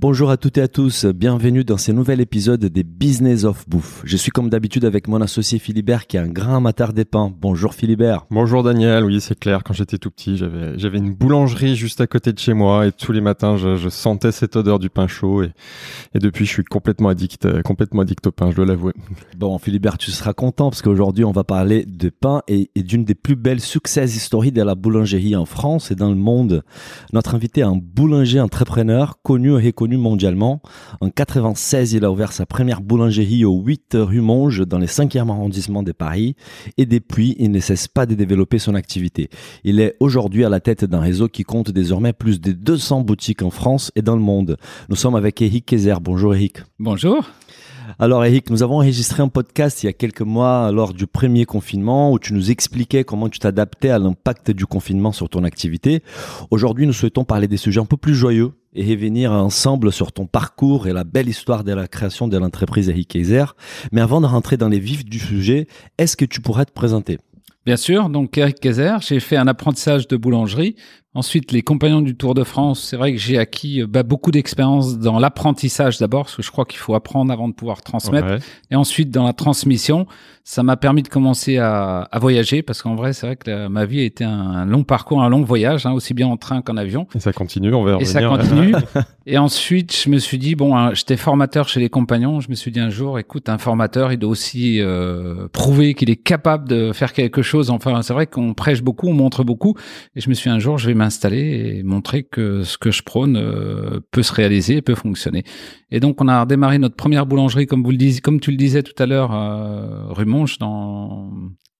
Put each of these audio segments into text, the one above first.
Bonjour à toutes et à tous, bienvenue dans ce nouvel épisode des Business of Bouffe. Je suis comme d'habitude avec mon associé Philibert qui est un grand amateur des pains. Bonjour Philibert. Bonjour Daniel, oui c'est clair, quand j'étais tout petit, j'avais, j'avais une boulangerie juste à côté de chez moi et tous les matins je, je sentais cette odeur du pain chaud et, et depuis je suis complètement addict, euh, complètement addict au pain, je dois l'avouer. Bon Philibert, tu seras content parce qu'aujourd'hui on va parler de pain et, et d'une des plus belles succès historiques de la boulangerie en France et dans le monde. Notre invité est un boulanger entrepreneur connu et reconnu mondialement. En 96, il a ouvert sa première boulangerie au 8 rue Monge dans les 5e arrondissement de Paris et depuis, il ne cesse pas de développer son activité. Il est aujourd'hui à la tête d'un réseau qui compte désormais plus de 200 boutiques en France et dans le monde. Nous sommes avec Eric Kayser. Bonjour Eric. Bonjour. Alors Eric, nous avons enregistré un podcast il y a quelques mois lors du premier confinement où tu nous expliquais comment tu t'adaptais à l'impact du confinement sur ton activité. Aujourd'hui, nous souhaitons parler des sujets un peu plus joyeux et revenir ensemble sur ton parcours et la belle histoire de la création de l'entreprise Eric Kaiser. Mais avant de rentrer dans les vifs du sujet, est-ce que tu pourrais te présenter? Bien sûr, donc Eric Kaiser, j'ai fait un apprentissage de boulangerie. Ensuite, les compagnons du Tour de France, c'est vrai que j'ai acquis bah, beaucoup d'expérience dans l'apprentissage d'abord, parce que je crois qu'il faut apprendre avant de pouvoir transmettre. Ouais. Et ensuite, dans la transmission, ça m'a permis de commencer à, à voyager, parce qu'en vrai, c'est vrai que la- ma vie a été un, un long parcours, un long voyage, hein, aussi bien en train qu'en avion. Et ça continue, on va Et ça revenir. continue. et ensuite, je me suis dit, bon, hein, j'étais formateur chez les compagnons. Je me suis dit un jour, écoute, un formateur, il doit aussi euh, prouver qu'il est capable de faire quelque chose. Enfin, c'est vrai qu'on prêche beaucoup, on montre beaucoup. Et je me suis dit, un jour, je vais m'installer et montrer que ce que je prône euh, peut se réaliser, peut fonctionner. Et donc, on a redémarré notre première boulangerie, comme vous le disiez, comme tu le disais tout à l'heure, euh, rue Monge, dans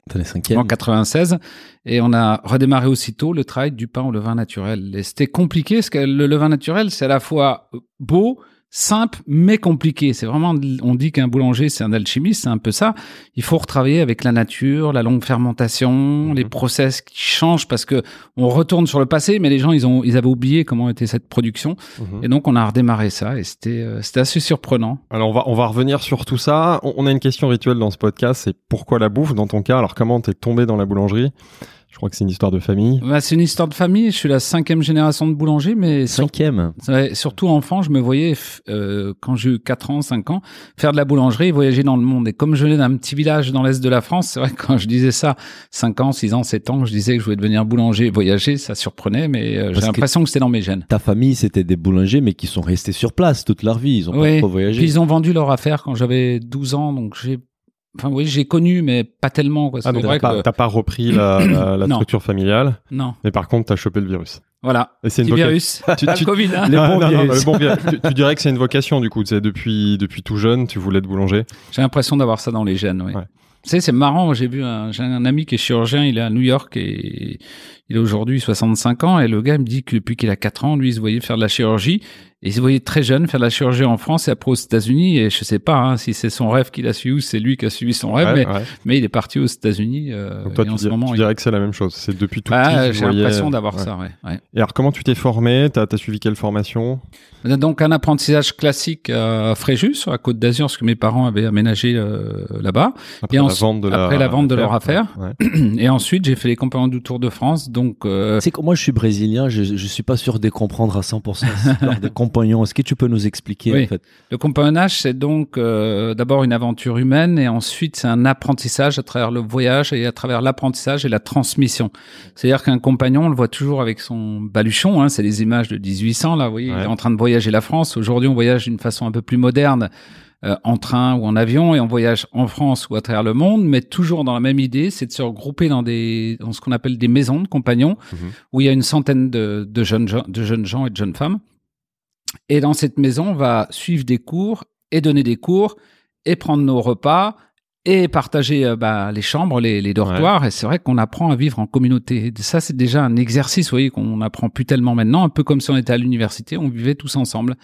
Dans les en cinquièmes 96 et on a redémarré aussitôt le travail du pain au levain naturel. Et c'était compliqué parce que le levain naturel, c'est à la fois beau, simple, mais compliqué. C'est vraiment, on dit qu'un boulanger, c'est un alchimiste, c'est un peu ça. Il faut retravailler avec la nature, la longue fermentation, les process qui changent parce que on retourne sur le passé, mais les gens, ils ont, ils avaient oublié comment était cette production. Mhm. Et donc, on a redémarré ça et c'était, euh, c'était assez surprenant. Alors on va, on va revenir sur tout ça. On, on a une question rituelle dans ce podcast, c'est pourquoi la bouffe dans ton cas? Alors comment t'es tombé dans la boulangerie? Je crois que c'est une histoire de famille. Bah, c'est une histoire de famille. Je suis la cinquième génération de boulanger, mais sur- Cinquième. Ouais, surtout enfant, je me voyais, euh, quand j'ai eu 4 ans, 5 ans, faire de la boulangerie et voyager dans le monde. Et comme je venais d'un petit village dans l'est de la France, c'est vrai que quand je disais ça, 5 ans, 6 ans, 7 ans, je disais que je voulais devenir boulanger et voyager, ça surprenait, mais euh, j'ai l'impression que c'était dans mes gènes. Ta famille, c'était des boulangers, mais qui sont restés sur place toute leur vie. Ils ont Oui. pas trop voyagé. Puis ils ont vendu leur affaire quand j'avais 12 ans, donc j'ai... Enfin oui, j'ai connu, mais pas tellement. Quoi. Ah donc vrai t'as pas, que... t'as pas repris la, la- la Non. structure familiale, Non, mais par contre t'as chopé le virus. voilà. Et c'est une virus. Tu- Covid, hein. Les Ah, bons non, non, virus. le bon virus. tu, tu dirais que c'est une vocation du coup. C'est depuis depuis tout jeune, tu voulais être boulanger. J'ai l'impression d'avoir ça dans les gènes, oui. Ouais. Tu sais, c'est marrant. J'ai vu un, j'ai un ami qui est chirurgien. Il est à New York et il a aujourd'hui 65 ans. Et le gars me dit que depuis qu'il a 4 ans, lui, il se voyait faire de la chirurgie. Et il se voyait très jeune faire de la chirurgie en France et après aux États-Unis. Et je sais pas hein, si c'est son rêve qu'il a suivi ou c'est lui qui a suivi son rêve. Ouais, mais, ouais. mais il est parti aux États-Unis. Euh, Donc toi tu, en ce dirais, moment, tu il- dirais que c'est la même chose. C'est depuis tout Ah, petit. j'ai voyais- l'impression d'avoir ouais. ça. Et alors comment tu t'es formé? T'as as suivi quelle formation? Donc un apprentissage classique à Fréjus, sur la Côte d'Azur, parce que mes parents avaient aménagé euh, là-bas. après Et la ensuite- vente de après la vente de leur affaire. Et ensuite, j'ai fait les compagnons du Tour de France. Donc, euh, C'est que moi, je suis brésilien, je, je suis pas sûr de comprendre à 100% cette histoire des compagnons. Est-ce que tu peux nous expliquer, Oui. en fait? le compagnonnage, c'est donc euh, d'abord une aventure humaine et ensuite c'est un apprentissage à travers le voyage et à travers l'apprentissage et la transmission. C'est-à-dire qu'un compagnon, on le voit toujours avec son baluchon. Hein, c'est les images de 1800 là. Vous voyez, il Ouais. est en train de voyager la France. Aujourd'hui, on voyage d'une façon un peu plus moderne. Euh, en train ou en avion et on voyage en France ou à travers le monde, mais toujours dans la même idée, c'est de se regrouper dans des dans ce qu'on appelle des maisons de compagnons Mhm. où il y a une centaine de, de jeunes gens, de jeunes gens et de jeunes femmes. Et dans cette maison, on va suivre des cours et donner des cours et prendre nos repas et partager euh, bah, les chambres, les, les dortoirs. Et c'est vrai qu'on apprend à vivre en communauté. Et ça, c'est déjà un exercice, vous voyez, qu'on apprend plus tellement maintenant. Un peu comme si on était à l'université, on vivait tous ensemble.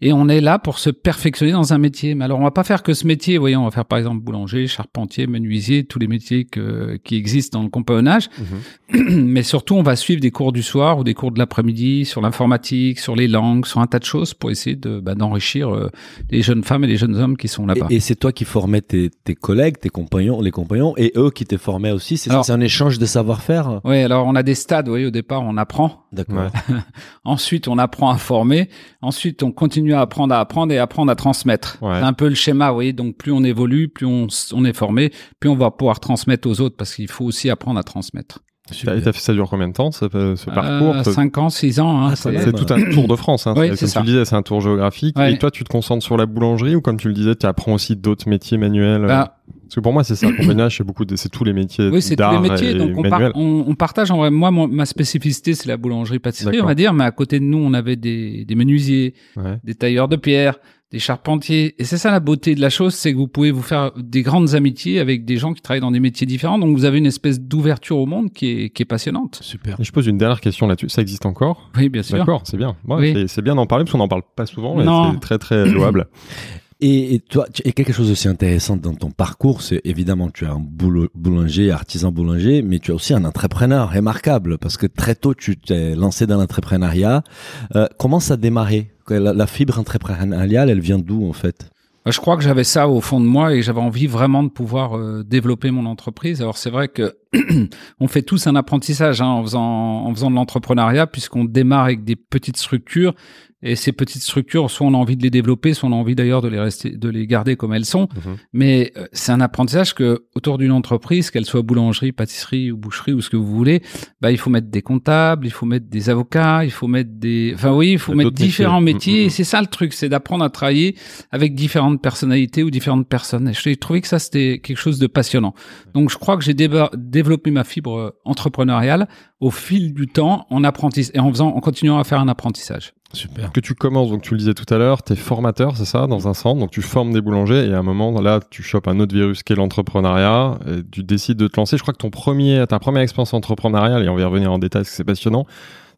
Et on est là pour se perfectionner dans un métier. Mais alors, on va pas faire que ce métier. Vous voyez, on va faire par exemple boulanger, charpentier, menuisier, tous les métiers que, qui existent dans le compagnonnage. Mais surtout, on va suivre des cours du soir ou des cours de l'après-midi sur l'informatique, sur les langues, sur un tas de choses pour essayer de bah, d'enrichir euh, les jeunes femmes et les jeunes hommes qui sont là-bas. Et, et c'est toi qui formais tes, tes collègues, tes compagnons, les compagnons, et eux qui te formaient aussi. C'est ça, Alors- c'est un échange de savoir-faire? Oui, alors on a des stades, vous voyez, au départ, on apprend. D'accord. Ensuite, on apprend à former. Ensuite, on continue à apprendre à apprendre et apprendre à transmettre. Ouais. C'est un peu le schéma, vous voyez. Donc, plus on évolue, plus on, on est formé, plus on va pouvoir transmettre aux autres parce qu'il faut aussi apprendre à transmettre. T'as t'as fait ça dure combien de temps, ce, ce parcours Euh, ce- 5 ans, 6 ans. Hein, Ah, c'est- tout un tour de France. Hein. Oui, C'est- comme ça. tu le disais, c'est un tour géographique. Ouais. Et toi, tu te concentres sur la boulangerie ou comme tu le disais, tu apprends aussi d'autres métiers manuels euh, Bah, Parce que pour moi, c'est ça. Le compagnonnage, c'est beaucoup, de- c'est tous les métiers oui, c'est tous les d'art métiers. et Donc, on, par- manuels. on, on partage. En vrai, moi, mon- ma spécificité, c'est la boulangerie-pâtisserie, on va dire. Mais à côté de nous, on avait des, des menuisiers, Ouais. des tailleurs de pierre, des charpentiers. Et c'est ça la beauté de la chose, c'est que vous pouvez vous faire des grandes amitiés avec des gens qui travaillent dans des métiers différents. Donc vous avez une espèce d'ouverture au monde qui est, qui est passionnante. Super. Et je pose une dernière question là-dessus. Ça existe encore? Oui, bien sûr. D'accord, c'est bien. Ouais, Oui. c'est- bien d'en parler parce qu'on n'en parle pas souvent et c'est très très louable. Et, et toi, et quelque chose aussi intéressant dans ton parcours, c'est évidemment tu es un boulanger, artisan boulanger, mais tu es aussi un entrepreneur remarquable parce que très tôt tu t'es lancé dans l'entrepreneuriat. Euh, comment ça a démarré? La, la fibre entrepreneuriale, elle vient d'où en fait? Je crois que j'avais ça au fond de moi et j'avais envie vraiment de pouvoir euh, développer mon entreprise. Alors c'est vrai que on fait tous un apprentissage hein, en faisant en faisant de l'entrepreneuriat puisqu'on démarre avec des petites structures et ces petites structures soit on a envie de les développer, soit on a envie d'ailleurs de les rester de les garder comme elles sont. Mhm. Mais euh, c'est un apprentissage que autour d'une entreprise, qu'elle soit boulangerie, pâtisserie ou boucherie ou ce que vous voulez, bah il faut mettre des comptables, il faut mettre des avocats, il faut mettre des enfin oui, il faut mettre différents métiers. métiers, Mhm. et c'est ça le truc, c'est d'apprendre à travailler avec différentes personnalités ou différentes personnes. Et j'ai trouvé que ça c'était quelque chose de passionnant. Donc je crois que j'ai développé ma fibre euh, entrepreneuriale au fil du temps en apprentissage et en faisant en continuant à faire un apprentissage. Super. Que tu commences, donc tu le disais tout à l'heure, tu es formateur, c'est ça, dans un centre, donc tu formes des boulangers et à un moment, là, tu chopes un autre virus qui est l'entrepreneuriat, et tu décides de te lancer. Je crois que ton premier, ta première expérience entrepreneuriale, et on va y revenir en détail parce que c'est passionnant,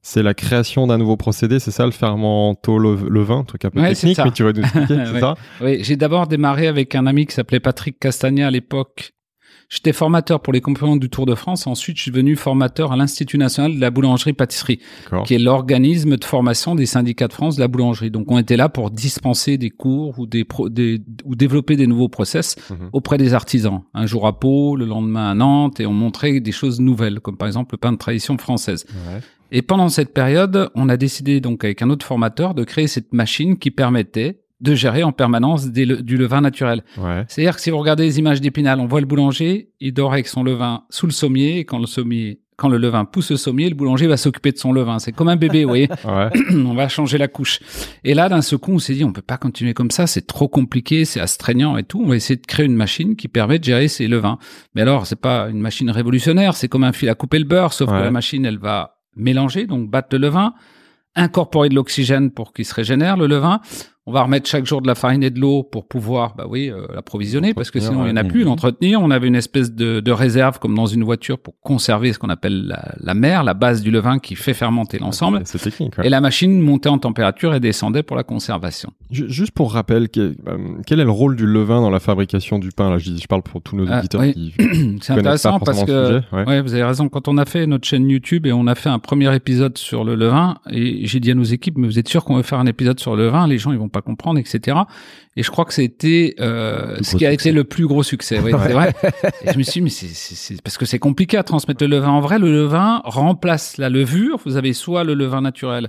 c'est la création d'un nouveau procédé, c'est ça, le fermento le, levain, truc un peu Ouais, technique, ça. mais tu vas nous expliquer, c'est Ouais. ça? Oui, j'ai d'abord démarré avec un ami qui s'appelait Patrick Castagna à l'époque. J'étais formateur pour les compagnons du Tour de France. Ensuite, je suis devenu formateur à l'Institut national de la boulangerie-pâtisserie, qui est l'organisme de formation des syndicats de France de la boulangerie. Donc, on était là pour dispenser des cours ou des, pro- des- ou développer des nouveaux process Mhm. auprès des artisans. Un jour à Pau, le lendemain à Nantes, et on montrait des choses nouvelles, comme par exemple le pain de tradition française. Ouais. Et pendant cette période, on a décidé donc avec un autre formateur de créer cette machine qui permettait de gérer en permanence des le- du levain naturel. Ouais. C'est-à-dire que si vous regardez les images d'Épinal, on voit le boulanger, il dort avec son levain sous le sommier, et quand le sommier, quand le levain pousse le sommier, le boulanger va s'occuper de son levain. C'est comme un bébé, vous voyez. Ouais. on va changer la couche. Et là, d'un seul coup, on s'est dit, on peut pas continuer comme ça, c'est trop compliqué, c'est astreignant et tout. On va essayer de créer une machine qui permet de gérer ces levains. Mais alors, c'est pas une machine révolutionnaire, c'est comme un fil à couper le beurre, sauf Ouais. que la machine, elle va mélanger, donc battre le levain, incorporer de l'oxygène pour qu'il se régénère, le levain. On va remettre chaque jour de la farine et de l'eau pour pouvoir, bah oui, euh, l'approvisionner, parce que sinon il n'y en a ouais. plus, l'entretenir. On avait une espèce de, de réserve, comme dans une voiture, pour conserver ce qu'on appelle la, la mer, la base du levain qui fait fermenter l'ensemble. C'est technique. ouais. Et la machine montait en température et descendait pour la conservation. Ju- Juste pour rappel, quel, euh, quel est le rôle du levain dans la fabrication du pain? Là, je, dis- je parle pour tous nos Ah, auditeurs oui. qui C'est connaissent pas intéressant parce forcément que le sujet. Ouais. ouais, vous avez raison. Quand on a fait notre chaîne YouTube et on a fait un premier épisode sur le levain, et j'ai dit à nos équipes, mais vous êtes sûr qu'on veut faire un épisode sur le levain? Les gens, ils vont pas comprendre, etc. Et je crois que c'était euh, ce qui a été le plus gros succès. Oui, c'est vrai. Et je me suis dit, mais c'est- parce que c'est compliqué à transmettre le levain. En vrai, le levain remplace la levure. Vous avez soit le levain naturel.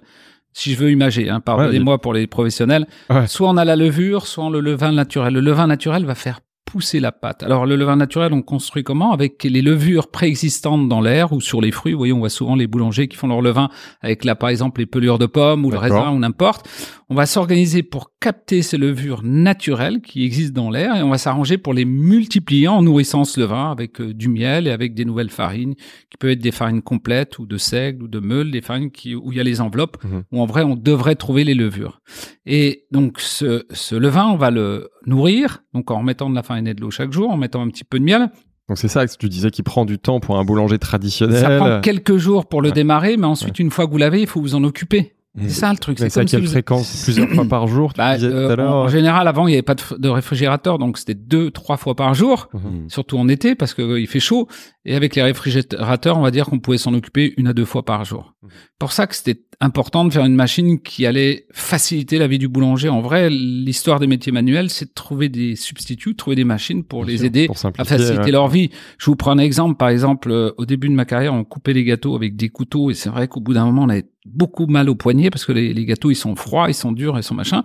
Si je veux imager, hein, pardonnez-moi pour les professionnels, Ouais. soit on a la levure, soit on le levain naturel. Le levain naturel va faire pousser la pâte. Alors le levain naturel, on construit comment? Avec les levures préexistantes dans l'air ou sur les fruits. Vous voyez, on voit souvent les boulangers qui font leur levain avec là, par exemple, les pelures de pommes ou le raisin ou n'importe. On va s'organiser pour capter ces levures naturelles qui existent dans l'air et on va s'arranger pour les multiplier en nourrissant ce levain avec euh, du miel et avec des nouvelles farines qui peuvent être des farines complètes ou de seigle ou de meule, des farines qui, où il y a les enveloppes Mhm. où en vrai on devrait trouver les levures. Et donc ce, ce levain, on va le nourrir, donc en remettant de la farine de l'eau chaque jour en mettant un petit peu de miel. Donc c'est ça que tu disais qui prend du temps pour un boulanger traditionnel. Ça prend quelques jours pour le Ouais. démarrer, mais ensuite, une fois que vous l'avez, il faut vous en occuper. Mm. C'est ça le truc. C'est c'est à si quelle vous- fréquence Plusieurs fois par jour, tu Bah, disais euh, tout à l'heure. en, général, avant, il n'y avait pas de, réfrigérateur, donc c'était deux, trois fois par jour, Mhm. surtout en été parce que euh, fait chaud. Et avec les réfrigérateurs, on va dire qu'on pouvait s'en occuper une à deux fois par jour. Mhm. Pour ça que c'était important de faire une machine qui allait faciliter la vie du boulanger. En vrai, l'histoire des métiers manuels, c'est de trouver des substituts, trouver des machines pour Bien les sûr, aider pour à faciliter ouais. leur vie. Je vous prends un exemple. Par exemple, euh, au début de ma carrière, on coupait les gâteaux avec des couteaux et c'est vrai qu'au bout d'un moment, on avait beaucoup mal au poignet parce que les, les gâteaux, ils sont froids, ils sont durs, ils sont machin.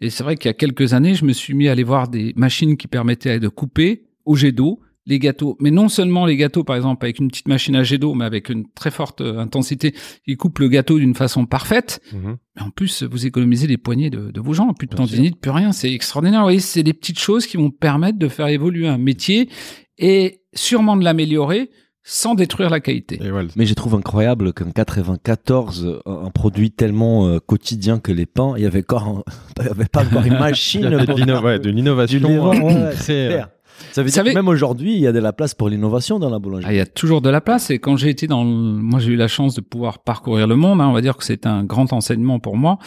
Et c'est vrai qu'il y a quelques années, je me suis mis à aller voir des machines qui permettaient de couper au jet d'eau les gâteaux. Mais non seulement les gâteaux, par exemple, avec une petite machine à jet d'eau, mais avec une très forte euh, intensité, ils coupent le gâteau d'une façon parfaite. Mhm. Mais en plus, vous économisez les poignets de, de vos gens. Plus de tendinite, plus rien. C'est extraordinaire. Vous voyez, c'est des petites choses qui vont permettre de faire évoluer un métier et sûrement de l'améliorer sans détruire la qualité. Voilà. Mais je trouve incroyable qu'en 94, un produit tellement euh, quotidien que les pains, il y avait encore, un- il y avait pas encore une Il y machine. pour- de l'innovation. lévent, euh, ouais, c'est. Ça veut dire savez- que même aujourd'hui, il y a de la place pour l'innovation dans la Ah, boulangerie. Il y a toujours de la place. Et quand j'ai été dans, le- moi j'ai eu la chance de pouvoir parcourir le monde. hein, on va dire que c'est un grand enseignement pour moi.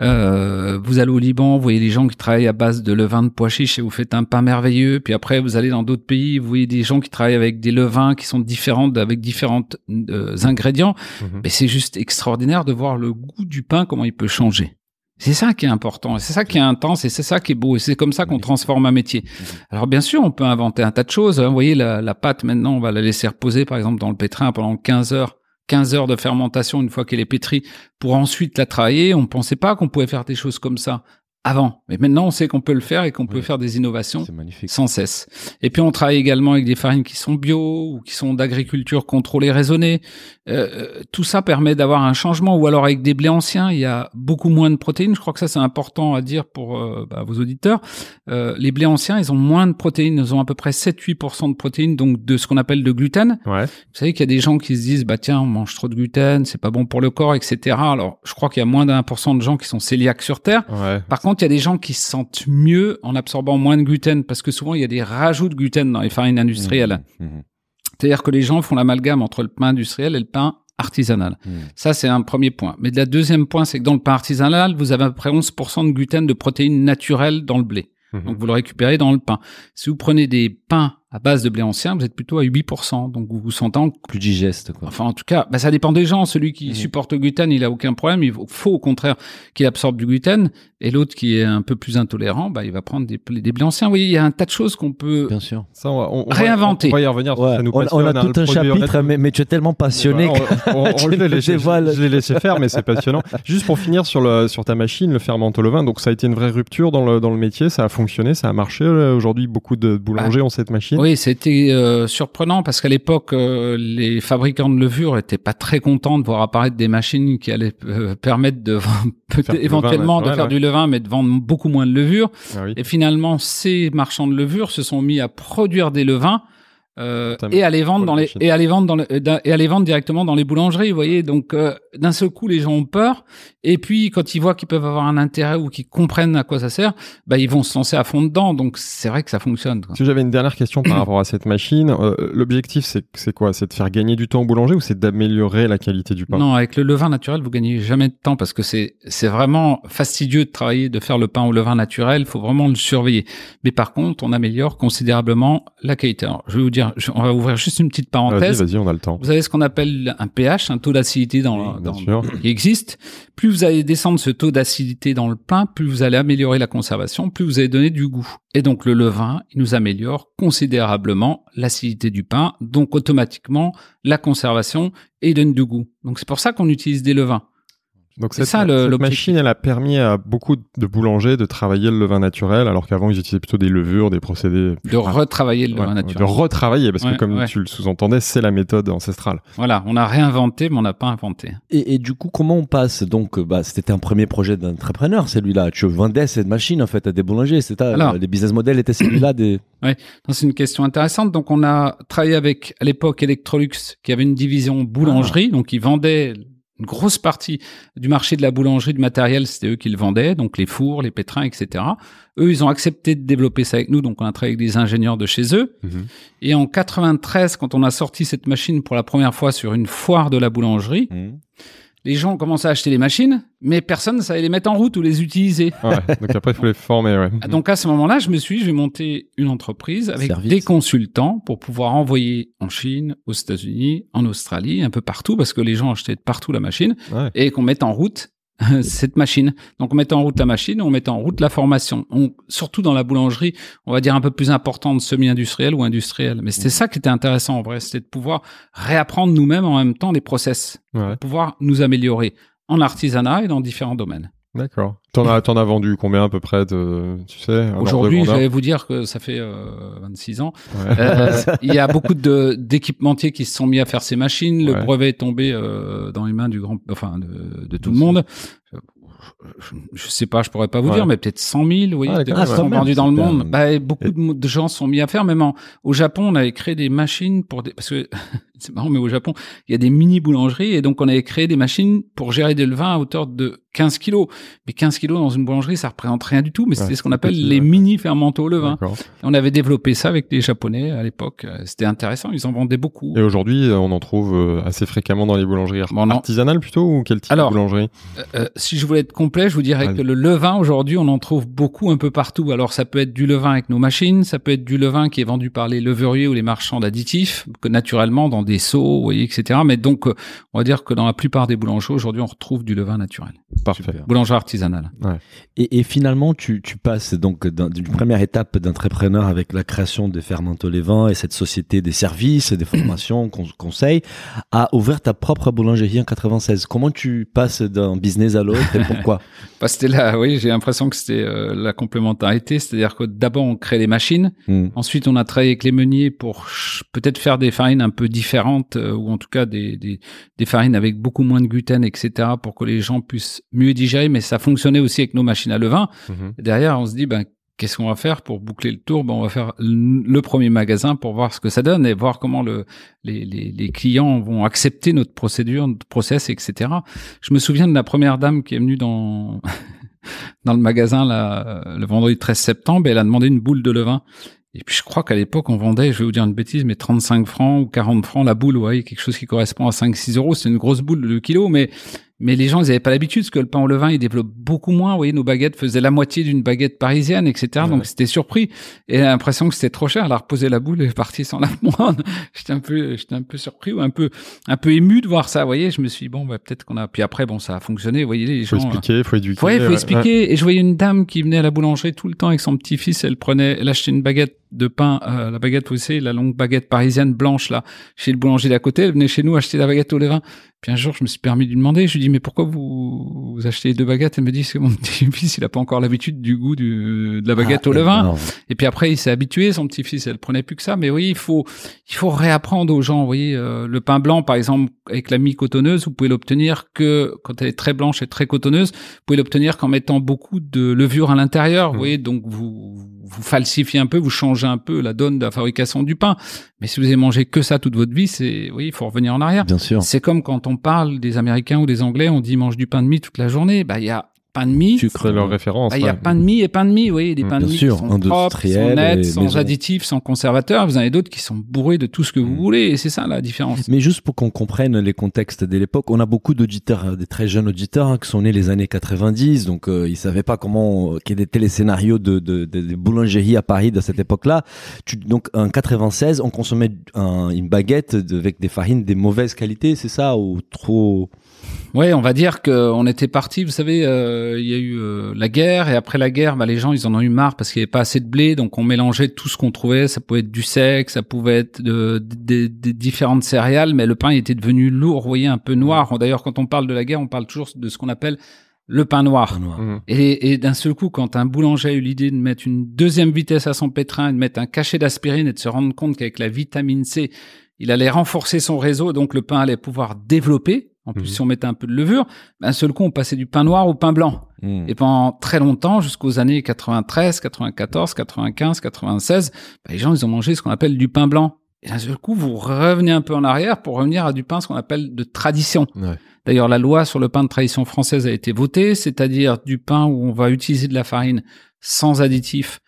Euh, vous allez au Liban, vous voyez les gens qui travaillent à base de levain de pois chiches et vous faites un pain merveilleux. Puis après, vous allez dans d'autres pays, vous voyez des gens qui travaillent avec des levains qui sont différents, avec différents euh, ingrédients. Mhm. Mais c'est juste extraordinaire de voir le goût du pain, comment il peut changer. C'est ça qui est important, c'est ça qui est intense, et c'est ça qui est beau, et c'est comme ça qu'on transforme un métier. Alors bien sûr, on peut inventer un tas de choses. hein. Vous voyez, la, la pâte, maintenant, on va la laisser reposer, par exemple, dans le pétrin pendant 15 heures. 15 heures de fermentation une fois qu'elle est pétrie pour ensuite la travailler. On ne pensait pas qu'on pouvait faire des choses comme ça avant. Mais maintenant, on sait qu'on peut le faire et qu'on peut faire des innovations sans cesse. Et puis on travaille également avec des farines qui sont bio ou qui sont d'agriculture contrôlée raisonnée. Euh, euh, tout ça permet d'avoir un changement. Ou alors avec des blés anciens, il y a beaucoup moins de protéines. Je crois que ça c'est important à dire pour euh, bah, vos auditeurs. Euh, les blés anciens, ils ont moins de protéines. Ils ont à peu près 7-8% de protéines, donc de ce qu'on appelle de gluten. Ouais. Vous savez qu'il y a des gens qui se disent bah tiens on mange trop de gluten, c'est pas bon pour le corps, etc. Alors je crois qu'il y a moins d'un pour cent de gens qui sont cœliaques sur terre. Ouais. Par contre, il y a des gens qui se sentent mieux en absorbant moins de gluten parce que souvent il y a des rajouts de gluten dans les farines industrielles. Mhm, mhm, C'est-à-dire que les gens font l'amalgame entre le pain industriel et le pain artisanal. Ça, c'est un premier point. Mais le deuxième point, c'est que dans le pain artisanal, vous avez à peu près 11% de gluten de protéines naturelles dans le blé. Donc, vous le récupérez dans le pain. Si vous prenez des pains à base de blé ancien, vous êtes plutôt à 8%. Donc, vous vous sentez en Plus digeste, quoi. Enfin, en tout cas, bah, ça dépend des gens. Celui qui supporte le gluten, il a aucun problème. Il faut, au contraire qu'il absorbe du gluten. Et l'autre qui est un peu plus intolérant, bah, il va prendre des, des blés anciens. Vous voyez, il y a un tas de choses qu'on peut Bien sûr. Ça, on va, on- on va- Réinventer. On va y revenir. Ouais, ça nous on, a hein, tout un chapitre, mais, mais tu es tellement passionné que... on, on- on tu le nous fait, laisser- dévoiles. je l'ai laissé faire, mais c'est passionnant. Juste pour finir sur, le, sur ta machine, le ferment au levain, donc ça a été une vraie rupture dans le, dans le métier, ça a fonctionné, ça a marché. euh, Aujourd'hui, beaucoup de boulangers ont cette machine. Oui, c'était euh, surprenant parce qu'à l'époque, euh, les fabricants de levure étaient pas très contents de voir apparaître des machines qui allaient euh, permettre de éventuellement levain de faire du levain, mais de vendre beaucoup moins de levure. Ah oui. Et finalement, ces marchands de levure se sont mis à produire des levains euh, et à les vendre dans les machines. et à les vendre dans le- euh, et à les vendre directement dans les boulangeries. Vous voyez, donc euh, d'un seul coup, les gens ont peur. Et puis, quand ils voient qu'ils peuvent avoir un intérêt ou qu'ils comprennent à quoi ça sert, bah ils vont se lancer à fond dedans. Donc c'est vrai que ça fonctionne. quoi. Si j'avais une dernière question par rapport à cette machine, euh, l'objectif c'est c'est quoi? C'est de faire gagner du temps au boulanger ou c'est d'améliorer la qualité du pain? Non, avec le levain naturel, vous gagnez jamais de temps parce que c'est c'est vraiment fastidieux de travailler, de faire le pain au levain naturel. Il faut vraiment le surveiller. Mais par contre, on améliore considérablement la qualité. Alors, je vais vous dire, je- on va ouvrir juste une petite parenthèse. vas-y, on a le temps. Vous avez ce qu'on appelle un pH, un taux d'acidité dans, Oui, dans- qui existe. Plus vous allez descendre ce taux d'acidité dans le pain, plus vous allez améliorer la conservation, plus vous allez donner du goût. Et donc le levain, il nous améliore considérablement l'acidité du pain, donc automatiquement la conservation et il donne du goût. Donc c'est pour ça qu'on utilise des levains. Donc C'est cette, ça, le- cette machine, elle a permis à beaucoup de boulangers de travailler le levain naturel, alors qu'avant ils utilisaient plutôt des levures, des procédés. De retravailler le Ouais, levain de naturel. retravailler, parce Ouais, que comme ouais. tu le sous-entendais, c'est la méthode ancestrale. Voilà, on a réinventé, mais on n'a pas inventé. Et, et du coup, comment on passe Donc, euh, bah, c'était un premier projet d'entrepreneur, celui-là. Tu vendais cette machine, en fait, à des boulangers. C'était Alors. les business models étaient celui-là des. Non, C'est une question intéressante. Donc, on a travaillé avec, à l'époque, Electrolux, qui avait une division boulangerie. Donc, ils vendaient une grosse partie du marché de la boulangerie, du matériel, c'était eux qui le vendaient, donc les fours, les pétrins, etc. Eux, ils ont accepté de développer ça avec nous, donc on a travaillé avec des ingénieurs de chez eux. Mhm. Et en 93, quand on a sorti cette machine pour la première fois sur une foire de la boulangerie, Mmh. Les gens ont commencé à acheter les machines, mais personne ne savait les mettre en route ou les utiliser. Ouais, donc après, il faut les former, ouais. Ah, Donc à ce moment-là, je me suis dit, je vais monter une entreprise avec Service. des consultants pour pouvoir envoyer en Chine, aux États-Unis, en Australie, un peu partout, parce que les gens achetaient de partout la machine, Ouais. et qu'on mette en route cette machine. Donc on mettait en route la machine, on mettait en route la formation. On, surtout dans la boulangerie, on va dire un peu plus importante, semi-industrielle ou industrielle. Mais c'était ça qui était intéressant en vrai, c'était de pouvoir réapprendre nous-mêmes en même temps les process, Ouais, pouvoir nous améliorer en artisanat et dans différents domaines. D'accord. T'en as, t'en as vendu combien à peu près de, tu sais, Aujourd'hui, je vais vous dire que ça fait euh, 26 ans. Ouais. Euh, il y a beaucoup de d'équipementiers qui se sont mis à faire ces machines. Le Ouais. brevet est tombé euh, dans les mains du grand, enfin de, de tout le monde. Je, sais pas, je pourrais pas vous Ouais. dire, mais peut-être 100 000, vous voyez, Ah, qui d'accord, sont vendus dans le monde. Bah, beaucoup Et- de, de gens se sont mis à faire. Même en- au Japon, on avait créé des machines pour des, parce que c'est marrant, mais au Japon, il y a des mini boulangeries et donc on avait créé des machines pour gérer des levains à hauteur de 15 kilos. Mais 15 kilos dans une boulangerie, ça représente rien du tout. Mais Ouais, c'était ce qu'on c'est appelle petit, les ouais. mini fermentaux au levain. On avait développé ça avec des Japonais à l'époque. Euh, C'était intéressant. Ils en vendaient beaucoup. Et aujourd'hui, euh, on en trouve euh, assez fréquemment dans les boulangeries Bon, artisanales plutôt ou quel type Alors, de boulangerie? Euh, si je voulais être complet, je vous dirais que le levain aujourd'hui, on en trouve beaucoup un peu partout. Alors ça peut être du levain avec nos machines, ça peut être du levain qui est vendu par les levuriers ou les marchands d'additifs, que naturellement dans des seaux, vous voyez, etc. Mais donc, euh, on va dire que dans la plupart des boulangeries aujourd'hui, on retrouve du levain naturel, Parfait. Super. boulangerie artisanale. Et, et finalement, tu, tu passes donc d'un- d'une première étape d'entrepreneur avec la création de Fermento Lévin et cette société des services, des formations, con- conseils, à ouvrir ta propre boulangerie en 96. Comment tu passes d'un business à l'autre et pourquoi Bah, c'était là, oui, j'ai l'impression que c'était euh, la complémentarité, c'est-à-dire que d'abord on crée les machines, Hmm. Ensuite, on a travaillé avec les meuniers pour peut-être faire des farines un peu différentes, euh, ou en tout cas des, des, des farines avec beaucoup moins de gluten, etc., pour que les gens puissent mieux digérer. Mais ça fonctionnait aussi avec nos machines à levain. Mhm. Derrière, on se dit, ben, qu'est-ce qu'on va faire pour boucler le tour? Ben, On va faire le premier magasin pour voir ce que ça donne et voir comment le, les, les, les clients vont accepter notre procédure, notre process, etc. Je me souviens de la première dame qui est venue dans... dans le magasin là, euh, le vendredi 13 septembre, et elle a demandé une boule de levain. Et puis je crois qu'à l'époque, on vendait, je vais vous dire une bêtise, mais 35 francs ou 40 francs la boule, ouais, quelque chose qui correspond à 5-6 euros. C'est une grosse boule de kilo, mais mais les gens, ils n'avaient pas l'habitude, parce que le pain au levain, il développe beaucoup moins. Vous voyez, nos baguettes faisaient la moitié d'une baguette parisienne, etc. Donc, c'était surpris. Et l'impression que c'était trop cher. Elle a reposé la boule et est partie sans la prendre. j'étais un peu, j'étais un peu surpris ou un peu, un peu ému de voir ça. Vous voyez, je me suis dit, bon, bah, peut-être qu'on a, puis après, bon, ça a fonctionné. Vous voyez, les Faut gens. expliquer, faut éduquer. Ouais, il faut ouais, expliquer. Et je voyais une dame qui venait à la boulangerie tout le temps avec son petit-fils. Elle prenait, elle achetait une baguette de pain, euh, la baguette, vous savez, la longue baguette parisienne blanche, là, chez le boulanger d'à côté. Elle venait chez nous acheter la baguette au levain. Puis un jour, je me suis permis de lui demander. Je lui dis, mais pourquoi vous, vous achetez deux baguettes? Elle me dit, c'est que mon petit-fils, il a pas encore l'habitude du goût du, de la baguette Ah, au levain. énorme. Et puis après, il s'est habitué, son petit-fils, elle prenait plus que ça. Mais oui, il faut, il faut réapprendre aux gens. Vous voyez, euh, le pain blanc, par exemple, avec la mie cotonneuse, vous pouvez l'obtenir que quand elle est très blanche et très cotonneuse. Vous pouvez l'obtenir qu'en mettant beaucoup de levure à l'intérieur. Vous Mhm. voyez, donc vous, vous falsifiez un peu, vous changez un peu la donne de la fabrication du pain. Mais si vous avez mangé que ça toute votre vie, c'est, oui, il faut revenir en arrière. Bien sûr. C'est comme quand on parle des Américains ou des Anglais, on dit mange du pain de mie toute la journée. Bah, il y a pain de mie. Sucre, leur référence. Bah, Il y a pain de mie et pain de mie, oui, des Mm, pains de bien mie sûr, qui sont propres, qui sont nets, et sans maison. additifs, sans conservateurs. Vous en avez d'autres qui sont bourrés de tout ce que vous Mm. voulez, et c'est ça la différence. Mais juste pour qu'on comprenne les contextes de l'époque, on a beaucoup d'auditeurs, des très jeunes auditeurs hein, qui sont nés les années 90, donc euh, ils savaient pas comment, euh, quels étaient les scénarios de, de, de, de boulangerie à Paris de cette époque-là. Donc en 96, on consommait un- une baguette de- avec des farines des mauvaises qualités, c'est ça ou trop? Ouais, on va dire qu'on était parti. Vous savez, euh, il y a eu euh, la guerre, et après la guerre, bah, les gens ils en ont eu marre parce qu'il n'y avait pas assez de blé, donc on mélangeait tout ce qu'on trouvait. Ça pouvait être du sec, ça pouvait être de, de- de- de différentes céréales, mais le pain était devenu lourd, vous voyez, un peu noir. D'ailleurs, quand on parle de la guerre, on parle toujours de ce qu'on appelle le pain noir. noir Mhm. Et, et d'un seul coup, quand un boulanger a eu l'idée de mettre une deuxième vitesse à son pétrin, de mettre un cachet d'aspirine et de se rendre compte qu'avec la vitamine C, il allait renforcer son réseau, donc le pain allait pouvoir développer. En plus, Mhm. si on mettait un peu de levure, d'un seul coup, on passait du pain noir au pain blanc. Hmm. Et pendant très longtemps, jusqu'aux années 93, 94, 95, 96, bah, les gens, ils ont mangé ce qu'on appelle du pain blanc. Et d'un seul coup, vous revenez un peu en arrière pour revenir à du pain, ce qu'on appelle de tradition. Ouais. D'ailleurs, la loi sur le pain de tradition française a été votée, c'est-à-dire du pain où on va utiliser de la farine sans additifs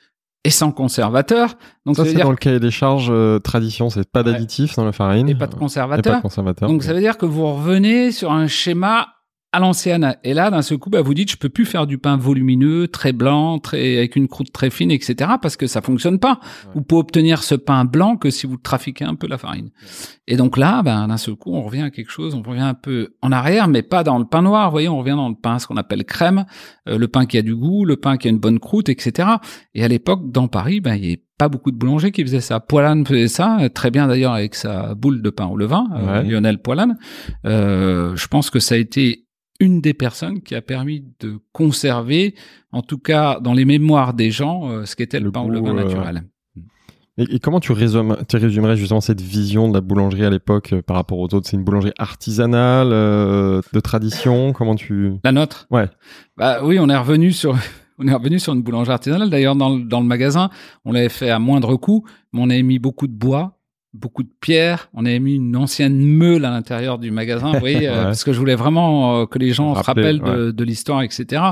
et sans conservateur. Donc ça, c'est dans le cahier des charges euh, tradition, c'est pas d'additifs dans la farine et pas de conservateur. Et pas de conservateur. Donc ça veut dire que vous revenez sur un schéma à l'ancienne. Et là, d'un seul coup, bah, vous dites, je peux plus faire du pain volumineux, très blanc, très avec une croûte très fine, etc. Parce que ça fonctionne pas. Vous pouvez obtenir ce pain blanc que si vous trafiquez un peu la farine. Et donc là, ben, d'un seul coup, on revient à quelque chose, on revient un peu en arrière, mais pas dans le pain noir. Vous voyez, on revient dans le pain, ce qu'on appelle crème, euh, le pain qui a du goût, le pain qui a une bonne croûte, etc. Et à l'époque, dans Paris, ben, il y avait pas beaucoup de boulangers qui faisaient ça. Poilane faisait ça, très bien d'ailleurs avec sa boule de pain au levain, euh, Lionel Poilane. Euh, je pense que ça a été une des personnes qui a permis de conserver, en tout cas dans les mémoires des gens, euh, ce qu'était le, pain ou le vin euh, naturel. Et, comment tu, résumes, tu résumerais justement cette vision de la boulangerie à l'époque euh, par rapport aux autres? C'est une boulangerie artisanale, de tradition? Comment tu La nôtre? Ouais. Bah oui, on est revenu sur on est revenu sur une boulangerie artisanale. D'ailleurs, dans, dans le magasin, on l'avait fait à moindre coût, mais on avait mis beaucoup de bois, beaucoup de pierres. On avait mis une ancienne meule à l'intérieur du magasin, vous voyez, euh, parce que je voulais vraiment euh, que les gens se rappellent de, de l'histoire, etc.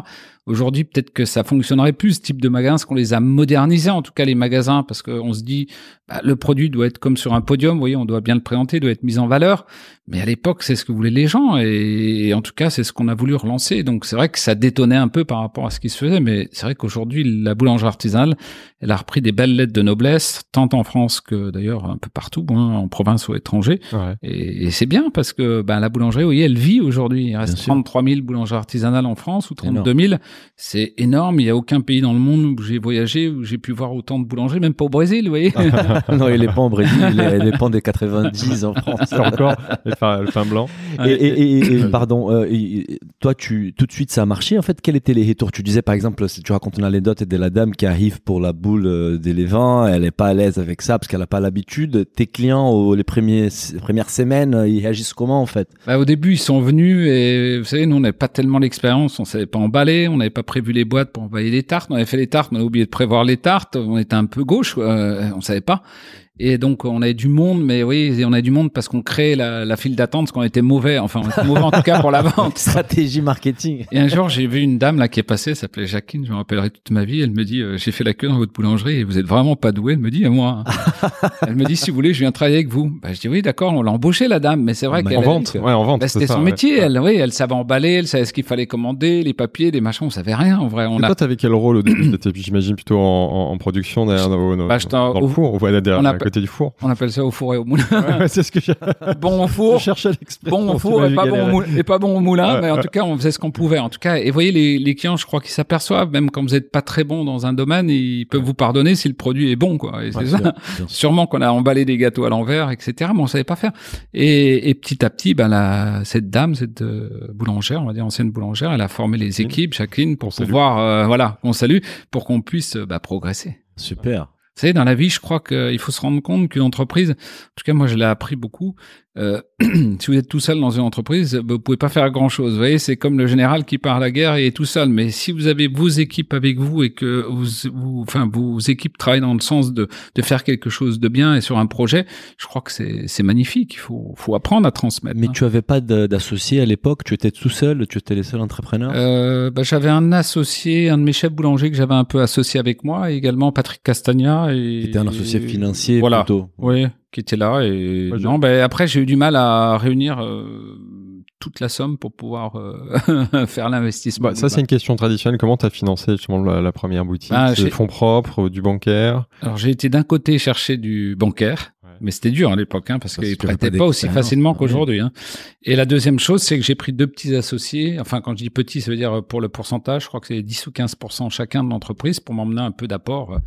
Aujourd'hui, peut-être que ça fonctionnerait plus ce type de magasin, parce qu'on les a modernisés, en tout cas les magasins, parce qu'on se dit, bah, le produit doit être comme sur un podium, vous voyez, on doit bien le présenter, doit être mis en valeur. Mais à l'époque, c'est ce que voulaient les gens, et, en tout cas, c'est ce qu'on a voulu relancer. Donc c'est vrai que ça détonnait un peu par rapport à ce qui se faisait, mais c'est vrai qu'aujourd'hui, la boulangerie artisanale, elle a repris des belles lettres de noblesse, tant en France que d'ailleurs un peu partout, hein, en province ou étranger. Et, c'est bien parce que bah, la boulangerie, vous voyez, elle vit aujourd'hui. Il reste 33 000 boulangeries artisanales en France ou 32 000. C'est énorme. Il n'y a aucun pays dans le monde où j'ai voyagé, où j'ai pu voir autant de boulangers, même pas au Brésil, vous voyez. non, il n'est pas en Brésil, il est, pas des 90 en France. encore le pain, blanc. Et, pardon, euh, toi, tu, tout de suite, ça a marché. En fait, quels étaient les retours? Tu disais, par exemple, si tu racontes une anecdote de la dame qui arrive pour la boule euh, des elle n'est pas à l'aise avec ça parce qu'elle n'a pas l'habitude. Tes clients, les, premiers, premières semaines, ils réagissent comment, en fait? Bah, Au début, ils sont venus et, vous savez, nous, on n'avait pas tellement l'expérience, on savait pas emballer, on n'avait pas prévu les boîtes pour envoyer les tartes. On avait fait les tartes, on a oublié de prévoir les tartes. On était un peu gauche, euh, on savait pas. Et donc, on avait du monde, mais oui, on a du monde parce qu'on crée la, la file d'attente, parce qu'on était mauvais. Enfin, on était mauvais en tout cas pour la vente. Stratégie marketing. Et un jour, j'ai vu une dame là qui est passée, elle s'appelait Jacqueline, je me rappellerai toute ma vie. Elle me dit, euh, j'ai fait la queue dans votre boulangerie et vous êtes vraiment pas doué. Elle me dit, à moi. elle me dit, si vous voulez, je viens travailler avec vous. Bah, je dis, oui, d'accord, on l'a embauchée la dame, mais c'est vrai qu'elle. En vente, ouais, en vente. Bah, c'était son métier. Elle, oui, elle savait emballer, elle savait ce qu'il fallait commander, les papiers, les machins, on savait rien en vrai. On a... Toi, t'avais quel rôle au début J'imagine plutôt en, en, production derrière, dans, bah, dans, le four, ou à côté du four. On appelle ça au four et au moulin. c'est ce que j'ai. bon au four. Je cherchais Bon au four et pas bon au, moulin, et pas bon au moulin. mais en tout cas, on faisait ce qu'on pouvait. En tout cas, et vous voyez, les, les clients, je crois qu'ils s'aperçoivent, même quand vous n'êtes pas très bon dans un domaine, ils peuvent vous pardonner si le produit est bon, quoi. Et c'est ça. Sûrement qu'on a emballé des gâteaux à l'envers, etc. Mais on savait pas faire. Et, et petit à petit, ben la, cette dame, cette euh, boulangère, on va dire ancienne boulangère, elle a formé les équipes, chacune, pour pouvoir, euh, voilà, on salue, pour qu'on puisse bah, progresser. Super. Vous savez, dans la vie, je crois qu'il faut se rendre compte qu'une entreprise, en tout cas moi je l'ai appris beaucoup, euh, si vous êtes tout seul dans une entreprise, vous pouvez pas faire grand chose. Vous voyez, c'est comme le général qui part à la guerre et est tout seul. Mais si vous avez vos équipes avec vous et que vous, vous enfin, vos équipes travaillent dans le sens de, de faire quelque chose de bien et sur un projet, je crois que c'est magnifique. Il faut, faut apprendre à transmettre. Mais hein. tu avais pas d'associé à l'époque? Tu étais tout seul? Tu étais les seuls entrepreneurs? Euh, bah, j'avais un associé, un de mes chefs boulangers que j'avais un peu associé avec moi, et également Patrick Castagna. Et, était un associé financier voilà. plutôt. Oui qui était là. Et non, ben après j'ai eu du mal à réunir euh, toute la somme pour pouvoir euh, faire l'investissement. Bah, ça c'est une question traditionnelle. Comment tu as financé justement la, première boutique? Ah, C'est fonds propres, du bancaire? Alors j'ai été d'un côté chercher du bancaire. Mais c'était dur à l'époque, hein, parce, qu'ils prêtaient pas, aussi facilement qu'aujourd'hui. Hein. Et la deuxième chose, c'est que j'ai pris deux petits associés. Enfin, quand je dis petits, ça veut dire pour le pourcentage, je crois que c'est 10 ou 15 chacun de l'entreprise pour m'emmener un peu d'apport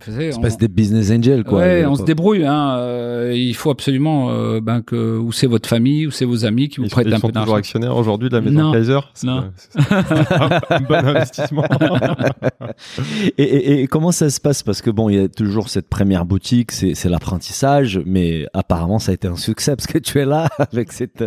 c'est pas des business angels, quoi. Ouais, on se débrouille. Hein. Euh, il faut absolument euh, ben, que où c'est votre famille, où c'est vos amis qui vous prêtent un peu d'argent. Ils sont toujours actionnaires aujourd'hui de la maison Kaiser. Non. un bon investissement. et, et, comment ça se passe? Parce que bon, il y a toujours cette première boutique, c'est l'apprentissage, mais apparemment ça a été un succès parce que tu es là avec cette,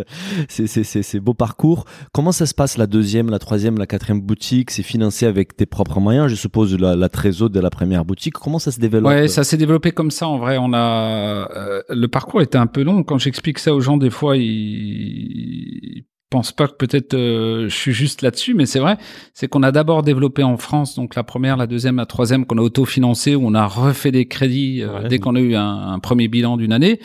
ces, ces, ces, ces beaux parcours. Comment ça se passe la deuxième, la troisième, la quatrième boutique? C'est financé avec tes propres moyens, je suppose, la, la trésor de la première boutique. Comment ça se développe? Ouais, ça s'est développé comme ça. En vrai, on a euh, le parcours était un peu long. Quand j'explique ça aux gens, des fois, ils pense pas que peut-être euh, je suis juste là-dessus, mais c'est vrai, c'est qu'on a d'abord développé en France, donc la première, la deuxième, la troisième, qu'on a autofinancé, où on a refait des crédits euh, Ouais. dès qu'on a eu un, un premier bilan d'une année.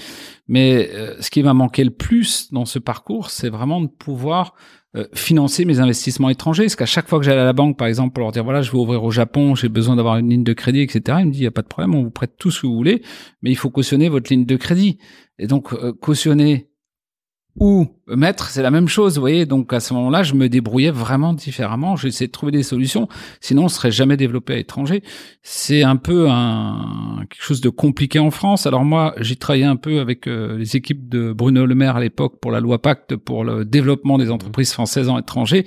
Mais euh, ce qui m'a manqué le plus dans ce parcours, c'est vraiment de pouvoir euh, financer mes investissements étrangers. Parce qu'à chaque fois que j'allais à la banque, par exemple, pour leur dire voilà, je vais ouvrir au Japon, j'ai besoin d'avoir une ligne de crédit, etc. Ils me disent il y a pas de problème, on vous prête tout ce que vous voulez, mais il faut cautionner votre ligne de crédit. Et donc euh, cautionner ou mettre, c'est la même chose, vous voyez. Donc à ce moment-là, je me débrouillais vraiment différemment. J'essayais de trouver des solutions. Sinon, on serait jamais développé à l'étranger. C'est un peu un quelque chose de compliqué en France. Alors moi, j'ai travaillé un peu avec euh, les équipes de Bruno Le Maire à l'époque pour la loi Pacte pour le développement des entreprises françaises en étranger.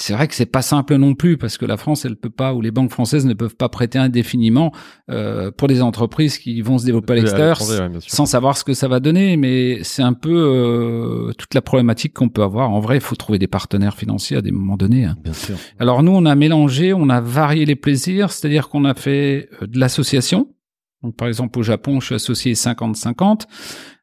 C'est vrai que c'est pas simple non plus parce que la France, elle peut pas ou les banques françaises ne peuvent pas prêter indéfiniment euh, pour des entreprises qui vont se développer à l'extérieur ouais, sans savoir ce que ça va donner, mais c'est un peu euh, toute la problématique qu'on peut avoir. En vrai, il faut trouver des partenaires financiers à des moments donnés. hein. Bien sûr. Alors nous, on a mélangé, on a varié les plaisirs, c'est-à-dire qu'on a fait euh, de l'association. Donc par exemple au Japon, je suis associé 50-50.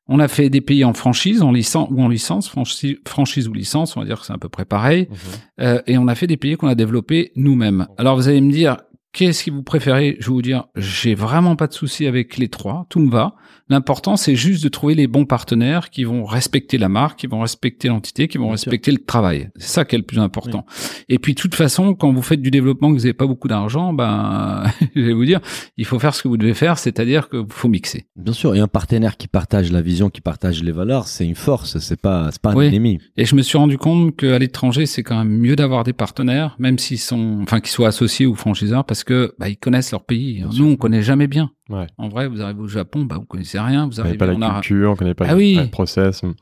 On a fait des pays en franchise, en licence ou en licence, franchise, franchise ou licence, on va dire que c'est à peu près pareil. Mhm. Euh, et on a fait des pays qu'on a développés nous-mêmes. Alors vous allez me dire, qu'est-ce que vous préférez? Je vais vous dire, j'ai vraiment pas de souci avec les trois, tout me va. L'important, c'est juste de trouver les bons partenaires qui vont respecter la marque, qui vont respecter l'entité, qui vont Bien sûr. respecter le travail. C'est ça qui est le plus important. Et puis, de toute façon, quand vous faites du développement, que vous n'avez pas beaucoup d'argent, ben, je vais vous dire, il faut faire ce que vous devez faire, c'est-à-dire que faut mixer. Bien sûr. Et un partenaire qui partage la vision, qui partage les valeurs, c'est une force. C'est pas, c'est pas un Oui. ennemi. Et je me suis rendu compte qu'à l'étranger, c'est quand même mieux d'avoir des partenaires, même s'ils sont, enfin, qu'ils soient associés ou franchiseurs, parce que bah, ils connaissent leur pays. Nous, on connaît jamais bien. Ouais. En vrai, vous arrivez au Japon, bah, vous connaissez rien. Vous arrivez pas la culture, on connaît pas Ah oui. le process. Ouais.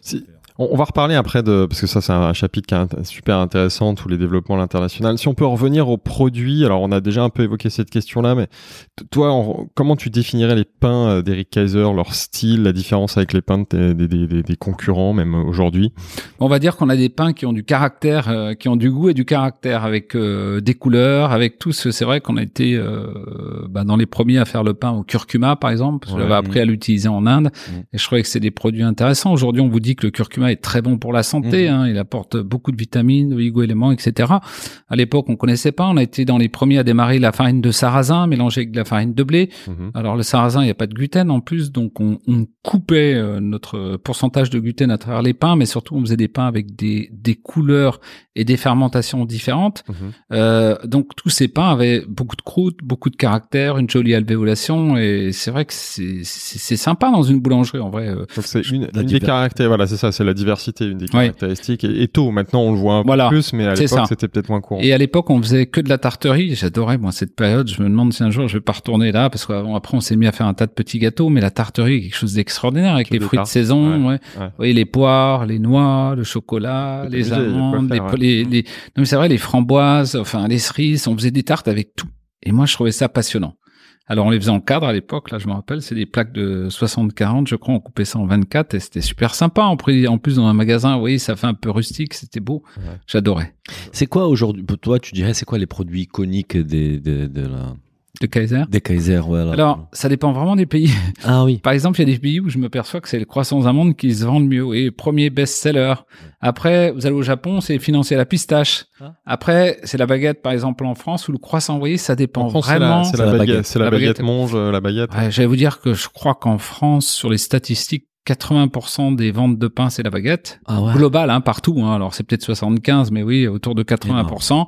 Si- on, on va reparler après de parce que ça c'est un chapitre qui est super intéressant tous les développements à l'international. Si on peut revenir aux produits, alors on a déjà un peu évoqué cette question-là, mais toi, en- comment tu définirais les pains euh, d'Eric Kaiser, leur style, la différence avec les pains des, des- des- des concurrents même aujourd'hui? On va dire qu'on a des pains qui ont du caractère, euh, qui ont du goût et du caractère, avec euh, des couleurs, avec tout. ce- C'est vrai qu'on a été euh, bah, dans les premiers à faire le pain au curcuma, par exemple, parce que Ouais. j'avais appris à l'utiliser en Inde. Mm. Et je trouvais que c'est des produits intéressants. Aujourd'hui, on vous dit que le curcuma est très bon pour la santé. Mhm. hein. il apporte beaucoup de vitamines, d'oligo-éléments, etc. À l'époque, on connaissait pas. On a été dans les premiers à démarrer la farine de sarrasin mélangée avec de la farine de blé. Mhm. Alors le sarrasin, il n'y a pas de gluten en plus, donc on, on coupait euh, notre pourcentage de gluten à travers les pains, mais surtout on faisait des pains avec des, des couleurs et des fermentations différentes. Mhm. Euh, donc tous ces pains avaient beaucoup de croûte, beaucoup de caractère, une jolie alvéolation, et c'est vrai que c'est sympa dans une boulangerie en vrai. euh. C'est une, une des caractéristiques, voilà, c'est ça, c'est la diversité, une des Ouais. caractéristiques. Et, et tôt, maintenant on le voit un Voilà. peu plus, mais à l'époque c'était peut-être moins courant. Et à l'époque, on faisait que de la tarterie. J'adorais moi cette période. Je me demande si un jour je vais pas retourner là, parce qu'après on s'est mis à faire un tas de petits gâteaux, mais la tarterie est quelque chose d'extraordinaire avec les fruits de saison. Ouais. Vous voyez les poires, les noix, le chocolat, les obligé, amandes, les, faire, les, les- non mais c'est vrai les framboises, enfin les cerises. On faisait des tartes avec tout. Et moi je trouvais ça passionnant. Alors on les faisait en cadre à l'époque, là je me rappelle, c'est des plaques de 60-40, je crois, on coupait ça en 24 et c'était super sympa. En plus, dans un magasin, oui, ça fait un peu rustique, c'était beau. Ouais. J'adorais. C'est quoi aujourd'hui, toi, tu dirais, c'est quoi les produits iconiques des, des, de la, De Kaiser. des Kaiser, voilà. Alors, ça dépend vraiment des pays. ah oui. Par exemple, il y a des pays où je me perçois que c'est le croissant aux amandes qui se vendent mieux. Et premier best-seller. Après, vous allez au Japon, c'est financé à la pistache. Ah. Après, c'est la baguette, par exemple, en France, ou le croissant. Vous voyez, ça dépend En France, c'est vraiment. la, c'est la baguette, baguette. c'est la La baguette baguette. monge, euh, la baguette. Ouais, J'allais vous dire que je crois qu'en France, sur les statistiques, 80% des ventes de pain, c'est la baguette. Ah ouais. Global, hein, partout. Hein. Alors, c'est peut-être 75, mais oui, autour de 80%.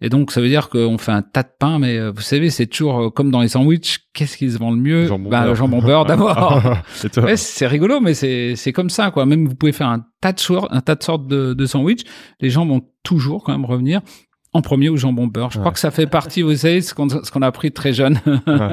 Et donc, ça veut dire qu'on fait un tas de pain, mais euh, vous savez, c'est toujours euh, comme dans les sandwichs. Qu'est-ce qui se vend le mieux? Jambon Bah, beurre. Le jambon beurre d'abord. Ouais, c'est rigolo, mais c'est c'est comme ça, quoi. Même vous pouvez faire un tas de sortes, un tas de sortes de, de sandwich. Les gens vont toujours quand même revenir en premier au jambon beurre. Je crois que ça fait partie, vous savez, ce qu'on a appris très jeune. Ouais.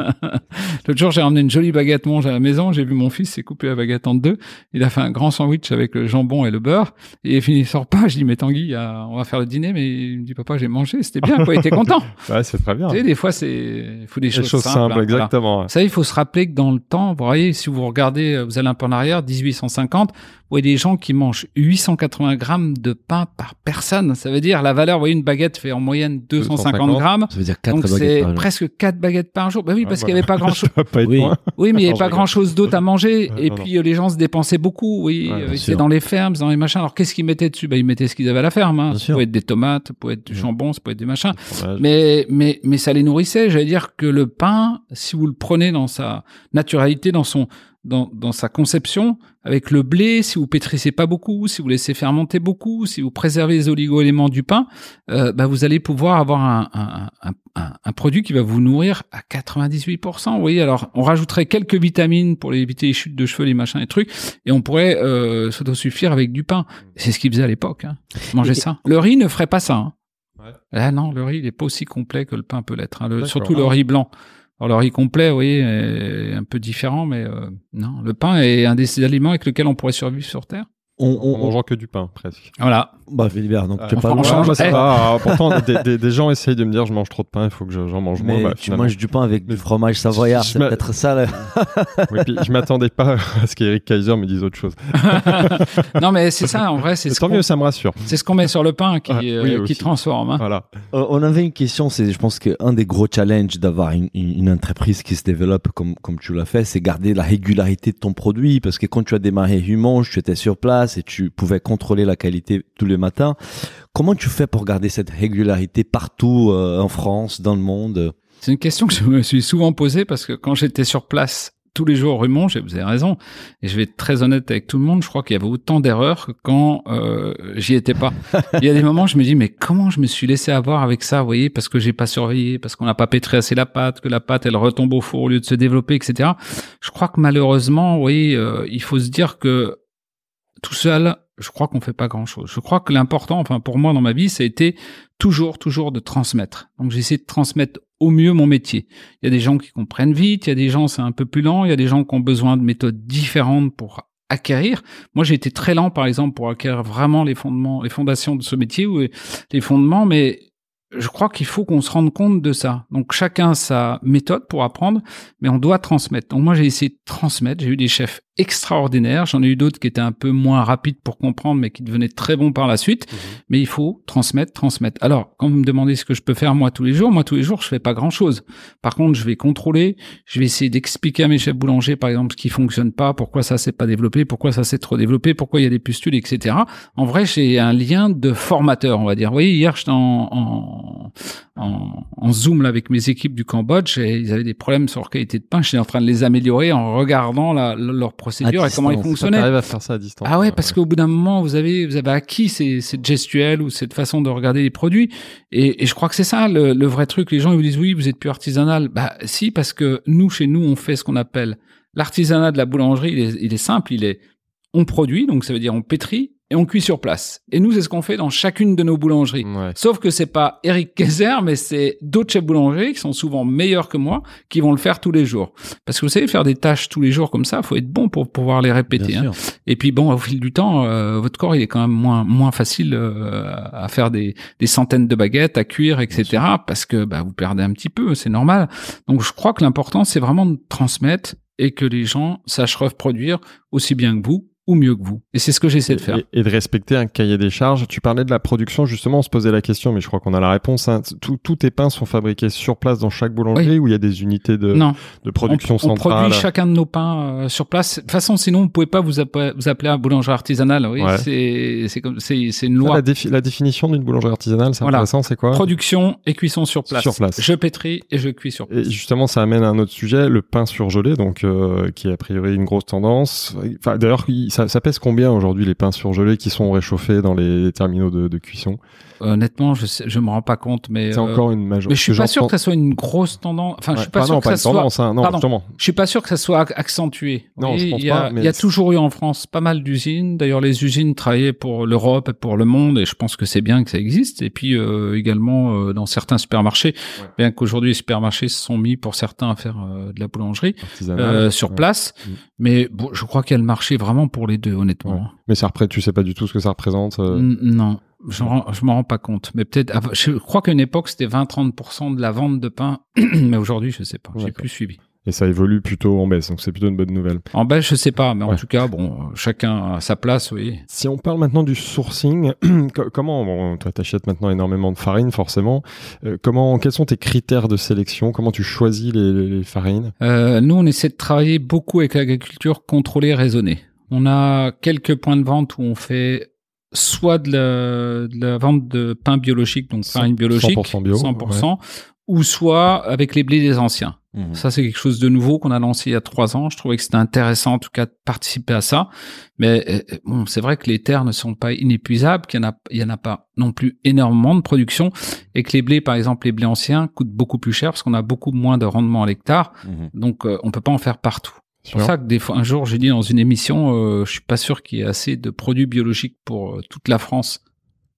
L'autre jour, j'ai ramené une jolie baguette monge à la maison. J'ai vu mon fils s'est coupé la baguette en deux. Il a fait un grand sandwich avec le jambon et le beurre. Et il finit sur pas. Je dis, mais Tanguy, on va faire le dîner. Mais il me dit, papa, j'ai mangé. C'était bien, quoi. Il était content. Ouais, c'est très bien. Vous savez, des fois, c'est, il faut des choses, choses simples. simples, hein. Voilà. exactement. Ça, il faut se rappeler que dans le temps, vous voyez, si vous regardez, euh, vous allez un peu en arrière, 1850, vous voyez des gens qui mangent 880 grammes de pain par personne. Ça veut dire, la valeur, vous voyez, une baguette fait fait en moyenne 250, 250 grammes. Ça veut dire 4 Donc c'est presque 4 baguettes par jour. Bah oui, Ah, parce qu'il voilà. n'y avait pas grand chose. Oui. mais il n'y avait pas grand chose d'autre à manger. Ouais, et non, puis euh, les gens se dépensaient beaucoup. Oui, Ouais, euh, dans les fermes, dans les machins. Alors qu'est-ce qu'ils mettaient dessus? Bah ils mettaient ce qu'ils avaient à la ferme. Hein. Ça sûr. pouvait être des tomates, ça pouvait être du jambon, ça pouvait être du machin. Fromage. Mais, mais, mais ça les nourrissait. J'allais dire que le pain, si vous le prenez dans sa naturalité, dans son, dans, dans sa conception, avec le blé, si vous pétrissez pas beaucoup, si vous laissez fermenter beaucoup, si vous préservez les oligo-éléments du pain, euh, bah vous allez pouvoir avoir un, un, un, un, produit qui va vous nourrir à 98%. Vous voyez, alors on rajouterait quelques vitamines pour éviter les chutes de cheveux, les machins, les trucs, et on pourrait euh, s'autosuffire avec du pain. C'est ce qu'ils faisaient à l'époque. Hein. Manger Et- ça. Le riz ne ferait pas ça. Hein. Ouais. Ah non, le riz, il est pas aussi complet que le pain peut l'être. hein. Surtout le riz blanc. Alors, le riz complet, oui, est un peu différent, mais euh, non, le pain est un des aliments avec lequel on pourrait survivre sur Terre? On, En on, on- mangeant que du pain, presque. Voilà. Bah, Philibert, donc tu Euh, pas on loin. change- ça Eh. va. Ah, Pourtant, des, des- des gens essayent de me dire je mange trop de pain, il faut que je- j'en mange moins. Bah, tu manges du pain avec du fromage savoyard, c'est peut-être ça. Là. Oui, puis je m'attendais pas à ce qu'Eric Kaiser me dise autre chose. non, mais c'est ça, en vrai, c'est ce Tant mieux, ça me rassure. c'est ce qu'on met sur le pain qui, Ah, euh, qui transforme. hein. Voilà. Euh, on avait une question, c'est je pense qu'un des gros challenges d'avoir une, une, une entreprise qui se développe comme, comme tu l'as fait, c'est garder la régularité de ton produit. Parce que quand tu as démarré Humange, tu étais sur place et tu pouvais contrôler la qualité tous les matins. Comment tu fais pour garder cette régularité partout euh, en France, dans le monde? C'est une question que je me suis souvent posée parce que quand j'étais sur place tous les jours Monge, et vous avez raison, et je vais être très honnête avec tout le monde, je crois qu'il y avait autant d'erreurs que quand euh, j'y étais pas. Il y a des moments je me dis, mais comment je me suis laissé avoir avec ça, vous voyez, parce que j'ai pas surveillé, parce qu'on n'a pas pétri assez la pâte, que la pâte, elle retombe au four au lieu de se développer, etc. Je crois que malheureusement, voyez, euh, il faut se dire que tout seul, je crois qu'on fait pas grand chose. Je crois que l'important, enfin pour moi dans ma vie, ça a été toujours, toujours de transmettre. Donc j'ai essayé de transmettre au mieux mon métier. Il y a des gens qui comprennent vite, il y a des gens c'est un peu plus lent, il y a des gens qui ont besoin de méthodes différentes pour acquérir. Moi, j'ai été très lent, par exemple, pour acquérir vraiment les fondements, les fondations de ce métier ou les fondements, mais je crois qu'il faut qu'on se rende compte de ça. Donc chacun sa méthode pour apprendre, mais on doit transmettre. Donc moi j'ai essayé de transmettre. J'ai eu des chefs extraordinaires. J'en ai eu d'autres qui étaient un peu moins rapides pour comprendre, mais qui devenaient très bons par la suite. Mais il faut transmettre, transmettre. Alors quand vous me demandez ce que je peux faire moi tous les jours, moi tous les jours je fais pas grand chose. Par contre je vais contrôler. Je vais essayer d'expliquer à mes chefs boulangers par exemple ce qui fonctionne pas, pourquoi ça s'est pas développé, pourquoi ça s'est trop développé, pourquoi il y a des pustules, etc. En vrai j'ai un lien de formateur, on va dire. Vous voyez hier j'étais en, en en, en zoom là, avec mes équipes du Cambodge et ils avaient des problèmes sur leur qualité de pain. J'étais en train de les améliorer en regardant la, leur procédure et comment ils fonctionnaient. T'arrives à faire ça à distance. Ah ouais, parce qu'au bout d'un moment, vous avez, vous avez acquis ces, cette gestuelle ou cette façon de regarder les produits. Et, et je crois que c'est ça le, le vrai truc. Les gens ils vous disent oui, vous êtes plus artisanal. Bah si, parce que nous, chez nous, on fait ce qu'on appelle l'artisanat de la boulangerie. Il est, il est simple, il est on produit, donc ça veut dire on pétrit et on cuit sur place. Et nous, c'est ce qu'on fait dans chacune de nos boulangeries. Ouais. Sauf que c'est pas Eric Kaiser, mais c'est d'autres chefs boulangers qui sont souvent meilleurs que moi, qui vont le faire tous les jours. Parce que vous savez, faire des tâches tous les jours comme ça, faut être bon pour pouvoir les répéter. Hein. Et puis bon, au fil du temps, euh, votre corps il est quand même moins moins facile euh, à faire des, des centaines de baguettes, à cuire, etc. Parce que bah, vous perdez un petit peu, c'est normal. Donc je crois que l'important c'est vraiment de transmettre et que les gens sachent reproduire aussi bien que vous ou mieux que vous. Et c'est ce que j'essaie de faire. Et, de respecter un cahier des charges. Tu parlais de la production, justement, on se posait la question, mais je crois qu'on a la réponse. hein. Tous tous tes pains sont fabriqués sur place dans chaque boulangerie ou il y a des unités de, non, de production on, on centrale? produit chacun de nos pains euh, sur place. De toute façon, sinon, vous pouvez pas vous appeler, vous appeler un boulanger artisanal. Oui, Ouais. c'est une Ça, loi. la, défi- la définition d'une boulangerie artisanale, c'est Voilà. intéressant, c'est quoi? Production et cuisson sur place. Sur place. Je pétris et je cuis sur place. Et justement, ça amène à un autre sujet, le pain surgelé, donc euh, qui est a priori une grosse tendance. Enfin, d'ailleurs, il- ça, pèse combien aujourd'hui les pains surgelés qui sont réchauffés dans les terminaux de cuisson? Honnêtement, je sais, je me rends pas compte, mais C'est euh, encore une majorité. mais je suis pas sûr que ça soit une grosse tendance. Enfin, je suis pas sûr non, que pas ça une soit. tendance, hein, non, Pardon. Je suis pas sûr que ça soit ac- accentué. Non, je pense il y a, pas, mais il y a toujours eu en France pas mal d'usines. D'ailleurs, les usines travaillaient pour l'Europe et pour le monde, et je pense que c'est bien que ça existe. Et puis euh, également euh, dans certains supermarchés, bien qu'aujourd'hui les supermarchés se sont mis pour certains à faire euh, de la boulangerie sur Ouais. place. Mm. Mais bon, je crois qu'il y a le marché vraiment pour les deux, honnêtement. Mais ça représente, tu sais pas du tout ce que ça représente. Non, je m'en rends pas compte. Mais peut-être, je crois qu'à une époque, c'était 20-30% de la vente de pain. mais aujourd'hui, je sais pas. J'ai plus suivi. Et ça évolue plutôt en baisse, donc c'est plutôt une bonne nouvelle. En baisse, je sais pas, mais en tout cas, bon, chacun à sa place, oui. Si on parle maintenant du sourcing, co- comment, bon, toi t'achètes maintenant énormément de farine forcément, Euh, comment, quels sont tes critères de sélection? Comment tu choisis les farines? Euh, nous, on essaie de travailler beaucoup avec l'agriculture contrôlée, raisonnée. On a quelques points de vente où on fait soit de la, de la vente de pain biologique, donc farine biologique, 100% bio, 100%, ou soit avec les blés des anciens. Mhm. Ça, c'est quelque chose de nouveau qu'on a lancé il y a trois ans. Je trouvais que c'était intéressant, en tout cas, de participer à ça. Mais euh, bon, c'est vrai que les terres ne sont pas inépuisables, qu'il y en a, il y en a pas non plus énormément de production, et que les blés, par exemple, les blés anciens, coûtent beaucoup plus cher parce qu'on a beaucoup moins de rendement à l'hectare. Mhm. Donc, euh, on peut pas en faire partout. C'est pour ça que des fois, un jour, j'ai dit dans une émission, euh, je suis pas sûr qu'il y ait assez de produits biologiques pour euh, toute la France.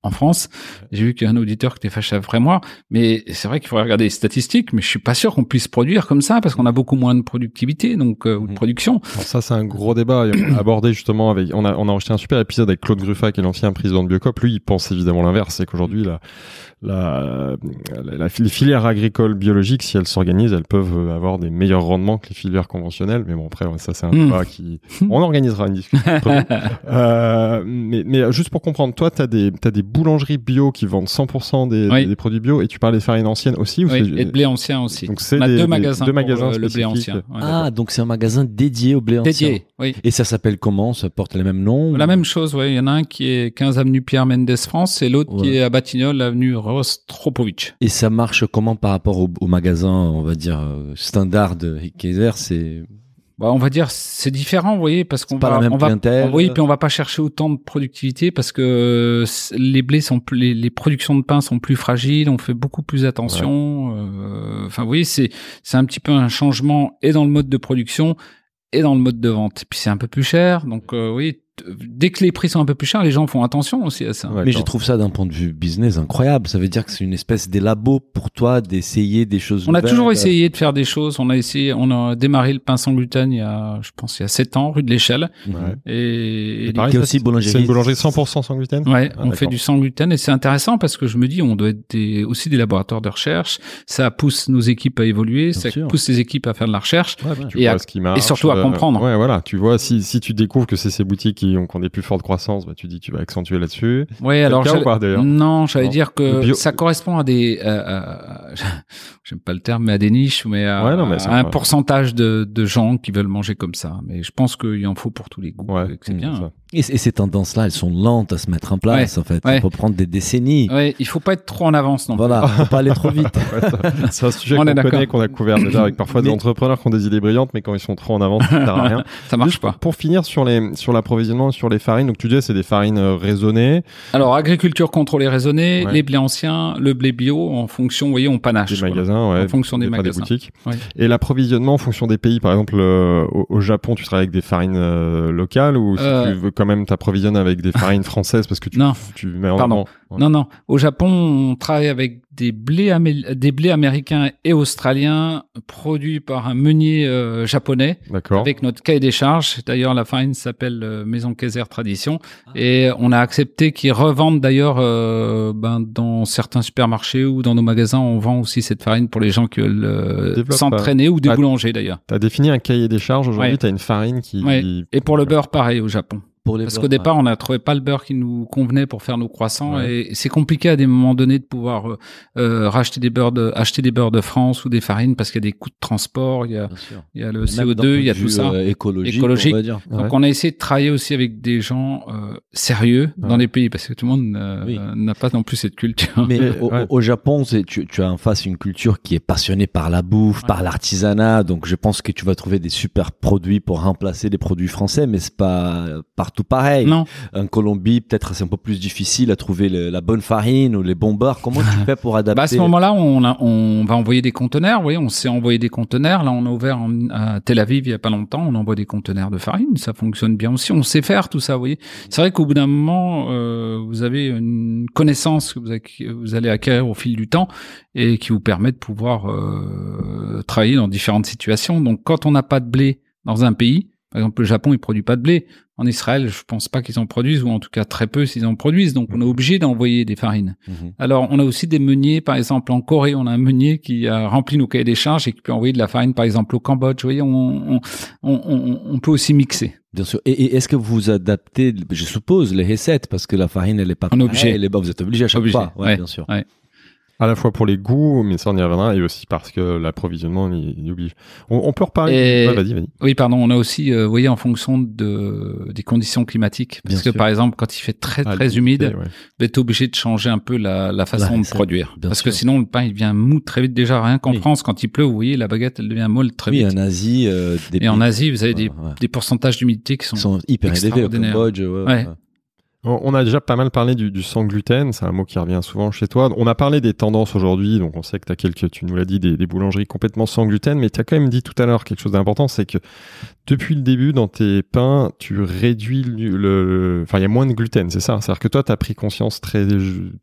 En France, j'ai vu qu'il y a un auditeur qui était fâché après moi, mais c'est vrai qu'il faudrait regarder les statistiques, mais je suis pas sûr qu'on puisse produire comme ça parce qu'on a beaucoup moins de productivité, donc euh, ou de Mhm. production. Alors ça, c'est un gros débat. Abordé justement avec, on a, on a enregistré un super épisode avec Claude Gruffat, qui est l'ancien président de Biocop. Lui, il pense évidemment l'inverse. C'est qu'aujourd'hui, la, la, la- la- les filières agricoles biologiques, si elles s'organisent, elles peuvent avoir des meilleurs rendements que les filières conventionnelles. Mais bon, après, ça, c'est un Hmm. débat qui, on organisera une discussion. Euh, mais, mais juste pour comprendre, toi, t'as des, t'as des boulangeries bio qui vendent 100% des, Oui. des produits bio et tu parles des farines anciennes aussi ou Oui, c'est- et de blé ancien aussi. Donc c'est deux magasins, deux pour, magasins euh, le blé ancien. Ouais. Ah, donc c'est un magasin dédié au blé ancien. Dédié, oui. Et ça s'appelle comment? Ça porte les mêmes noms La même chose, ouais. Il y en a un qui est 15 avenue Pierre Mendès France et l'autre qui est à Batignolles, avenue Rostropovitch. Et ça marche comment par rapport au, au magasin, on va dire, euh, standard de Kaiser? C'est Bah, on va dire c'est différent, vous voyez, parce qu'on va, la même on va, oui, puis on va pas chercher autant de productivité parce que les blés sont plus, les, les productions de pain sont plus fragiles, on fait beaucoup plus attention. euh, Enfin, vous voyez, c'est c'est un petit peu un changement et dans le mode de production et dans le mode de vente. Et puis c'est un peu plus cher, donc euh, oui. Dès que les prix sont un peu plus chers, les gens font attention aussi à ça. Ouais, Mais je trouve ça d'un point de vue business incroyable. Ça veut dire que c'est une espèce d'élabo pour toi d'essayer des choses On a toujours essayé de faire des choses. On a essayé, on a démarré le pain sans gluten il y a, je pense, il y a sept ans, rue de l'Échelle. Ouais. Et, et pareil, Il y a ça, aussi boulangerie. C'est une boulangerie 100% sans gluten? Ouais, Ah, on fait du sans gluten et c'est intéressant parce que je me dis on doit être des, aussi des laboratoires de recherche. Ça pousse nos équipes à évoluer, ça sûr. pousse les équipes à faire de la recherche. Ouais, ouais. tu Et vois à- ce qui marche. et surtout à euh, comprendre. ouais, voilà. Tu vois, si, si tu découvres que c'est ces boutiques qui ont, qui ont des plus fortes croissances, bah, tu dis tu vas accentuer là-dessus. Le alors cas ou j'allais- pas, d'ailleurs non, j'allais dire Le que bio- ça correspond à des, euh, euh, j'aime pas le terme, mais à des niches, mais à, Ouais, non, mais c'est à un pourcentage de, de gens qui veulent manger comme ça. Mais je pense qu'il en faut pour tous les goûts. Ouais, c'est Mm, bien. ça. Et, ces tendances-là, elles sont lentes à se mettre en place, en fait. Ouais. Il faut prendre des décennies. Ouais, il faut pas être trop en avance non. Voilà, faut pas aller trop vite. Ouais, c'est un sujet qu'on connaît, qu'on a couvert déjà avec parfois des entrepreneurs qui ont des idées brillantes, mais quand ils sont trop en avance, ça sert à rien. Ça marche Juste pas. Pour finir sur les sur l'approvisionnement, sur les farines, donc tu disais c'est des farines euh, raisonnées, Alors, agriculture contrôlée raisonnée, Ouais. les blés anciens, le blé bio, en fonction, vous voyez, on panache. des quoi. magasins, ouais, En fonction des pas magasins. boutiques. Ouais. Et l'approvisionnement en fonction des pays, par exemple euh, au, au Japon, tu travailles avec des farines euh, locales ou si Euh. tu veux quand même t'approvisionner avec des farines françaises parce que tu Non. tu mets en Pardon. Ouais. Non, non. Au Japon, on travaille avec des blés, amé- des blés américains et australiens produits par un meunier euh, japonais D'accord. avec notre cahier des charges. D'ailleurs, la farine s'appelle euh, Maison Kaiser Tradition et on a accepté qu'ils revendent d'ailleurs euh, ben, dans certains supermarchés ou dans nos magasins. On vend aussi cette farine pour les gens qui veulent euh, s'entraîner ou des ah, boulangers d'ailleurs. Tu as défini un cahier des charges aujourd'hui, Ouais. tu as une farine qui Ouais. Et pour le beurre, pareil au Japon. Pour les Parce qu'au départ, on n'a trouvé pas le beurre qui nous convenait pour faire nos croissants Ouais. et c'est compliqué à des moments donnés de pouvoir euh, euh, racheter des beurres de, acheter des beurres de France ou des farines parce qu'il y a des coûts de transport, il y a, bien sûr. il y a le Même d'un CO2, point il y a tout ça. euh, écologique, Écologique. on va dire. Ouais. Donc on a essayé de travailler aussi avec des gens euh, sérieux dans les pays parce que tout le monde euh, Oui. n'a pas non plus cette culture. Mais au, ouais. au Japon, tu, tu as en face une culture qui est passionnée par la bouffe, Ouais. par l'artisanat. Donc, je pense que tu vas trouver des super produits pour remplacer des produits français, mais c'est pas partout pareil. Non, En Colombie, peut-être c'est un peu plus difficile à trouver le- la bonne farine ou les bons beurres. Comment tu fais pour adapter bah à ce moment-là, on, a- on va envoyer des conteneurs. Vous voyez, on s'est envoyé des conteneurs. Là, on a ouvert en- à Tel Aviv il y a pas longtemps. On envoie des conteneurs de farine. Ça fonctionne bien aussi. On sait faire tout ça. Vous voyez, c'est vrai qu'au bout d'un moment, euh, vous avez une connaissance que vous, acqu- vous allez acquérir au fil du temps et qui vous permet de pouvoir euh, travailler dans différentes situations. Donc, quand on n'a pas de blé dans un pays, Par exemple, le Japon, il produit pas de blé. En Israël, je pense pas qu'ils en produisent, ou en tout cas très peu s'ils en produisent. Donc, on est obligé d'envoyer des farines. Mhm. Alors, on a aussi des meuniers, par exemple, en Corée, on a un meunier qui a rempli nos cahiers des charges et qui peut envoyer de la farine, par exemple, au Cambodge. Vous voyez, on, on, on, on- on peut aussi mixer. Bien sûr. Et, et est-ce que vous adaptez, je suppose, les recettes parce que la farine, elle est pas On est obligé. Elle est, vous êtes obligé à chaque Obligé, fois. Ouais, ouais, bien sûr. ouais. À la fois pour les goûts, mais ça on y reviendra, et aussi parce que l'approvisionnement il, il oblige. On, on peut reparler. Et- Ouais, vas-y, vas-y. Oui, pardon. On a aussi, euh, vous voyez, en fonction de, des conditions climatiques. Parce Bien que, sûr. par exemple, quand il fait très, Ah, très humide, ouais. vous êtes obligé de changer un peu la, la façon de produire. Parce que sinon, le pain, il devient mou très vite. Déjà, rien qu'en Oui. France, quand il pleut, vous voyez, la baguette, elle devient molle très Oui, vite. en Asie, euh, des Et en Asie, vous avez des, Ouais, des pourcentages d'humidité qui sont, sont hyper élevés au. Cambodge. ouais. On a déjà pas mal parlé du, du sans gluten, c'est un mot qui revient souvent chez toi. On a parlé des tendances aujourd'hui, donc on sait que tu as quelques, tu nous l'as dit, des, des boulangeries complètement sans gluten, mais tu as quand même dit tout à l'heure quelque chose d'important, c'est que depuis le début, dans tes pains, tu réduis le... Enfin, il y a moins de gluten, c'est ça? C'est-à-dire que toi, tu as pris conscience très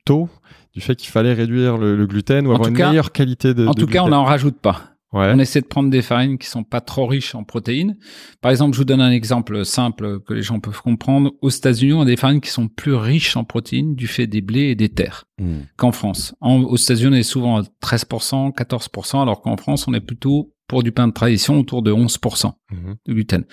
tôt du fait qu'il fallait réduire le, le gluten ou En avoir une cas- meilleure qualité de en de tout cas, on n'en rajoute pas. Ouais. On essaie de prendre des farines qui sont pas trop riches en protéines. Par exemple, je vous donne un exemple simple que les gens peuvent comprendre. Aux États-Unis, on a des farines qui sont plus riches en protéines du fait des blés et des terres Mm. qu'en France. En- aux États-Unis, on est souvent à 13%, 14%, alors qu'en France, on est plutôt pour du pain de tradition autour de 11% Mhm. de gluten.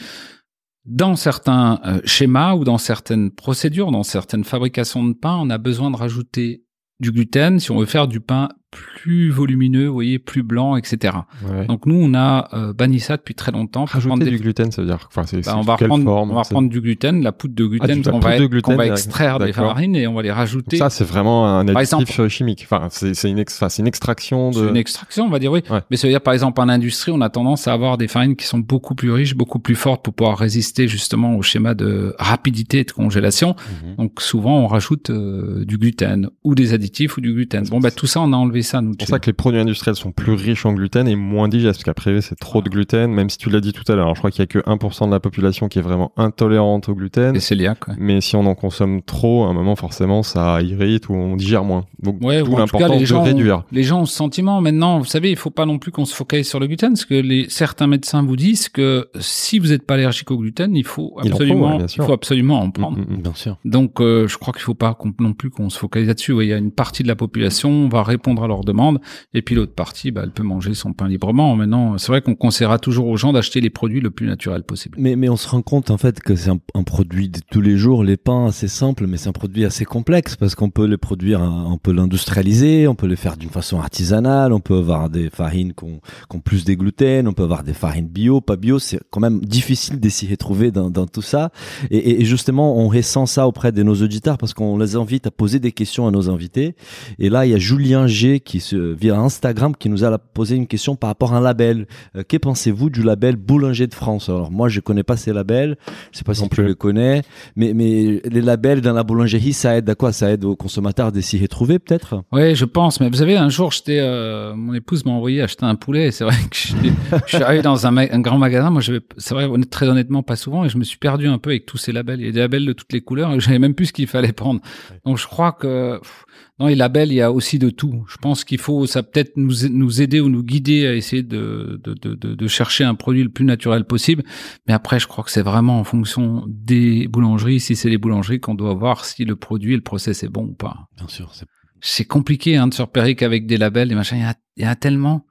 Dans certains euh, schémas ou dans certaines procédures, dans certaines fabrications de pain, on a besoin de rajouter du gluten si on veut faire du pain plus volumineux, vous voyez, plus blanc, etc. Ouais. Donc nous, on a euh, banni ça depuis très longtemps. Rajouter prendre des- du gluten, ça veut dire enfin, c'est, Bah, c'est on va quelle reprendre, forme on va reprendre du gluten, la poudre de gluten Ah, qu'on va, de gluten, va extraire des farines et on va les rajouter. Ça, c'est vraiment un additif exemple- chimique. Enfin, c'est, c'est une, ex- enfin, c'est une extraction de. C'est une extraction, on va dire oui. Ouais. Mais ça veut dire, par exemple, en industrie, on a tendance à avoir des farines qui sont beaucoup plus riches, beaucoup plus fortes pour pouvoir résister justement au schéma de rapidité et de congélation. Mhm. Donc souvent, on rajoute euh, du gluten ou des additifs ou du gluten. Bon, bah tout ça, on a enlevé ça, nous. C'est pour ça que les produits industriels sont plus riches en gluten et moins digestes, parce qu'après, c'est trop de gluten, même si tu l'as dit tout à l'heure. Alors, Je crois qu'il y a que 1% de la population qui est vraiment intolérante au gluten. Et cœliaque, ouais. Mais si on en consomme trop, à un moment, forcément, ça irrite ou on digère moins. Donc, Ouais, tout l'importance de gens, réduire. ont, les gens ont ce sentiment. Maintenant, vous savez, il faut pas non plus qu'on se focalise sur le gluten, parce que les, certains médecins vous disent que si vous n'êtes pas allergique au gluten, il faut Il en faut, absolument, ouais, bien il sûr. faut absolument en prendre. Mm, mm, mm. Bien sûr. Donc, euh, je crois qu'il faut pas non plus qu'on se focalise là-dessus. Il y a une partie de la population, on va répondre à leurs demandes, et puis l'autre partie, bah, elle peut manger son pain librement. Maintenant, c'est vrai qu'on conseillera toujours aux gens d'acheter les produits le plus naturel possible. Mais, mais on se rend compte en fait que c'est un, produit de tous les jours, les pains assez simple, mais c'est un produit assez complexe parce qu'on peut les produire, hein, on peut l'industrialiser, on peut le faire d'une façon artisanale, on peut avoir des farines qui ont, plus des gluten, on peut avoir des farines bio, pas bio, c'est quand même difficile d'essayer de trouver dans, tout ça. Et- et justement, on ressent ça auprès de nos auditeurs parce qu'on les invite à poser des questions à nos invités. Et là, il y a Julien G qui se, via Instagram qui nous a posé une question par rapport à un label. Euh, que pensez-vous du label Boulanger de France? Alors moi, je connais pas ces labels. Je sais pas si Non tu plus. les connais, mais mais les labels dans la boulangerie, ça aide à quoi? Ça aide aux consommateurs de trouver peut-être? Oui, je pense. Mais vous savez, un jour, j'étais, euh, mon épouse m'a envoyé acheter un poulet. et C'est vrai que je suis arrivé dans un, grand magasin. Moi, c'est vrai, très honnêtement, pas souvent, et je me suis perdu un peu avec tous ces labels. Il y a des labels de toutes les couleurs, et je savais même plus ce qu'il fallait prendre. Donc, je crois que pff, dans les labels, il y a aussi de tout. Je pense qu'il faut, ça peut-être nous nous aider ou nous guider à essayer de de, de, de de chercher un produit le plus naturel possible. Mais après, je crois que c'est vraiment en fonction des boulangeries. Si c'est les boulangeries qu'on doit voir si le produit et le process est bon ou pas Bien sûr. c'est- c'est compliqué hein, de se repérer qu'avec des labels, des machins, il y a, il y a tellement.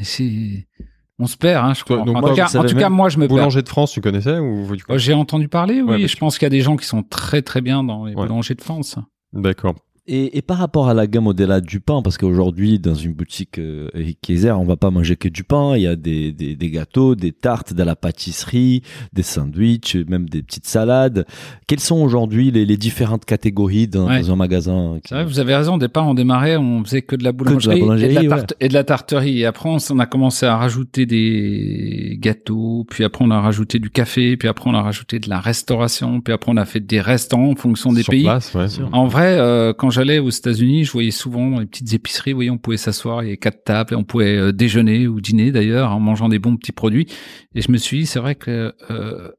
C'est, on se perd, hein, je crois. donc en tout, cas, en tout moi, je me perds. Boulanger de France, tu connaissais ou Oh, J'ai entendu parler, oui. Ouais, je tu- pense qu'il y a des gens qui sont très très bien dans les Ouais. boulangers de France. D'accord. Et, et par rapport à la gamme au-delà du pain, parce qu'aujourd'hui, dans une boutique euh, Kaiser, on va pas manger que du pain. Il y a des, des, des gâteaux, des tartes, de la pâtisserie, des sandwichs, même des petites salades. Quelles sont aujourd'hui les, les différentes catégories dans, Ouais. dans un magasin qui- C'est vrai, vous avez raison. Au départ, on démarrait, on faisait que de la boulangerie, boulangerie, et, de la ouais. tarte- et de la tarterie. Et après, on, a commencé à rajouter des gâteaux, puis après, on a rajouté du café, puis après, on a rajouté de la restauration, puis après, on a fait des restaurants en fonction des Sur pays. place, ouais. En vrai, euh, quand j'allais aux États-Unis, je voyais souvent les petites épiceries, vous voyez, on pouvait s'asseoir, il y avait quatre tables, et on pouvait euh, déjeuner ou dîner d'ailleurs en mangeant des bons petits produits. Et je me suis dit, c'est vrai que euh,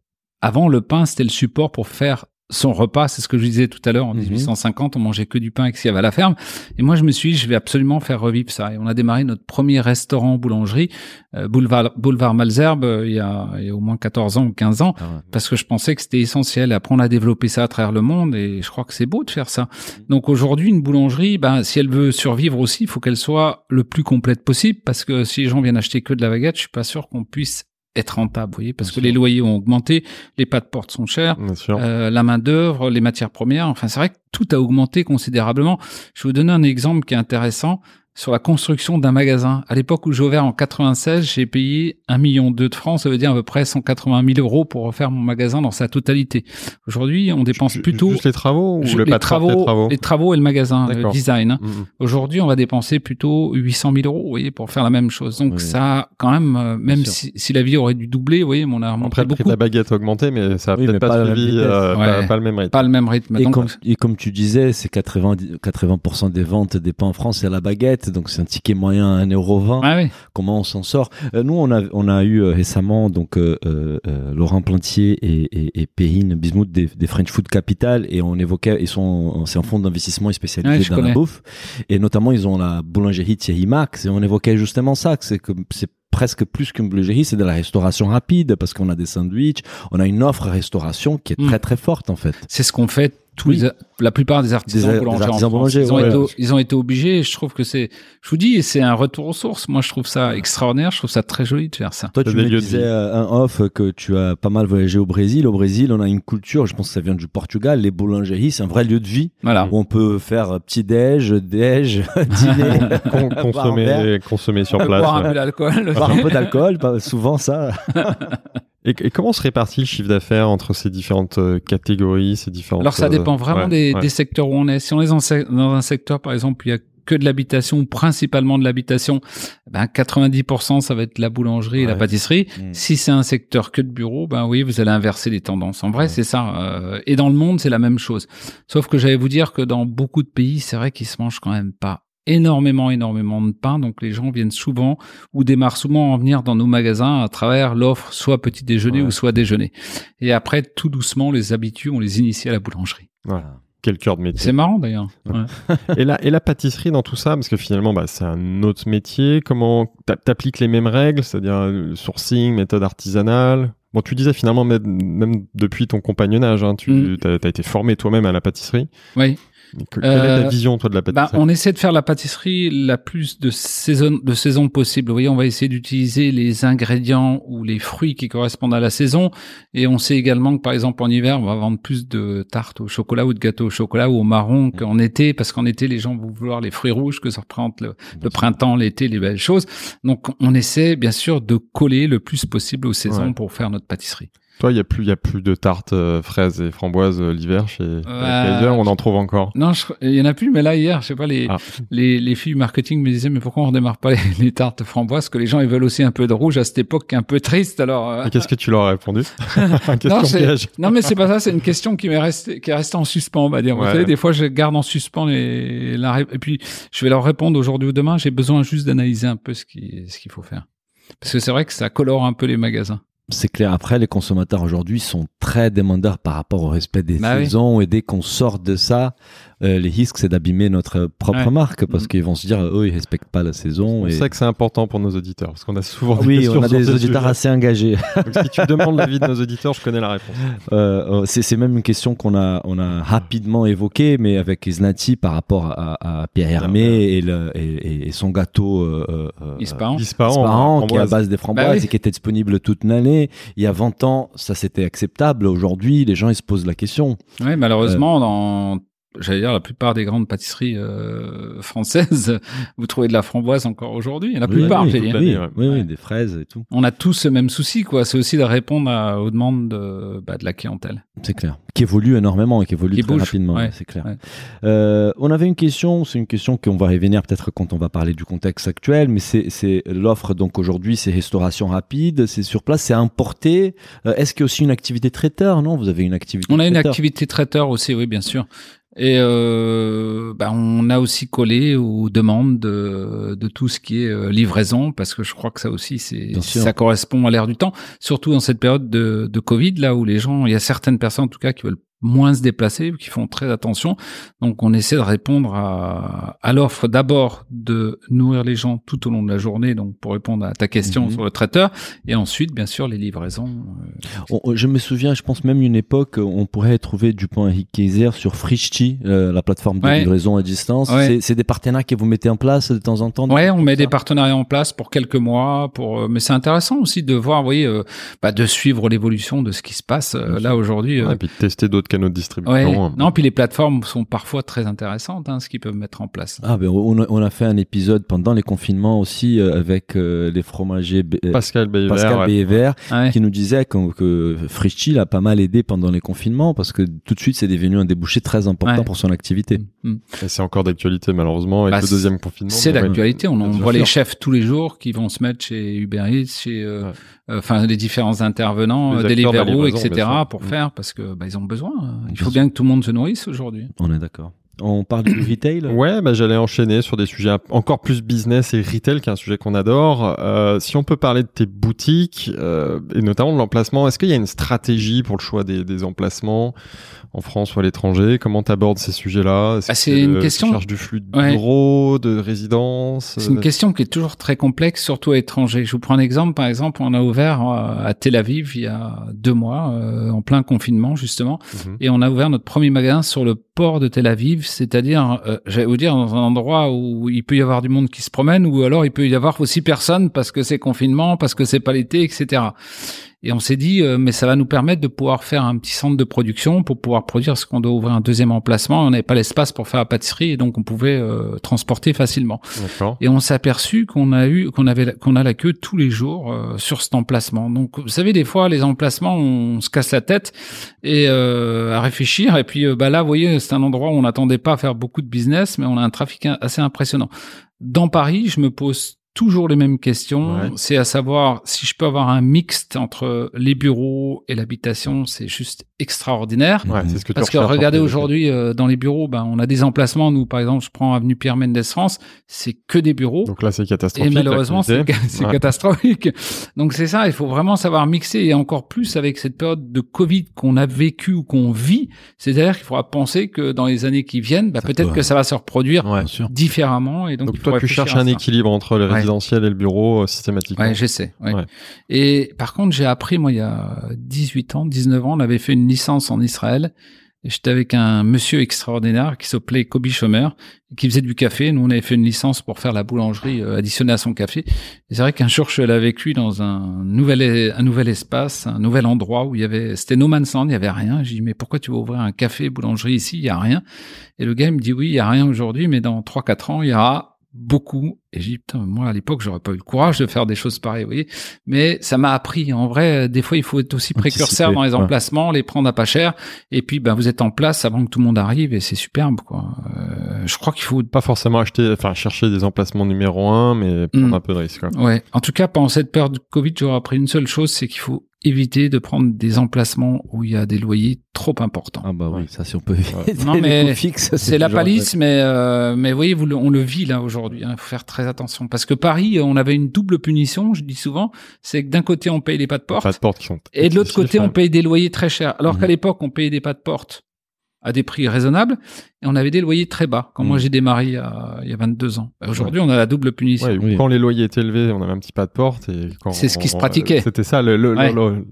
avant le pain, c'était le support pour faire son repas. C'est ce que je disais tout à l'heure. En Mhm. 1850, on mangeait que du pain avec ce qu'il y avait à la ferme. Et moi, je me suis dit, je vais absolument faire revivre ça. Et on a démarré notre premier restaurant boulangerie, euh, boulevard, boulevard Malzerbe, euh, il y, a, il y a au moins 14 ans ou 15 ans, Ah ouais. parce que je pensais que c'était essentiel. Après, on a développé ça à travers le monde et je crois que c'est beau de faire ça. Donc aujourd'hui, une boulangerie, ben, si elle veut survivre aussi, il faut qu'elle soit le plus complète possible, parce que si les gens viennent acheter que de la baguette, je suis pas sûr qu'on puisse être rentable, vous voyez, parce Bien que sûr. les loyers ont augmenté, les pas de porte sont chers, euh, la main d'œuvre, les matières premières. Enfin, c'est vrai que tout a augmenté considérablement. Je vais vous donner un exemple qui est intéressant sur la construction d'un magasin. À l'époque où j'ai ouvert en 96, j'ai payé un million de francs, ça veut dire à peu près 180 000 euros pour refaire mon magasin dans sa totalité. Aujourd'hui, on dépense plutôt Juste les travaux ou je- le les porte des travaux, travaux les travaux et le magasin, le D'accord. design. hein. Mm, mm. Aujourd'hui, on va dépenser plutôt 800 000 euros, vous voyez, pour faire la même chose. Donc Oui. ça, quand même, euh, même si, si la vie aurait dû doubler, vous voyez, on a remonté Après, le prix beaucoup, de la baguette a augmenté, mais ça a Oui, peut-être pas, pas à la même suivi, euh, Ouais. pas, pas le même rythme. pas le même rythme. Et Donc, comme, et comme tu disais, c'est 80, 80% des ventes des pains en France, c'est à la baguette. Donc, c'est un ticket moyen à 1,20€. ah oui. Comment on s'en sort? Euh, Nous, on a, on a eu euh, récemment donc euh, Laurent Plantier et, et, et Perrine Bismuth des, des French Food Capital et on évoquait, ils sont, c'est un fonds d'investissement spécialisé dans connais. la bouffe et notamment ils ont la boulangerie Thierry Max et on évoquait justement ça, que c'est que c'est presque plus qu'une boulangerie, c'est de la restauration rapide parce qu'on a des sandwichs, on a une offre restauration qui est Mm. très très forte en fait. C'est ce qu'on fait tous Oui. les, la plupart des artisans Des- des boulangers. en artisans France. boulangers, ils, ont ouais. été, ils ont été obligés. Je trouve que c'est, je vous dis, c'est un retour aux sources. Moi, je trouve ça extraordinaire. Je trouve ça très joli de faire ça. Toi, tu me disais euh, un off que tu as pas mal voyagé au Brésil. Au Brésil, on a une culture, je pense que ça vient du Portugal, les boulangeries, c'est un vrai lieu de vie Voilà. où on peut faire petit déj, déj, dîner, Con- consommer, consommer sur place. Boire un peu d'alcool. boire un peu d'alcool, pas souvent ça. Et, et comment se répartit le chiffre d'affaires entre ces différentes euh, catégories, ces différentes Alors ça euh, dépend vraiment ouais, des, ouais. des secteurs où on est. Si on est dans, un secteur, par exemple, où il y a que de l'habitation, principalement de l'habitation, ben 90% ça va être la boulangerie et la pâtisserie. Mm. Si c'est un secteur que de bureau, ben oui, vous allez inverser les tendances. En vrai, Ouais. c'est ça. euh, et dans le monde, c'est la même chose. Sauf que j'allais vous dire que dans beaucoup de pays, c'est vrai qu'ils se mangent quand même pas énormément, énormément de pain. Donc les gens viennent souvent ou démarrent souvent à en venir dans nos magasins à travers l'offre soit petit déjeuner Ouais. ou soit déjeuner. Et après, tout doucement, les habitués, on les initie à la boulangerie. Quel cœur de métier. C'est marrant d'ailleurs. Ouais. Et la, et la pâtisserie dans tout ça, parce que finalement, bah, c'est un autre métier. Comment t'a- t'appliques les mêmes règles, c'est-à-dire euh, sourcing, méthode artisanale? Bon, tu disais finalement, même, depuis ton compagnonnage, hein, tu Mm. as, été formé toi-même à la pâtisserie. Oui. Est Euh, ta vision, toi, de la Bah, on essaie de faire la pâtisserie la plus de saison, de saison possible. Vous voyez, on va essayer d'utiliser les ingrédients ou les fruits qui correspondent à la saison. Et on sait également que, par exemple, en hiver, on va vendre plus de tartes au chocolat ou de gâteaux au chocolat ou au marron qu'en été, parce qu'en été, les gens vont vouloir les fruits rouges, que ça représente le, le printemps, l'été, les belles choses. Donc, on essaie, bien sûr, de coller le plus possible aux saisons Ouais. pour faire notre pâtisserie. Toi, il y a plus, il y a plus de tartes euh, fraises et framboises euh, l'hiver chez Kaiser, on en trouve encore? Non, il y en a plus, mais là, hier, je sais pas, les, Ah. les, les filles marketing me disaient, mais pourquoi on redémarre pas les, les tartes framboises? Parce que les gens, ils veulent aussi un peu de rouge à cette époque un peu triste, alors, euh, Et qu'est-ce que tu leur as répondu? Question Non, non, mais c'est pas ça, c'est une question qui m'est restée, qui est restée en suspens, on va dire. Vous savez, des fois, je garde en suspens les, la, et puis, je vais leur répondre aujourd'hui ou demain, j'ai besoin juste d'analyser un peu ce qui, ce qu'il faut faire. Parce que c'est vrai que ça colore un peu les magasins. C'est clair. Après, les consommateurs aujourd'hui sont très demandeurs par rapport au respect des Bah oui. saisons et dès qu'on sort de ça, euh, les risques c'est d'abîmer notre propre Ouais. marque parce Mhm. qu'ils vont se dire eux ils respectent pas la saison. On et... sait que c'est important pour nos auditeurs, parce qu'on a souvent des Oui, questions on a sur des ce auditeurs sujet. assez engagés. Donc, si tu demandes l'avis de nos auditeurs, je connais la réponse. Euh, euh, c'est c'est même une question qu'on a, on a rapidement évoquée, mais avec Islati par rapport à, à Pierre Hermé et, le, et, et son gâteau euh, euh, Ispahan. Disparant, Ispahan, qui est à base des framboises Bah oui. et qui était disponible toute l'année. Il y a 20 ans, ça c'était acceptable. Aujourd'hui, les gens ils se posent la question. Oui, malheureusement, dans, j'allais dire, la plupart des grandes pâtisseries euh, françaises, vous trouvez de la framboise encore aujourd'hui. La Oui, plupart, oui, j'ai oui, dit. l'année, oui, ouais. oui, Ouais. des fraises et tout. On a tous ce même souci, quoi. C'est aussi de répondre à- aux demandes de, bah, de la clientèle. C'est clair. Qui évolue énormément et qui évolue Qui très bouge, rapidement, ouais, c'est clair. ouais. Euh, on avait une question, c'est une question qu'on va revenir peut-être quand on va parler du contexte actuel, mais c'est c'est l'offre donc aujourd'hui, c'est restauration rapide, c'est sur place, c'est importé. Euh, Est-ce qu'il y a aussi une activité traiteur? Non, vous avez une activité. On a une activité traiteur aussi, oui, bien sûr. Et euh, bah, on a aussi collé aux demandes de, de tout ce qui est euh, livraison, parce que je crois que ça aussi, c'est ça correspond à l'ère du temps, surtout dans cette période de, de Covid, là où les gens, il y a certaines personnes en tout cas qui veulent moins se déplacer, qui font très attention. Donc on essaie de répondre à, à l'offre d'abord de nourrir les gens tout au long de la journée, donc pour répondre à ta question Mhm. sur le traiteur, et ensuite bien sûr les livraisons. euh, On- je me souviens, je pense même une époque, on pourrait trouver Dupont Henrique Kaiser sur Frishti, euh, la plateforme de Ouais. livraison à distance. Ouais. C'est- des partenaires que vous mettez en place de temps en temps Ouais, on met ça des partenariats en place pour quelques mois, pour euh, mais c'est intéressant aussi de voir, vous voyez, euh, bah, de suivre l'évolution de ce qui se passe euh, là aujourd'hui. euh, Ouais, et puis de tester d'autres canaux de distribution. Ouais. euh, Non, puis les plateformes sont parfois très intéressantes, hein, ce qu'ils peuvent mettre en place. Ah ben on a, on a fait un épisode pendant les confinements aussi euh, avec euh, les fromagers B- euh, Pascal Bayver. Pascal ouais. Bévert Ouais. qui nous disait que, que l'a pas mal aidé pendant les confinements parce que tout de suite c'est devenu un débouché très important Ouais. pour son activité. Mm. Et c'est encore d'actualité malheureusement avec Bah, le deuxième confinement. C'est d'actualité. On, voit les chefs tous les jours qui vont se mettre chez Uber Eats, chez, euh, Ouais. euh, enfin, les différents intervenants, Les Deliveroo, etc., pour Mm. faire parce que bah, ils ont besoin. Il Bien faut bien que tout le monde se nourrisse aujourd'hui. On est d'accord. On parle du retail Ouais, bah, j'allais enchaîner sur des sujets encore plus business et retail, qui est un sujet qu'on adore. Euh, si on peut parler de tes boutiques euh, et notamment de l'emplacement, est-ce qu'il y a une stratégie pour le choix des, des emplacements en France ou à l'étranger? Comment t'abordes ces sujets-là? Est-ce Ah, que c'est une le- question- Tu du flux de Ouais. bureaux, de résidences C'est une euh, question qui est toujours très complexe, surtout à l'étranger. Je vous prends un exemple. Par exemple, on a ouvert à Tel Aviv il y a deux mois, euh, en plein confinement justement, Mhm. et on a ouvert notre premier magasin sur le port de Tel Aviv, c'est-à-dire, euh, j'allais vous dire, dans un endroit où il peut y avoir du monde qui se promène, ou alors il peut y avoir aussi personne parce que c'est confinement, parce que c'est pas l'été, etc. Et on s'est dit, euh, mais ça va nous permettre de pouvoir faire un petit centre de production pour pouvoir produire ce qu'on doit ouvrir un deuxième emplacement. On n'avait pas l'espace pour faire la pâtisserie et donc on pouvait euh, transporter facilement. Et on s'est aperçu qu'on a eu, qu'on avait, la- qu'on a la queue tous les jours euh, sur cet emplacement. Donc, vous savez, des fois, les emplacements, on se casse la tête et euh, à réfléchir. Et puis, euh, bah là, vous voyez, c'est un endroit où on n'attendait pas à faire beaucoup de business, mais on a un trafic assez impressionnant. Dans Paris, je me pose toujours les mêmes questions. Ouais. C'est à savoir si je peux avoir un mixte entre les bureaux et l'habitation, c'est juste extraordinaire. Ouais, c'est ce que Parce que regardez aujourd'hui euh, dans les bureaux, ben on a des emplacements. Nous, par exemple, je prends avenue Pierre Mendès France, c'est que des bureaux. Donc là, c'est Et catastrophique. malheureusement, c'est Ouais. catastrophique. Donc c'est ça, il faut vraiment savoir mixer et encore plus avec cette période de Covid qu'on a vécu ou qu'on vit. C'est-à-dire qu'il faudra penser que dans les années qui viennent, Ça peut-être peut- que ça va se reproduire différemment. Et donc, Donc il faut toi, tu cherches un équilibre entre le Ouais. Résidentiel et le bureau euh, systématiquement. Ouais, j'essaie. Ouais. Ouais. Et par contre, j'ai appris, moi, il y a 18 ans, 19 ans, on avait fait une licence en Israël. J'étais avec un monsieur extraordinaire qui s'appelait Kobi Schomer, qui faisait du café. Nous, on avait fait une licence pour faire la boulangerie euh, additionnée à son café. Et c'est vrai qu'un jour, je suis allé avec lui dans un nouvel, un nouvel espace, un nouvel endroit où il y avait, c'était no man's land, il y avait rien. J'ai dit, mais pourquoi tu vas ouvrir un café, boulangerie ici? Il y a rien. Et le gars, il me dit, oui, il y a rien aujourd'hui, mais dans 3-4 ans, il y aura beaucoup. Et j'ai dit, putain, moi, à l'époque, j'aurais pas eu le courage de faire des choses pareilles, vous voyez. Mais ça m'a appris. En vrai, des fois, il faut être aussi précurseur Anticiper, dans les ouais. emplacements, les prendre à pas cher. Et puis, ben, vous êtes en place avant que tout le monde arrive et c'est superbe, quoi. Euh, je crois qu'il faut Pas forcément acheter, enfin chercher des emplacements numéro un, mais prendre Mm. un peu de risque. quoi. Ouais. En tout cas, pendant cette période de Covid, j'aurais appris une seule chose, c'est qu'il faut éviter de prendre des emplacements où il y a des loyers trop importants. Ah bah oui, Ouais. ça si on peut éviter Non, mais C'est la palisse, mais euh, mais vous voyez, vous le- on le vit là aujourd'hui. Il faut faire très attention parce que Paris, on avait une double punition. Je dis souvent, c'est que d'un côté on paye les pas de porte, Pas de qui sont. et de l'autre côté on ouais. paye des loyers très chers. Alors Mhm. qu'à l'époque on payait des pas de porte à des prix raisonnables et on avait des loyers très bas. Quand moi Mhm. j'ai démarré il y a, il y a 22 ans. Bah, Aujourd'hui on a la double punition. Ouais, Oui. Quand les loyers étaient élevés, on avait un petit pas de porte. et C'est ce qui se on- pratiquait. C'était ça. Ouais.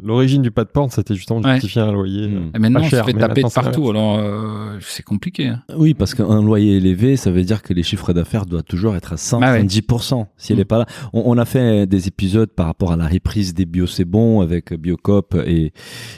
L'origine du pas de porte, c'était justement justifier un loyer. Mm. Et maintenant Pas on cher, se fait mais taper de partout. Alors euh, c'est compliqué. hein. Oui, parce qu'un loyer élevé, ça veut dire que les chiffres d'affaires doivent toujours être à 110%. S'il Mm. n'est pas là, on, on a fait des épisodes par rapport à la reprise des bio c'est bon avec Biocop et,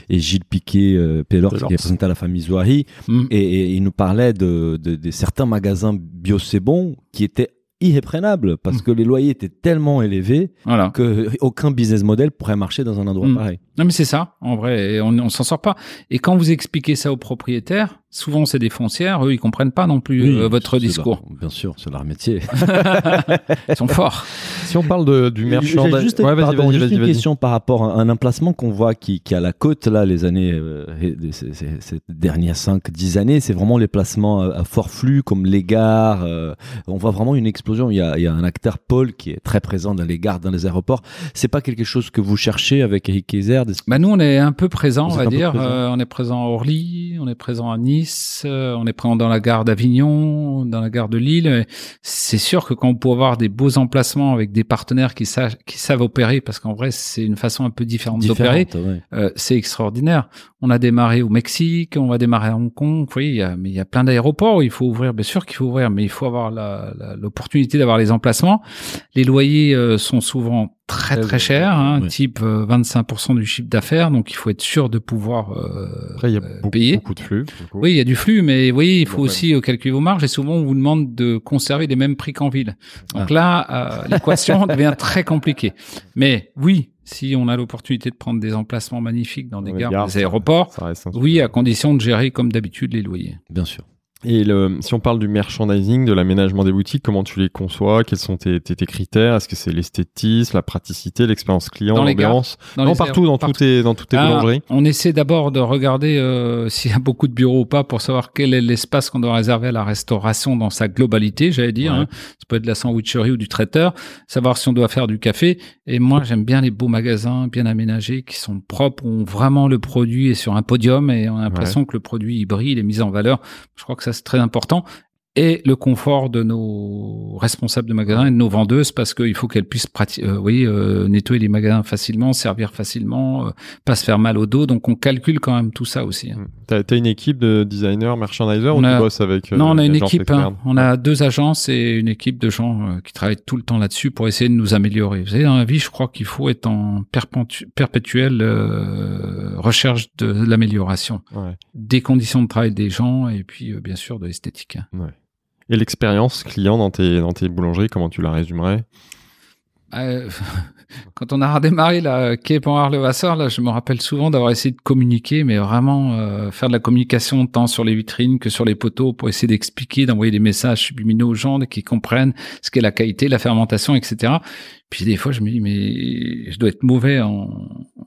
et Gilles Piquet, euh, Pellor, qui représentait la famille Zouahi, Mm. et, et il nous parlait de, de, de certains magasins bio c'est bon qui étaient irréprénables parce Mm. que les loyers étaient tellement élevés Voilà. que aucun business model pourrait marcher dans un endroit Mm. pareil. Non mais c'est ça, en vrai, on, on s'en sort pas. Et quand vous expliquez ça aux propriétaires, Souvent, c'est des foncières. Eux, ils comprennent pas non plus Oui, euh, votre discours. leur- bien sûr, c'est leur métier. Ils sont forts. Si on parle de, du J'ai merchandising, juste, ouais, pardon, vas-y, juste vas-y, une vas-y. question par rapport à un emplacement qu'on voit qui, qui est à la côte, là, les années, euh, ces, ces- ces dernières 5-10 années, c'est vraiment les placements à, à fort flux, comme les gares. euh, on voit vraiment une explosion. Il y, a, il y a un acteur, Paul, qui est très présent dans les gares, dans les aéroports. C'est pas quelque chose que vous cherchez avec Eric Kaiser des- Bah nous, on est un peu présent, on va dire. Euh, on est présent à Orly, on est présent à Nice, euh, on est présent dans la gare d'Avignon, dans la gare de Lille. C'est sûr que quand on peut avoir des beaux emplacements avec des partenaires qui savent, qui savent opérer, parce qu'en vrai, c'est une façon un peu différente d'opérer, ouais. euh, c'est extraordinaire. On a démarré au Mexique, on va démarrer à Hong Kong. Il y a, mais il y a plein d'aéroports où il faut ouvrir. Bien sûr qu'il faut ouvrir, mais il faut avoir l'opportunité d'avoir les emplacements. Les loyers euh, sont souvent très Très chers, hein, type euh, 25% du chiffre d'affaires. Donc il faut être sûr de pouvoir euh, Après, il y a euh, beaucoup, payer. beaucoup de flux. Oui, il y a du flux, mais oui, il faut aussi euh, calculer vos marges et souvent on vous demande de conserver les mêmes prix qu'en ville. Donc là, euh, l'équation devient très compliquée. Mais oui, si on a l'opportunité de prendre des emplacements magnifiques dans des gares, des aéroports, Ça oui, à condition de gérer comme d'habitude les loyers. Bien sûr. Et le, si on parle du merchandising, de l'aménagement des boutiques, comment tu les conçois? Quels sont tes, tes, tes critères? Est-ce que c'est l'esthétisme, la praticité, l'expérience client, l'ambiance? Non, les partout, dans, toutes tes, dans toutes tes Ah, boulangeries. On essaie d'abord de regarder euh, s'il y a beaucoup de bureaux ou pas pour savoir quel est l'espace qu'on doit réserver à la restauration dans sa globalité, j'allais dire. Ouais. hein. Ça peut être de la sandwicherie ou du traiteur. Savoir si on doit faire du café. Et moi, j'aime bien les beaux magasins bien aménagés qui sont propres, où vraiment le produit est sur un podium et on a l'impression que le produit il brille, il est mis en valeur. Je crois que ça c'est très important. Et le confort de nos responsables de magasins et de nos vendeuses parce qu'il faut qu'elles puissent euh, oui, euh, nettoyer les magasins facilement, servir facilement, euh, pas se faire mal au dos. Donc on calcule quand même tout ça aussi. hein. T'as as une équipe de designers, merchandisers On ou a- tu bosses avec euh, non, on a une équipe. hein. On a deux agences et une équipe de gens euh, qui travaillent tout le temps là-dessus pour essayer de nous améliorer. Vous savez, dans la vie, je crois qu'il faut être en perpétu- perpétuelle euh, recherche de l'amélioration Ouais. des conditions de travail des gens et puis euh, bien sûr de l'esthétique. hein. Et l'expérience client dans tes, boulangeries, comment tu la résumerais? Euh, quand on a redémarré la quai Pont le Vasseur, là, je me rappelle souvent d'avoir essayé de communiquer, mais vraiment euh, faire de la communication tant sur les vitrines que sur les poteaux pour essayer d'expliquer, d'envoyer des messages subliminaux aux gens, qui comprennent ce qu'est la qualité, la fermentation, etc. Puis des fois, je me dis, mais je dois être mauvais en,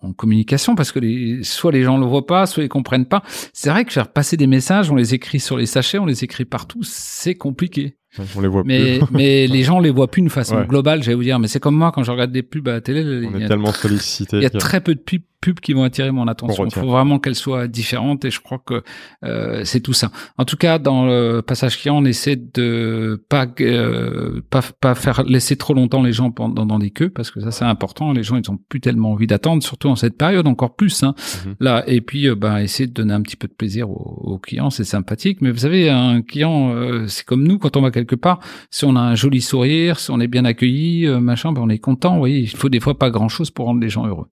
en communication parce que les, soit les gens le voient pas, soit ils comprennent pas. C'est vrai que faire passer des messages, on les écrit sur les sachets, on les écrit partout, c'est compliqué. On les voit Mais, plus. mais les gens les voient plus d'une façon Ouais. globale, j'allais vous dire. Mais c'est comme moi quand je regarde des pubs à la télé. On il y est a tellement sollicité. il y a très peu de pubs, pubs qui vont attirer mon attention. Il faut vraiment qu'elles soient différentes et je crois que euh, c'est tout ça. En tout cas, dans le passage client, on essaie de pas euh, pas pas faire laisser trop longtemps les gens pendant dans des queues parce que ça c'est important. Les gens ils ont plus tellement envie d'attendre, surtout en cette période encore plus. Hein, Mhm. Là et puis euh, ben essayer de donner un petit peu de plaisir aux, aux clients, c'est sympathique. Mais vous savez, un client, euh, c'est comme nous quand on va quelque part. Si on a un joli sourire, si on est bien accueilli, euh, machin, ben on est content. Vous voyez, il faut des fois pas grand chose pour rendre les gens heureux.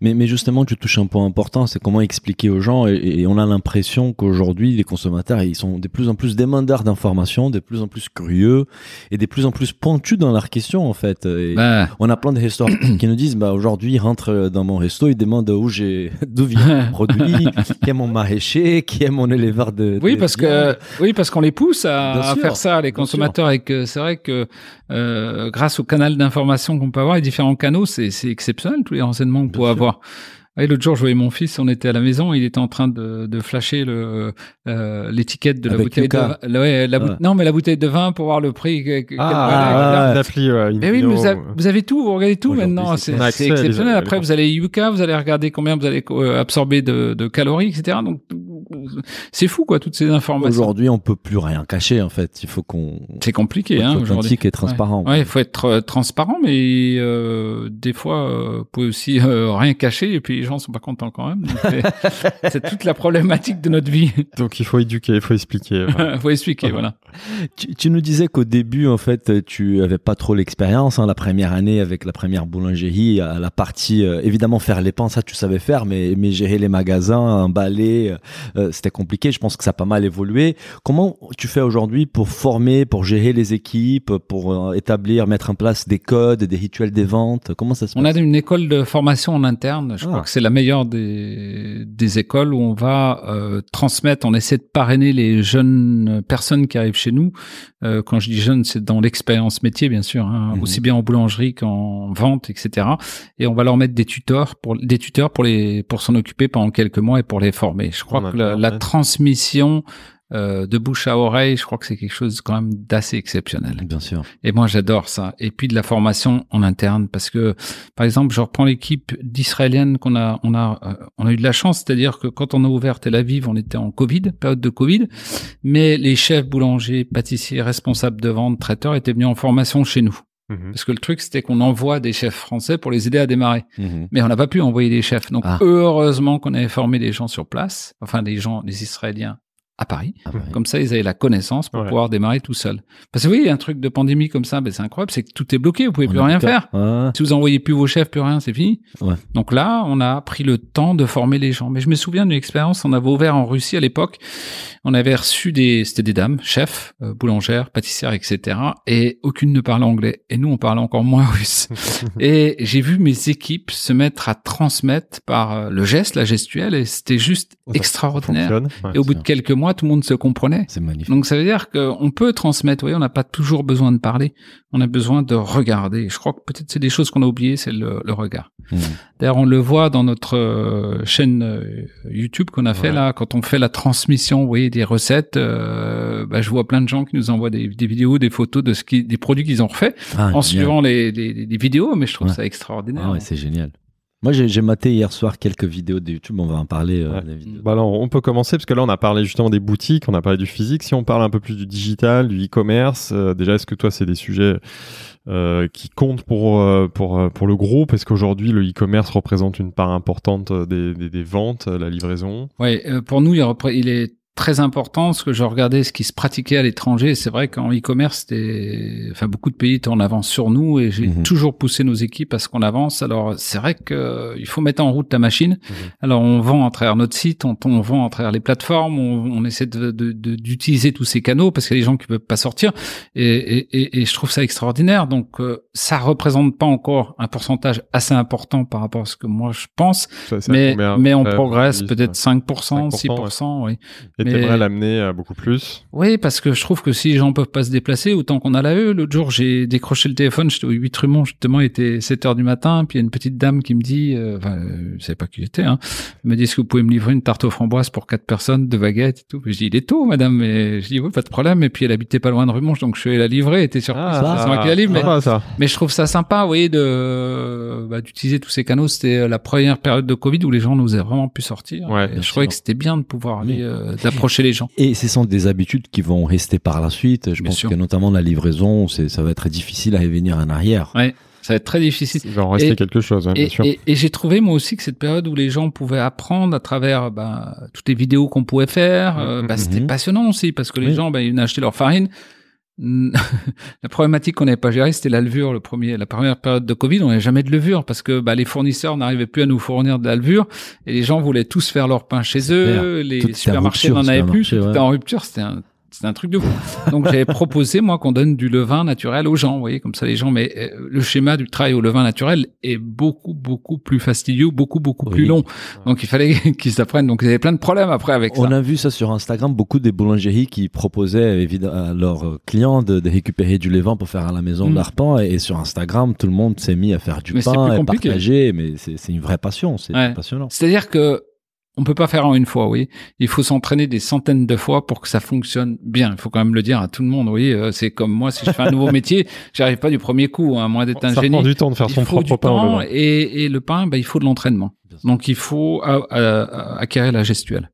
Mais, mais justement, tu touches un point important, c'est comment expliquer aux gens, et, et on a l'impression qu'aujourd'hui, les consommateurs, ils sont de plus en plus demandeurs d'informations, de plus en plus curieux, et de plus en plus pointus dans leurs questions, en fait. Et Ben, on a plein de restaurants qui nous disent, bah, aujourd'hui, ils rentrent dans mon resto, ils demandent où j'ai, d'où vient le produit, qui est mon maraîcher, qui est mon éleveur de, Oui, de parce viande. que oui, parce qu'on les pousse à, Bien à sûr, faire ça, les consommateurs, et que c'est vrai que euh, grâce au canal d'information qu'on peut avoir, les différents canaux, c'est c'est exceptionnel tous les renseignements sûr. avoir. Et L'autre jour, je voyais mon fils, on était à la maison, il était en train de, de flasher le euh, l'étiquette de la Avec bouteille Yuka. de vin. Ouais, la boute- Ouais. Non, mais la bouteille de vin pour voir le prix. que- que- Ah, ah, mais oui, vous, avez, vous avez tout, vous regardez tout maintenant. c'est les- exceptionnel. les Après, vous allez Yuka, vous allez regarder combien vous allez euh, absorber de, de calories, etc. Donc, c'est fou, quoi, toutes ces informations. Aujourd'hui, on peut plus rien cacher, en fait. Il faut qu'on, C'est compliqué, faut hein, authentique et transparent. Ouais, il faut être euh, transparent, mais euh, des fois, euh, vous pouvez aussi euh, rien cacher et puis les gens sont pas contents quand même. C'est- toute la problématique de notre vie. Donc il faut éduquer, il faut expliquer. voilà. faut expliquer, voilà. Tu, tu nous disais qu'au début, en fait, tu avais pas trop l'expérience, hein, la première année avec la première boulangerie, à la partie, euh, évidemment, faire les pains, ça tu savais faire, mais, mais gérer les magasins, emballer, euh, c'était compliqué. Je pense que ça a pas mal évolué. Comment tu fais aujourd'hui pour former, pour gérer les équipes, pour euh, établir, mettre en place des codes, des rituels des ventes? Comment ça se On passe? a une école de formation en interne. Je Ah. crois que c'est la meilleure des, des écoles où on va euh, transmettre, on essaie de parrainer les jeunes personnes qui arrivent chez nous. Euh, quand je dis jeunes, c'est dans l'expérience métier, bien sûr, hein, Mhm. aussi bien en boulangerie qu'en vente, etc. Et on va leur mettre des tuteurs pour des tuteurs pour les pour s'en occuper pendant quelques mois et pour les former. Je crois que la, transmission euh, de bouche à oreille, je crois que c'est quelque chose quand même d'assez exceptionnel. Bien sûr. Et moi, j'adore ça. Et puis de la formation en interne, parce que, par exemple, je reprends l'équipe d'Israéliennes qu'on a, on a, euh, on a eu de la chance, c'est-à-dire que quand on a ouvert Tel Aviv, on était en Covid, période de Covid, mais les chefs boulangers, pâtissiers, responsables de vente, traiteurs étaient venus en formation chez nous. Mhm. Parce que le truc, c'était qu'on envoie des chefs français pour les aider à démarrer. Mhm. Mais on n'a pas pu envoyer des chefs. Donc, Ah. heureusement qu'on avait formé des gens sur place, enfin, des gens, des Israéliens à Paris. Ah ouais. Comme ça, ils avaient la connaissance pour Ouais. pouvoir démarrer tout seul. Parce que oui, un truc de pandémie comme ça, ben, c'est incroyable, c'est que tout est bloqué, vous pouvez On plus rien faire. Ouais. Si vous envoyez plus vos chefs, plus rien, c'est fini. Donc là, on a pris le temps de former les gens. Mais je me souviens d'une expérience, on avait ouvert en Russie à l'époque. On avait reçu des, c'était des dames, chefs, euh, boulangères, pâtissières, etc. Et aucune ne parlait anglais. Et nous, on parlait encore moins russe. et j'ai vu mes équipes se mettre à transmettre par euh, le geste, la gestuelle, et c'était juste extraordinaire. Et au bout de quelques mois, tout le monde se comprenait. C'est magnifique. Donc ça veut dire qu'on peut transmettre, oui, on n'a pas toujours besoin de parler, on a besoin de regarder. Je crois que peut-être c'est des choses qu'on a oubliées, c'est le, le regard. Mhm. D'ailleurs, on le voit dans notre euh, chaîne euh, YouTube qu'on a fait Ouais. là, quand on fait la transmission, vous voyez, des recettes, euh, bah, je vois plein de gens qui nous envoient des, des vidéos, des photos de ce qui, des produits qu'ils ont refait Ah, en suivant les, les, les vidéos, mais je trouve Ouais. ça extraordinaire. Ah ouais, c'est génial. Moi, j'ai maté hier soir quelques vidéos de YouTube. On va en parler. euh, Ouais. des vidéos. Bah alors, on peut commencer parce que là, on a parlé justement des boutiques, on a parlé du physique. Si on parle un peu plus du digital, du e-commerce, euh, déjà, est-ce que toi, c'est des sujets euh, qui comptent pour pour pour le groupe? Est-ce qu'aujourd'hui, le e-commerce représente une part importante des, des, des ventes, la livraison? Oui, euh, pour nous, il est très important parce que je regardais ce qui se pratiquait à l'étranger. C'est vrai qu'en e-commerce, c'était, enfin, beaucoup de pays étaient en avance sur nous et j'ai Mhm. toujours poussé nos équipes à ce qu'on avance. Alors, c'est vrai que euh, faut mettre en route la machine. Alors, on vend à travers notre site, on, on vend à travers les plateformes, on, on essaie de, de- de- d'utiliser tous ces canaux parce qu'il y a des gens qui peuvent pas sortir et, et, et, et je trouve ça extraordinaire. Donc, euh, ça représente pas encore un pourcentage assez important par rapport à ce que moi je pense, Ça- mais, mais on euh, progresse peut-être dites, 5%, 5%, 6%, oui. Et mais- t'aimerais l'amener à beaucoup plus Oui, parce que je trouve que si les gens peuvent pas se déplacer, autant qu'on a la E. L'autre jour, j'ai décroché le téléphone, j'étais au 8 Rumont, justement, il était 7 heures du matin, puis il y a une petite dame qui me dit, euh, enfin, euh, je savais pas qui j'étais, hein, elle me dit, est-ce que vous pouvez me livrer une tarte aux framboises pour quatre personnes, deux baguettes et tout? Puis je dis, il est tôt, madame, mais je dis, oui, pas de problème. Et puis elle habitait pas loin de Rumont, donc je suis allé la livrer, elle était surprise, Ah, c'est moi qui la livre, mais, sympa, ça. mais je trouve ça sympa, vous voyez, de, bah, d'utiliser tous ces canaux. C'était la première période de Covid où les gens n'osaient vraiment plus sortir. Ouais, je trouvais que c'était bien de pouvoir aller, euh, d'approcher les gens. Et ce sont des habitudes qui vont rester par la suite. Je Bien pense sûr. que notamment la livraison, c'est, ça va être difficile à revenir en arrière. Ouais. Ça va être très difficile. Il va en rester Et- quelque chose, hein, bien Et, sûr. et- et j'ai trouvé moi aussi que cette période où les gens pouvaient apprendre à travers ben, toutes les vidéos qu'on pouvait faire, euh, ben, c'était Mhm. passionnant aussi parce que les Oui. gens ben, ils venaient acheter leur farine. la problématique qu'on n'avait pas gérée, c'était la levure. Le premier, la première période de Covid, on n'avait jamais de levure parce que ben, les fournisseurs n'arrivaient plus à nous fournir de la levure et les gens voulaient tous faire leur pain chez eux. Les supermarchés n'en avaient plus, tout ouais. en rupture. C'était un c'était un truc de fou. Donc j'avais proposé moi qu'on donne du levain naturel aux gens, vous voyez comme ça les gens. Mais euh, le schéma du travail au levain naturel est beaucoup beaucoup plus fastidieux, beaucoup beaucoup plus long. Donc il fallait qu'ils s'apprennent. Donc ils avaient plein de problèmes après avec ça. On a vu ça sur Instagram, beaucoup des boulangeries qui proposaient évidemment à leurs clients de, de récupérer du levain pour faire à la maison Mm. leur pain. Et sur Instagram, tout le monde s'est mis à faire du Mais c'est pain et compliqué. partager. Mais c'est c'est une vraie passion, c'est Ouais. passionnant. C'est-à-dire que on peut pas faire en une fois, oui. Il faut s'entraîner des centaines de fois pour que ça fonctionne bien. Il faut quand même le dire à tout le monde, oui. euh, C'est comme moi, si je fais un nouveau métier, j'arrive pas du premier coup, hein, à moins d'être un Ça génie. prend du temps de faire il son faut propre du pain temps et, et le pain, bah, il faut de l'entraînement. Donc il faut euh, euh, acquérir la gestuelle.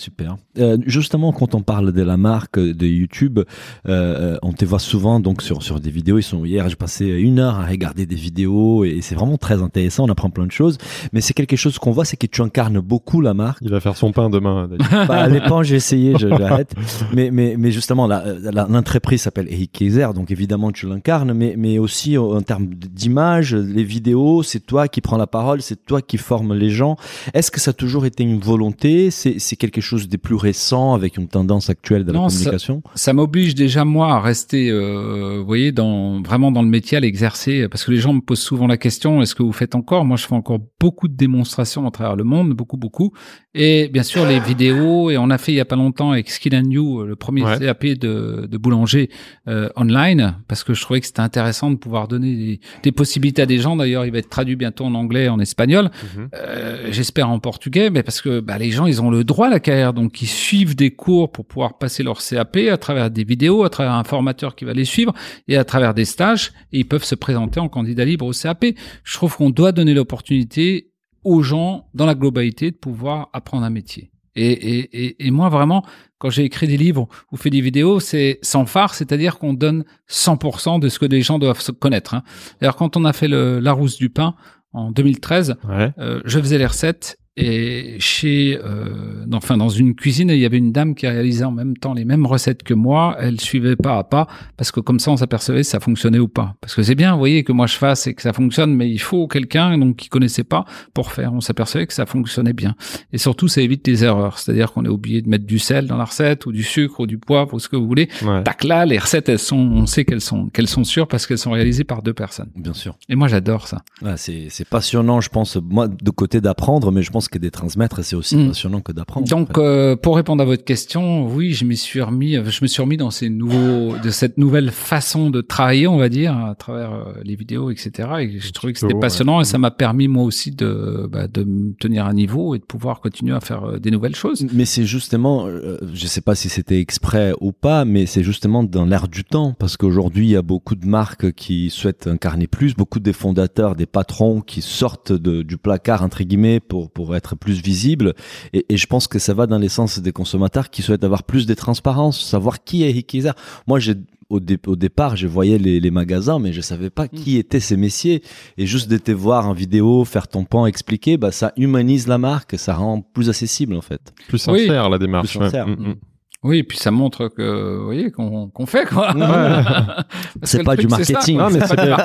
Super. Euh, justement, quand on parle de la marque de YouTube, euh, on te voit souvent donc sur sur des vidéos. Ils sont hier, j'ai passé une heure à regarder des vidéos et c'est vraiment très intéressant. On apprend plein de choses. Mais c'est quelque chose qu'on voit, c'est que tu incarnes beaucoup la marque. Il va faire son pain demain. Bah, les pains, j'ai essayé, j'arrête. Mais, mais, mais justement, l'entreprise s'appelle Eric Kaiser, donc évidemment tu l'incarnes, mais, mais aussi en termes d'image, les vidéos, c'est toi qui prends la parole, c'est toi qui formes les gens. Est-ce que ça a toujours été une volonté? C'est c'est quelque chose chose des plus récents avec une tendance actuelle de la Non, communication ça m'oblige déjà moi à rester, euh, vous voyez, dans vraiment dans le métier, à l'exercer, parce que les gens me posent souvent la question est-ce que vous faites encore? Moi, je fais encore beaucoup de démonstrations à travers le monde, beaucoup, beaucoup, et bien sûr les vidéos. Et on a fait il y a pas longtemps avec Skill and You le premier Ouais. CAP de, de boulanger euh, online, parce que je trouvais que c'était intéressant de pouvoir donner des, des possibilités à des gens. D'ailleurs, il va être traduit bientôt en anglais, en espagnol. Mhm. Euh, j'espère en portugais, mais parce que bah, les gens, ils ont le droit à la carrière, donc ils suivent des cours pour pouvoir passer leur CAP à travers des vidéos, à travers un formateur qui va les suivre et à travers des stages, et ils peuvent se présenter en candidat libre au CAP. Je trouve qu'on doit donner l'opportunité aux gens, dans la globalité, de pouvoir apprendre un métier. Et, et, et, et moi, vraiment, quand j'ai écrit des livres ou fait des vidéos, c'est sans phare, c'est-à-dire qu'on donne 100% de ce que les gens doivent se connaître. Hein. D'ailleurs, quand on a fait le, la rousse du pain en 2013, Ouais. euh, je faisais les recettes et chez, euh, dans- enfin, dans une cuisine, il y avait une dame qui réalisait en même temps les mêmes recettes que moi. Elle suivait pas à pas parce que comme ça, on s'apercevait si ça fonctionnait ou pas. Parce que c'est bien, vous voyez, que moi je fasse et que ça fonctionne, mais il faut quelqu'un donc qui connaissait pas pour faire. On s'apercevait que ça fonctionnait bien. Et surtout, ça évite les erreurs. C'est-à-dire qu'on est oublié de mettre du sel dans la recette ou du sucre ou du poivre ou ce que vous voulez. Ouais. Tac là, les recettes, elles sont, on sait qu'elles sont, qu'elles sont sûres parce qu'elles sont réalisées par deux personnes. Bien sûr. Et moi, j'adore ça. Ouais, c'est c'est passionnant, je pense, moi, de côté d'apprendre, mais je pense que des transmettre, c'est aussi Mm. passionnant que d'apprendre. Donc, en fait. euh, pour répondre à votre question, oui, je m'y suis remis, je me suis remis dans ces nouveaux, de cette nouvelle façon de travailler, on va dire, à travers euh, les vidéos, etc. Et je trouvais que c'était passionnant ouais. et ça m'a permis moi aussi de, bah, de me tenir à niveau et de pouvoir continuer à faire euh, des nouvelles choses. Mais c'est justement, euh, je sais pas si c'était exprès ou pas, mais c'est justement dans l'air du temps, parce qu'aujourd'hui il y a beaucoup de marques qui souhaitent incarner plus, beaucoup des fondateurs, des patrons qui sortent de, du placard entre guillemets pour pour être plus visibles, et, et je pense que ça va dans l'essence des consommateurs qui souhaitent avoir plus de transparence, savoir qui est Hikiza. Moi j'ai au, dé- au départ, je voyais les, les magasins, mais je savais pas qui étaient ces messieurs. Et juste de te voir en vidéo, faire ton pan, expliquer, bah, ça humanise la marque, ça rend plus accessible, en fait. Plus Oui. sincère la démarche. Plus ouais. sincère. Mm, mm. Oui, et puis ça montre que, vous voyez, qu'on qu'on fait, quoi. C'est que pas truc, du ça, marketing. quoi. Non, mais C'est bien.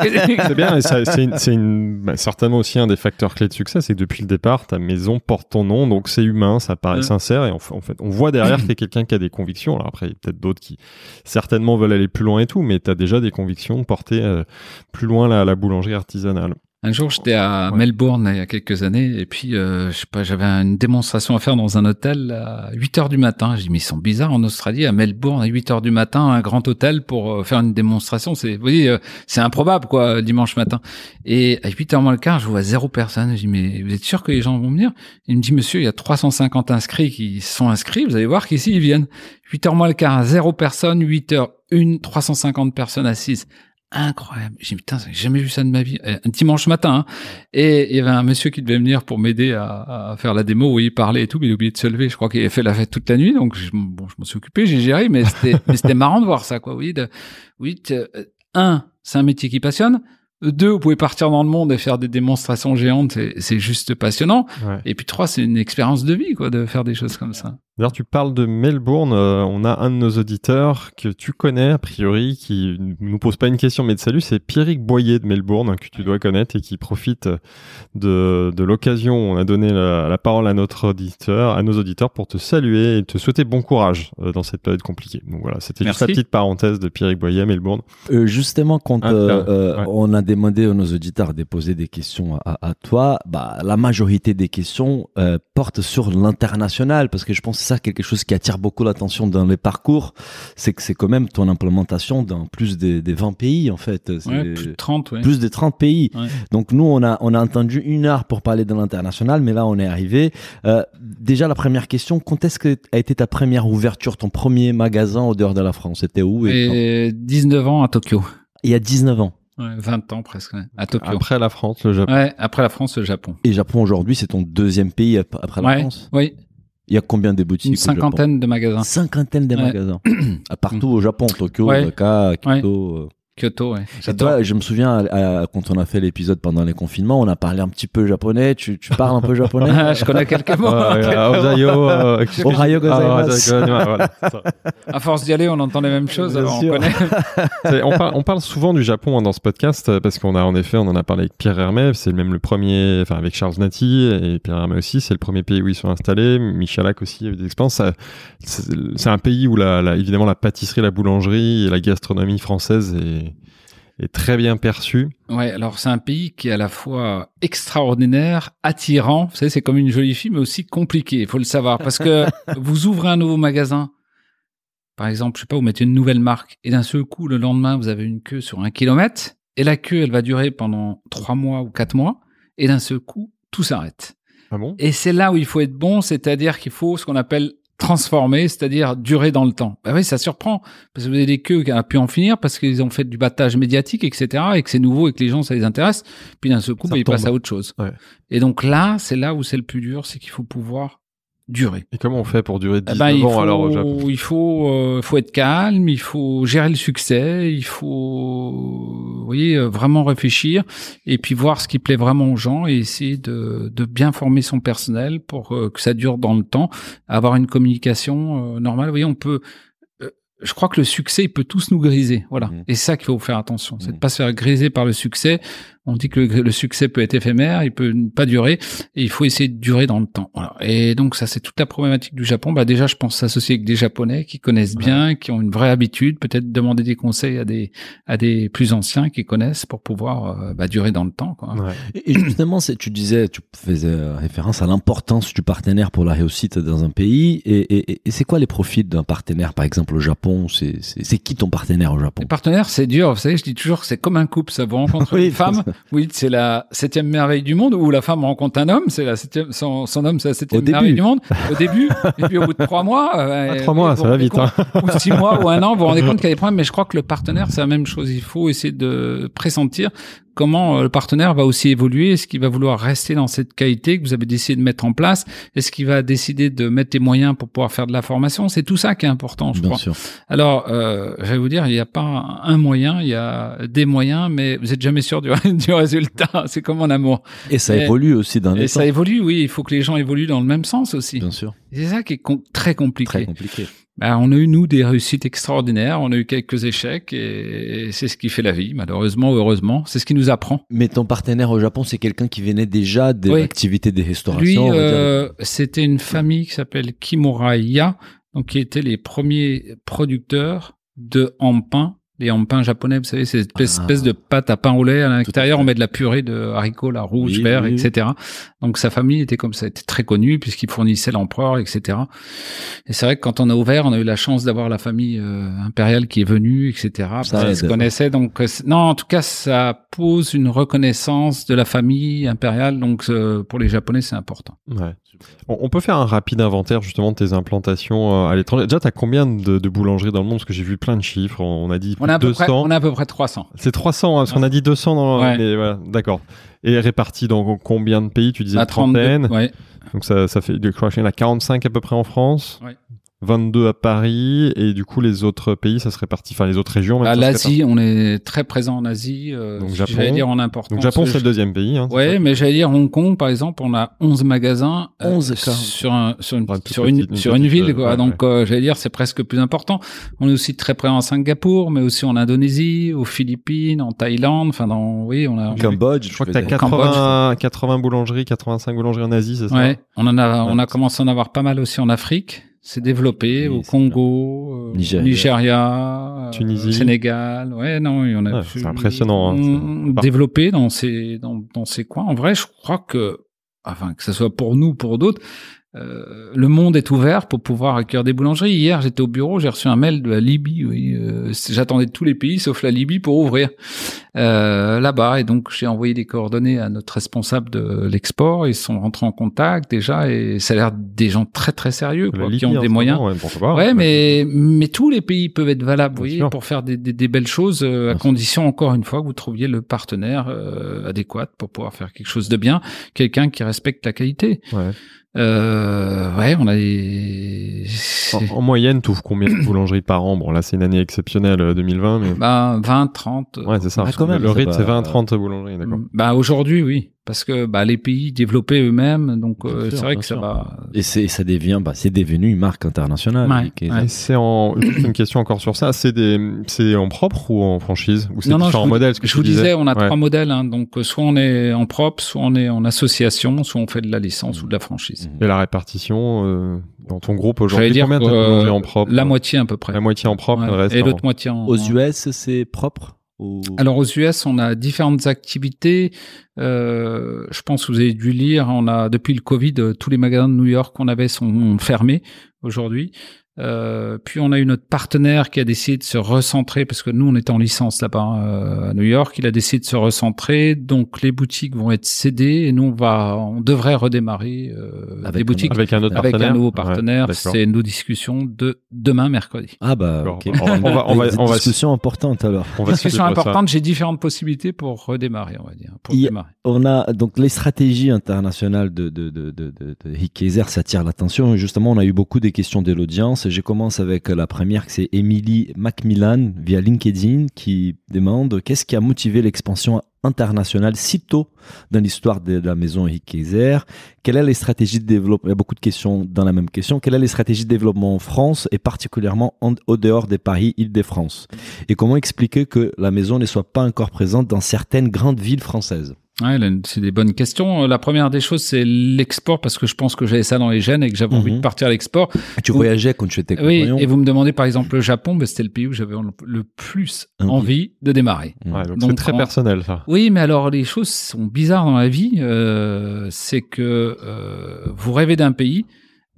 C'est bien, et ça- c'est une- c'est une- bah, certainement aussi un des facteurs clés de succès, c'est que depuis le départ, ta maison porte ton nom, donc c'est humain, ça paraît Ouais. sincère, et en fait, en fait, on voit derrière qu'il y a quelqu'un qui a des convictions. Alors après, il y a peut-être d'autres qui certainement veulent aller plus loin et tout, mais tu as déjà des convictions de porter euh, plus loin la, la boulangerie artisanale. Un jour, j'étais à Ouais. Melbourne il y a quelques années, et puis euh, je sais pas, j'avais une démonstration à faire dans un hôtel à 8 heures du matin. J'ai dit mais ils sont bizarres en Australie, à Melbourne à 8 heures du matin, un grand hôtel pour euh, faire une démonstration. C'est, vous voyez, euh, c'est improbable quoi, dimanche matin. Et à 8 heures moins le quart, je vois zéro personne. Je dis mais vous êtes sûr que les gens vont venir? Il me dit monsieur, il y a 350 inscrits qui sont inscrits. Vous allez voir qu'ici ils viennent. 8 heures moins le quart, zéro personne. 8 heures une, 350 personnes assises incroyable. J'ai dit, putain, j'ai jamais vu ça de ma vie. Euh, Un dimanche matin. hein. Et il y avait un monsieur qui devait venir pour m'aider à, à faire la démo où il parlait et tout, mais il a oublié de se lever. Je crois qu'il a fait la fête toute la nuit. Donc, je, bon, je m'en suis occupé, j'ai géré, mais c'était, marrant de voir ça, quoi. Oui, de, oui, de- euh, un, c'est un métier qui passionne. Deux, vous pouvez partir dans le monde et faire des démonstrations géantes, c'est, c'est juste passionnant. Ouais. Et puis trois, c'est une expérience de vie, quoi, de faire des choses comme ça. D'ailleurs, tu parles de Melbourne. euh, on a un de nos auditeurs que tu connais, a priori, qui nous pose pas une question, mais de salut. C'est Pierrick Boyer de Melbourne, hein, que tu dois connaître et qui profite de, de l'occasion. On a donné la, la parole à notre auditeur, à nos auditeurs pour te saluer et te souhaiter bon courage euh, dans cette période compliquée. Donc voilà, c'était juste Merci. la petite parenthèse de Pierrick Boyer à Melbourne. Euh, justement, quand Ah, euh, ah, euh, ouais. on a demandé à nos auditeurs de poser des questions à, à toi, bah, la majorité des questions euh, portent sur l'international, parce que je pense ça quelque chose qui attire beaucoup l'attention dans les parcours, c'est que c'est quand même ton implémentation dans plus des, des 20 pays, en fait. Ouais, plus de 30, ouais. plus de 30 pays. Ouais. Donc nous, on a, on a entendu une heure pour parler de l'international, mais là, on est arrivé. Euh, déjà, la première question, quand est-ce que a été ta première ouverture, ton premier magasin au dehors de la France? C'était où et quand? Et 19 ans à Tokyo. Il y a 19 ans. Ouais, 20 ans presque, ouais, à Tokyo. Après la France, le Japon. Ouais, après la France, le Japon. Et Japon aujourd'hui, c'est ton deuxième pays ap- après la ouais, France? oui, Il y a combien de boutiques une au Japon cinquantaine de magasins. Cinquantaine de Ouais. magasins. À Partout au Japon, Tokyo, Ouais. Osaka, Kyoto. Kyoto, ouais. Et J'adore. toi, je me souviens à- à- quand on a fait l'épisode pendant les confinements, on a parlé un petit peu japonais. Tu, tu parles un peu japonais Ah, je connais quelques mots. À force d'y aller, on entend les mêmes choses. Alors on connaît. Parle, on parle souvent du Japon hein, dans ce podcast euh, parce qu'on a en effet, on en a parlé avec Pierre Hermé, c'est même le premier, enfin avec Charles Nati et Pierre Hermé aussi, c'est le premier pays où ils sont installés. Michalak aussi avait des expériences. C'est c'est un pays où la, la- évidemment la pâtisserie, la boulangerie et la gastronomie française est, est très bien perçue. Ouais, alors c'est un pays qui est à la fois extraordinaire, attirant. Vous savez, c'est comme une jolie fille, mais aussi compliqué. Il faut le savoir parce que vous ouvrez un nouveau magasin. Par exemple, je sais pas, vous mettez une nouvelle marque et d'un seul coup, le lendemain, vous avez une queue sur un kilomètre et la queue, elle va durer pendant trois mois ou quatre mois et d'un seul coup, tout s'arrête. Ah bon? Et c'est là où il faut être bon, c'est-à-dire qu'il faut ce qu'on appelle transformer, c'est-à-dire durer dans le temps. Bah oui, ça surprend, parce que vous avez des queues qui ont pu en finir, parce qu'ils ont fait du battage médiatique, etc., et que c'est nouveau et que les gens, ça les intéresse, puis d'un seul coup, bah, ils passent à autre chose. Ouais. Et donc là, c'est là où c'est le plus dur, c'est qu'il faut pouvoir durer. Et comment on fait pour durer Eh 19 ben, il ans faut, alors au Japon? il faut, euh, faut être calme, il faut gérer le succès, il faut, vous voyez, euh, vraiment réfléchir et puis voir ce qui plaît vraiment aux gens et essayer de, de bien former son personnel pour euh, que ça dure dans le temps, avoir une communication euh, normale. Vous voyez, on peut, je crois que le succès, il peut tous nous griser. Voilà. Mhm. Et c'est ça qu'il faut faire attention, c'est de Mhm. pas se faire griser par le succès. On dit que le, le succès peut être éphémère, il peut ne pas durer, et il faut essayer de durer dans le temps. Voilà. Et donc ça, c'est toute la problématique du Japon. Bah déjà, je pense s'associer avec des Japonais qui connaissent bien, qui ont une vraie habitude, peut-être demander des conseils à des à des plus anciens qui connaissent pour pouvoir euh, bah, durer dans le temps. Quoi. Ouais. Et et justement, c'est- tu disais, tu faisais euh, référence à l'importance du partenaire pour la réussite dans un pays. Et, et- et c'est quoi les profits d'un partenaire, par exemple au Japon? C'est c'est- c'est qui ton partenaire au Japon? Les partenaires, c'est dur. Vous savez, je dis toujours que c'est comme un couple. Ça vous rencontre Oui, une femme, oui, c'est la septième merveille du monde, ou la femme rencontre un homme, c'est la septième, son, son homme, c'est la septième Au début. merveille du monde. Au début, et puis au bout de trois mois, euh, Ah, trois mois, ça va vite, compte- hein. ou six mois, ou un an, vous vous rendez compte qu'il y a des problèmes. Mais je crois que le partenaire, c'est la même chose. Il faut essayer de pressentir comment euh, le partenaire va aussi évoluer? Est-ce qu'il va vouloir rester dans cette qualité que vous avez décidé de mettre en place? Est-ce qu'il va décider de mettre les moyens pour pouvoir faire de la formation? C'est tout ça qui est important, je Bien crois. sûr. Alors, euh, je vais vous dire, il n'y a pas un moyen, il y a des moyens, mais vous êtes jamais sûr du, du résultat. C'est comme en amour. Et ça Et- évolue aussi dans Et temps. ça évolue, oui. Il faut que les gens évoluent dans le même sens aussi. Bien sûr. C'est ça qui est com- très compliqué. Très compliqué. Ben, on a eu, nous, des réussites extraordinaires. On a eu quelques échecs et, et c'est ce qui fait la vie, malheureusement ou heureusement. C'est ce qui nous apprend. Mais ton partenaire au Japon, c'est quelqu'un qui venait déjà de Oui. l'activité des Lui, restaurations. dire. euh, c'était une famille qui s'appelle Kimura-ya, donc qui étaient les premiers producteurs de hampin. Les hampins japonais, vous savez, c'est cette espèce, Ah. espèce de pâte à pain au lait. À l'intérieur, on met de la purée de haricots, là, rouge, Oui, vert, oui, etc. Donc sa famille était comme ça, était très connue puisqu'il fournissait l'empereur, etc. Et c'est vrai que quand on a ouvert, on a eu la chance d'avoir la famille euh, impériale qui est venue, etc. Ça se connaissaient. Donc euh, non, en tout cas, ça pose une reconnaissance de la famille impériale. Donc euh, pour les Japonais, c'est important. Ouais. On, on peut faire un rapide inventaire justement de tes implantations euh, à l'étranger. Déjà, tu as combien de, de boulangeries dans le monde? Parce que j'ai vu plein de chiffres. On a dit On a à peu 200. près, on a à peu près 300. C'est 300, hein, parce qu'on a dit 200 dans Ouais. voilà, d'accord. Et répartis dans combien de pays? Tu disais À une trentaine. 32. Ouais. Donc ça, ça fait, je crois qu'il y en a 45 à peu près en France. Ouais. 22 à Paris. Et du coup, les autres pays, ça se répartit, enfin les autres régions. même, À se l'Asie, on est très présent en Asie. Euh, Donc, J'allais dire en importance. Donc Japon, c'est Je- le deuxième pays. Hein, Ouais, mais j'allais dire Hong Kong, par exemple, on a 11 magasins euh, 11 cas. sur un, sur une, sur une, petite- sur une ville, euh, quoi. ouais, Donc, euh, j'allais dire, c'est presque plus important. On est aussi très présent à Singapour, mais aussi en Indonésie, aux Philippines, en Thaïlande. Enfin, dans, oui, on a. Cambodge, Je crois que tu as faisais- 80, 80 boulangeries, 85 boulangeries en Asie, c'est ça Ouais, on en a, on a commencé à en avoir pas mal aussi en Afrique. C'est développé Oui, au Congo, euh, Nigeria. Nigeria, euh, Tunisie. Sénégal. Ouais, non, il y en a. Ouais, c'est impressionnant, hein, c'est- développé dans ces dans, dans ces coins. En vrai, je crois que, enfin, que ce soit pour nous, pour d'autres. euh, le monde est ouvert pour pouvoir accueillir des boulangeries. Hier, j'étais au bureau, j'ai reçu un mail de la Libye. Oui, euh, j'attendais tous les pays sauf la Libye pour ouvrir euh, là-bas. Et donc, j'ai envoyé des coordonnées à notre responsable de l'export. Ils sont rentrés en contact déjà et ça a l'air des gens très très sérieux quoi, qui ont des moyens. moment, ouais, pourquoi pas. Ouais, mais mais tous les pays peuvent être valables, vous voyez, sûr. pour faire des, des, des belles choses, euh, à Bien sûr. condition encore une fois que vous trouviez le partenaire euh, adéquat pour pouvoir faire quelque chose de bien, quelqu'un qui respecte la qualité. Ouais. Euh, ouais, on a des... En, en moyenne, tu ouvres combien de boulangeries par an? Bon, là, c'est une année exceptionnelle, euh, 2020, mais... bah, 20, 30. Ouais, c'est ça. Quand même, le rythme, c'est 20 30 boulangeries, d'accord. Bah, aujourd'hui, oui. Parce que bah, les pays développés eux-mêmes, donc euh, sûr, c'est vrai que ça sûr. va. Et c'est, ça devient, bah, c'est devenu une marque internationale. Ouais, c'est en juste une question encore sur ça. C'est des, c'est en propre ou en franchise? Ou c'est Non, vous, modèles ce que je tu vous disais, on a Ouais. trois modèles. Hein, donc, euh, soit on est en propre, soit on est en association, soit on fait de la licence ou de la franchise. Et la répartition euh, dans ton groupe aujourd'hui, dire combien euh, en propre La moitié à peu près. La moitié en propre, Ouais. le reste Et en- l'autre moitié en. Aux US, c'est propre? Alors aux US, on a différentes activités. Euh, je pense que vous avez dû lire. On a depuis le Covid, euh, tous les magasins de New York qu'on avait sont fermés aujourd'hui. Euh, puis on a eu notre partenaire qui a décidé de se recentrer parce que nous on était en licence là-bas euh, à New York. Il a décidé de se recentrer, donc les boutiques vont être cédées et nous on va, on devrait redémarrer euh, Avec des un boutiques avec un autre avec partenaire. un nouveau partenaire. C'est nos discussions de demain mercredi. Ah bah, D'accord. ok. On va- on va- on va- Des on va- discussions importantes alors. On va Discussion importante. J'ai différentes possibilités pour redémarrer, on va dire. Pour Il. On a donc les stratégies internationales de de de de, de, de Hick Kaiser, ça attire l'attention. Justement, on a eu beaucoup de questions de l'audience. Je commence avec la première, c'est Emily Macmillan via LinkedIn qui demande qu'est-ce qui a motivé l'expansion internationale si tôt dans l'histoire de la maison Hick Kaiser Quelle est les stratégies de développement Il y a beaucoup de questions dans la même question. Quelle est les stratégies de développement en France et particulièrement en, au dehors des Paris, Île-de-France? Et comment expliquer que la maison ne soit pas encore présente dans certaines grandes villes françaises? Ouais, c'est des bonnes questions. Euh, La première des choses, c'est l'export, parce que je pense que j'avais ça dans les gènes et que j'avais envie Mhm. de partir à l'export. Tu Vous- voyageais quand tu étais Oui, et vous me demandez par exemple le Japon, ben, c'était le pays où j'avais le plus Envie. envie de démarrer. Ouais, donc Donc, c'est très en- personnel ça. Oui, mais alors les choses sont bizarres dans la vie. Euh, c'est que euh, vous rêvez d'un pays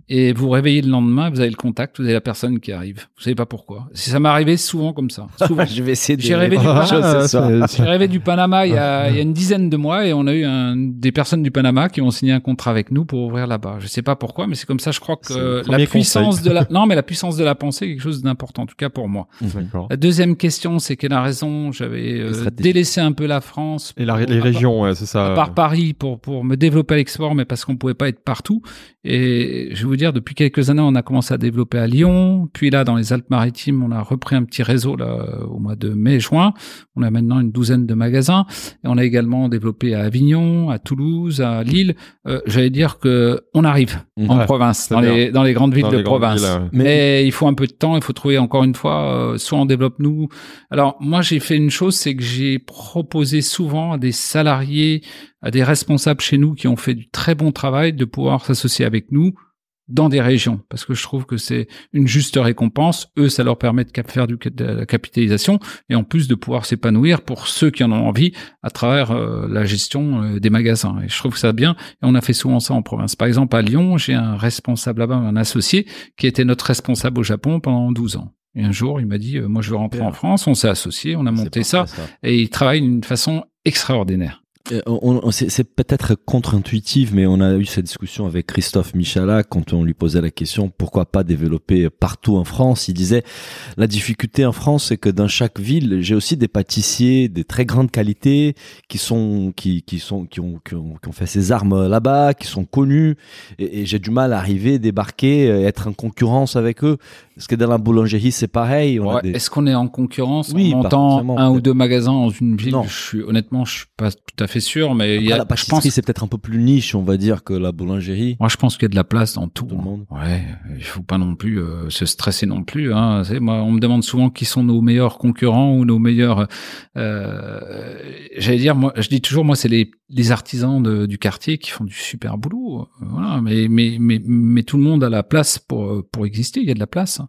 et vous réveillez le lendemain, vous avez le contact, vous avez la personne qui arrive. Vous savez pas pourquoi. Ça m'est arrivé souvent comme ça. Souvent. je vais essayer de J'ai rêvé rêvé du Panama il y, a, il y a une dizaine de mois et on a eu un, des personnes du Panama qui ont signé un contrat avec nous pour ouvrir là-bas. Je sais pas pourquoi, mais c'est comme ça. Je crois que la puissance conseil. de la non, mais la puissance de la pensée est quelque chose d'important, en tout cas pour moi. D'accord. La deuxième question, c'est quelle a raison? J'avais euh, délaissé un peu la France. Et la- les régions, ouais, c'est ça. à part Paris pour pour me développer à l'export, mais parce qu'on pouvait pas être partout. Et je vais vous dire, depuis quelques années, on a commencé à développer à Lyon, puis là dans les Alpes-Maritimes, on a repris un petit réseau là au mois de mai-juin. On a maintenant une douzaine de magasins et on a également développé à Avignon, à Toulouse, à Lille. Euh, J'allais dire que on arrive en province, dans les dans les grandes villes Dans de province. villes, ouais. Mais- Mais, il faut un peu de temps, il faut trouver encore une fois, euh, soit on développe nous. Alors moi j'ai fait une chose, c'est que j'ai proposé souvent à des salariés, à des responsables chez nous qui ont fait du très bon travail de pouvoir s'associer avec nous dans des régions, parce que je trouve que c'est une juste récompense. Eux, ça leur permet de faire du, de la capitalisation et en plus de pouvoir s'épanouir pour ceux qui en ont envie à travers euh, la gestion euh, des magasins. Et je trouve ça bien. Et on a fait souvent ça en province. Par exemple, à Lyon, j'ai un responsable là-bas, un associé, qui était notre responsable au Japon pendant 12 ans. Et un jour, il m'a dit, euh, moi, je veux rentrer en France. On s'est associés, on a monté ça, et il travaille d'une façon extraordinaire. Euh, c'est peut-être contre-intuitif, mais on a eu cette discussion avec Christophe Michala quand on lui posait la question pourquoi pas développer partout en France? Il disait la difficulté en France, c'est que dans chaque ville, j'ai aussi des pâtissiers de très grande qualité qui sont qui qui sont qui ont qui ont, qui ont fait ses armes là-bas, qui sont connus, et, j'ai du mal à arriver, débarquer, être en concurrence avec eux. Est-ce que dans la boulangerie c'est pareil On a Ouais, des- Est-ce qu'on est en concurrence Oui, en pas montant forcément, un ou deux magasins dans une ville? Non. Je suis honnêtement, je suis pas tout à fait sûr, mais il y a, la je pense, c'est peut-être un peu plus niche, on va dire, que la boulangerie. moi je pense qu'il y a de la place dans tout. Tout le monde. Ouais, il faut pas non plus euh, se stresser non plus. Hein. Moi, on me demande souvent qui sont nos meilleurs concurrents ou nos meilleurs. Euh, J'allais dire, moi, je dis toujours, moi, c'est les, les artisans de- du quartier qui font du super boulot. Euh, Voilà, mais mais mais mais tout le monde a la place pour pour exister. Il y a de la place.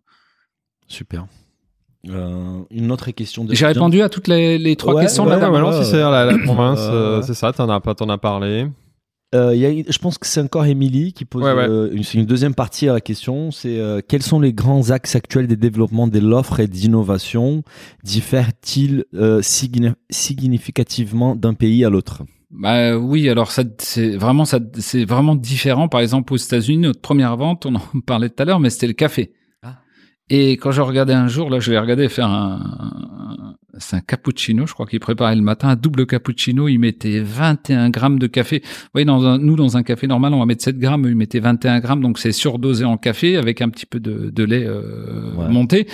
Super. Euh, une autre question de J'ai répondu à toutes les, les trois Ouais, questions, ouais, madame. ouais, non, ouais, si c'est la, la province, c'est ça, t'en as, pas- t'en as parlé. Euh, il y a- je pense que c'est encore Émilie qui pose Ouais, ouais. euh, une, deuxième partie à la question. C'est euh, quels sont les grands axes actuels des développements de l'offre et d'innovation? Diffèrent-ils euh, signi- significativement d'un pays à l'autre? Bah oui, alors ça c'est vraiment ça c'est vraiment différent. Par exemple, aux États-Unis, notre première vente, on en parlait tout à l'heure, mais c'était le café. Et quand je regardais un jour, là, je l'ai regardé faire un, c'est un cappuccino, je crois qu'il préparait le matin, un double cappuccino, il mettait 21 grammes de café. Vous voyez, dans un, nous, dans un café normal, on va mettre 7 grammes, il mettait 21 grammes, donc c'est surdosé en café avec un petit peu de, de lait euh, Ouais. monté.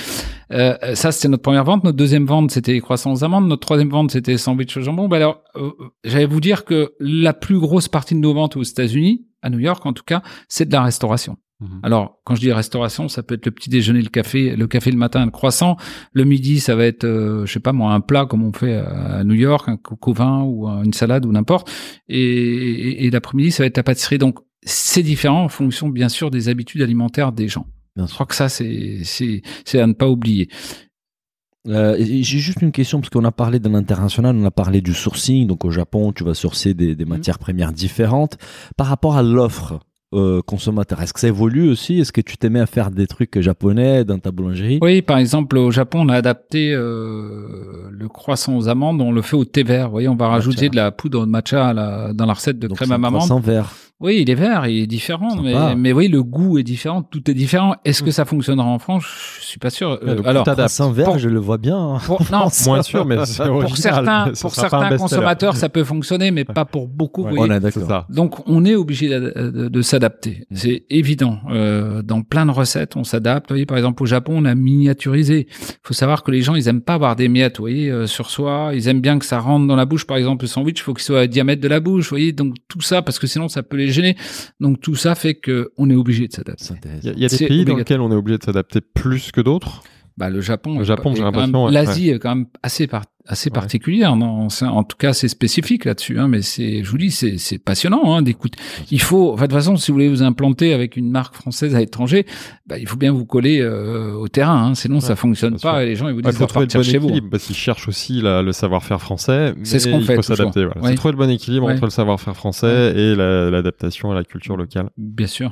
Euh, ça, c'était notre première vente. Notre deuxième vente, c'était les croissants aux amandes. Notre troisième vente, c'était les sandwichs au jambon. Ben alors, euh, j'allais vous dire que la plus grosse partie de nos ventes aux États-Unis, à New York en tout cas, c'est de la restauration. Mhm. Alors, quand je dis restauration, ça peut être le petit déjeuner, le café, le café le matin, le croissant. Le midi, ça va être, euh, je sais pas moi, un plat comme on fait à New York, un coco vin ou un- une salade ou n'importe. Et, et, et l'après-midi, ça va être la pâtisserie. Donc, c'est différent en fonction, bien sûr, des habitudes alimentaires des gens. Bien Je crois que ça, c'est c'est c'est à ne pas oublier. Euh, J'ai juste une question parce qu'on a parlé de l'international, on a parlé du sourcing. Donc au Japon, tu vas sourcer des, Mhm. des matières premières différentes. Par rapport à l'offre euh, consommateur, est-ce que ça évolue aussi? Est-ce que tu t'aimais à faire des trucs japonais dans ta boulangerie? Oui, par exemple, au Japon, on a adapté euh, le croissant aux amandes, on le fait au thé vert. Vous voyez, on va rajouter de la poudre de matcha à la- dans la recette de Donc, crème à amande. croissant vert. Oui, il est vert, il est différent, mais, mais oui, le goût est différent, tout est différent. Est-ce que ça fonctionnera en France? Je suis pas sûr. Ouais, Euh, alors. Croissant vert, pour- je le vois bien. hein. pour, non, Moins sûr, mais c'est pour original. certains, pour un certains consommateurs, ça peut fonctionner, mais pas pour beaucoup. vous Ouais. voyez. On est d'accord. Donc, on est obligé de, de- de s'adapter. C'est évident. Euh, dans plein de recettes, on s'adapte. Vous voyez, par exemple, au Japon, on a miniaturisé. Il faut savoir que les gens, ils aiment pas avoir des miettes, vous voyez, euh, sur soi. Ils aiment bien que ça rentre dans la bouche. Par exemple, le sandwich, il faut qu'il soit à diamètre de la bouche, vous voyez. Donc, tout ça, parce que sinon, ça peut les Donc, tout ça fait que on est obligé de s'adapter. Il y a, il y a des pays dans lesquels on est obligé de s'adapter plus que d'autres? Bah, le Japon. Le Japon, j'ai l'impression, même- ouais. L'Asie est quand même assez par- assez Ouais. particulière. Non, C'est- en tout cas, c'est spécifique là-dessus. Hein, mais c'est, je vous dis, c'est c'est passionnant hein, d'écouter. Il faut, enfin, de toute façon, si vous voulez vous implanter avec une marque française à l'étranger, bah, il faut bien vous coller euh, au terrain. Hein, sinon, ça fonctionne pas sûr. et les gens ils vous Il disent faut de trouver le repartir bon chez vous. équilibre parce qu'ils cherchent aussi la- le savoir-faire français. Mais C'est ce qu'on il fait faut s'adapter. Voilà. C'est trouver le bon équilibre Ouais. entre le savoir-faire français et la- l'adaptation à la culture locale. Bien sûr.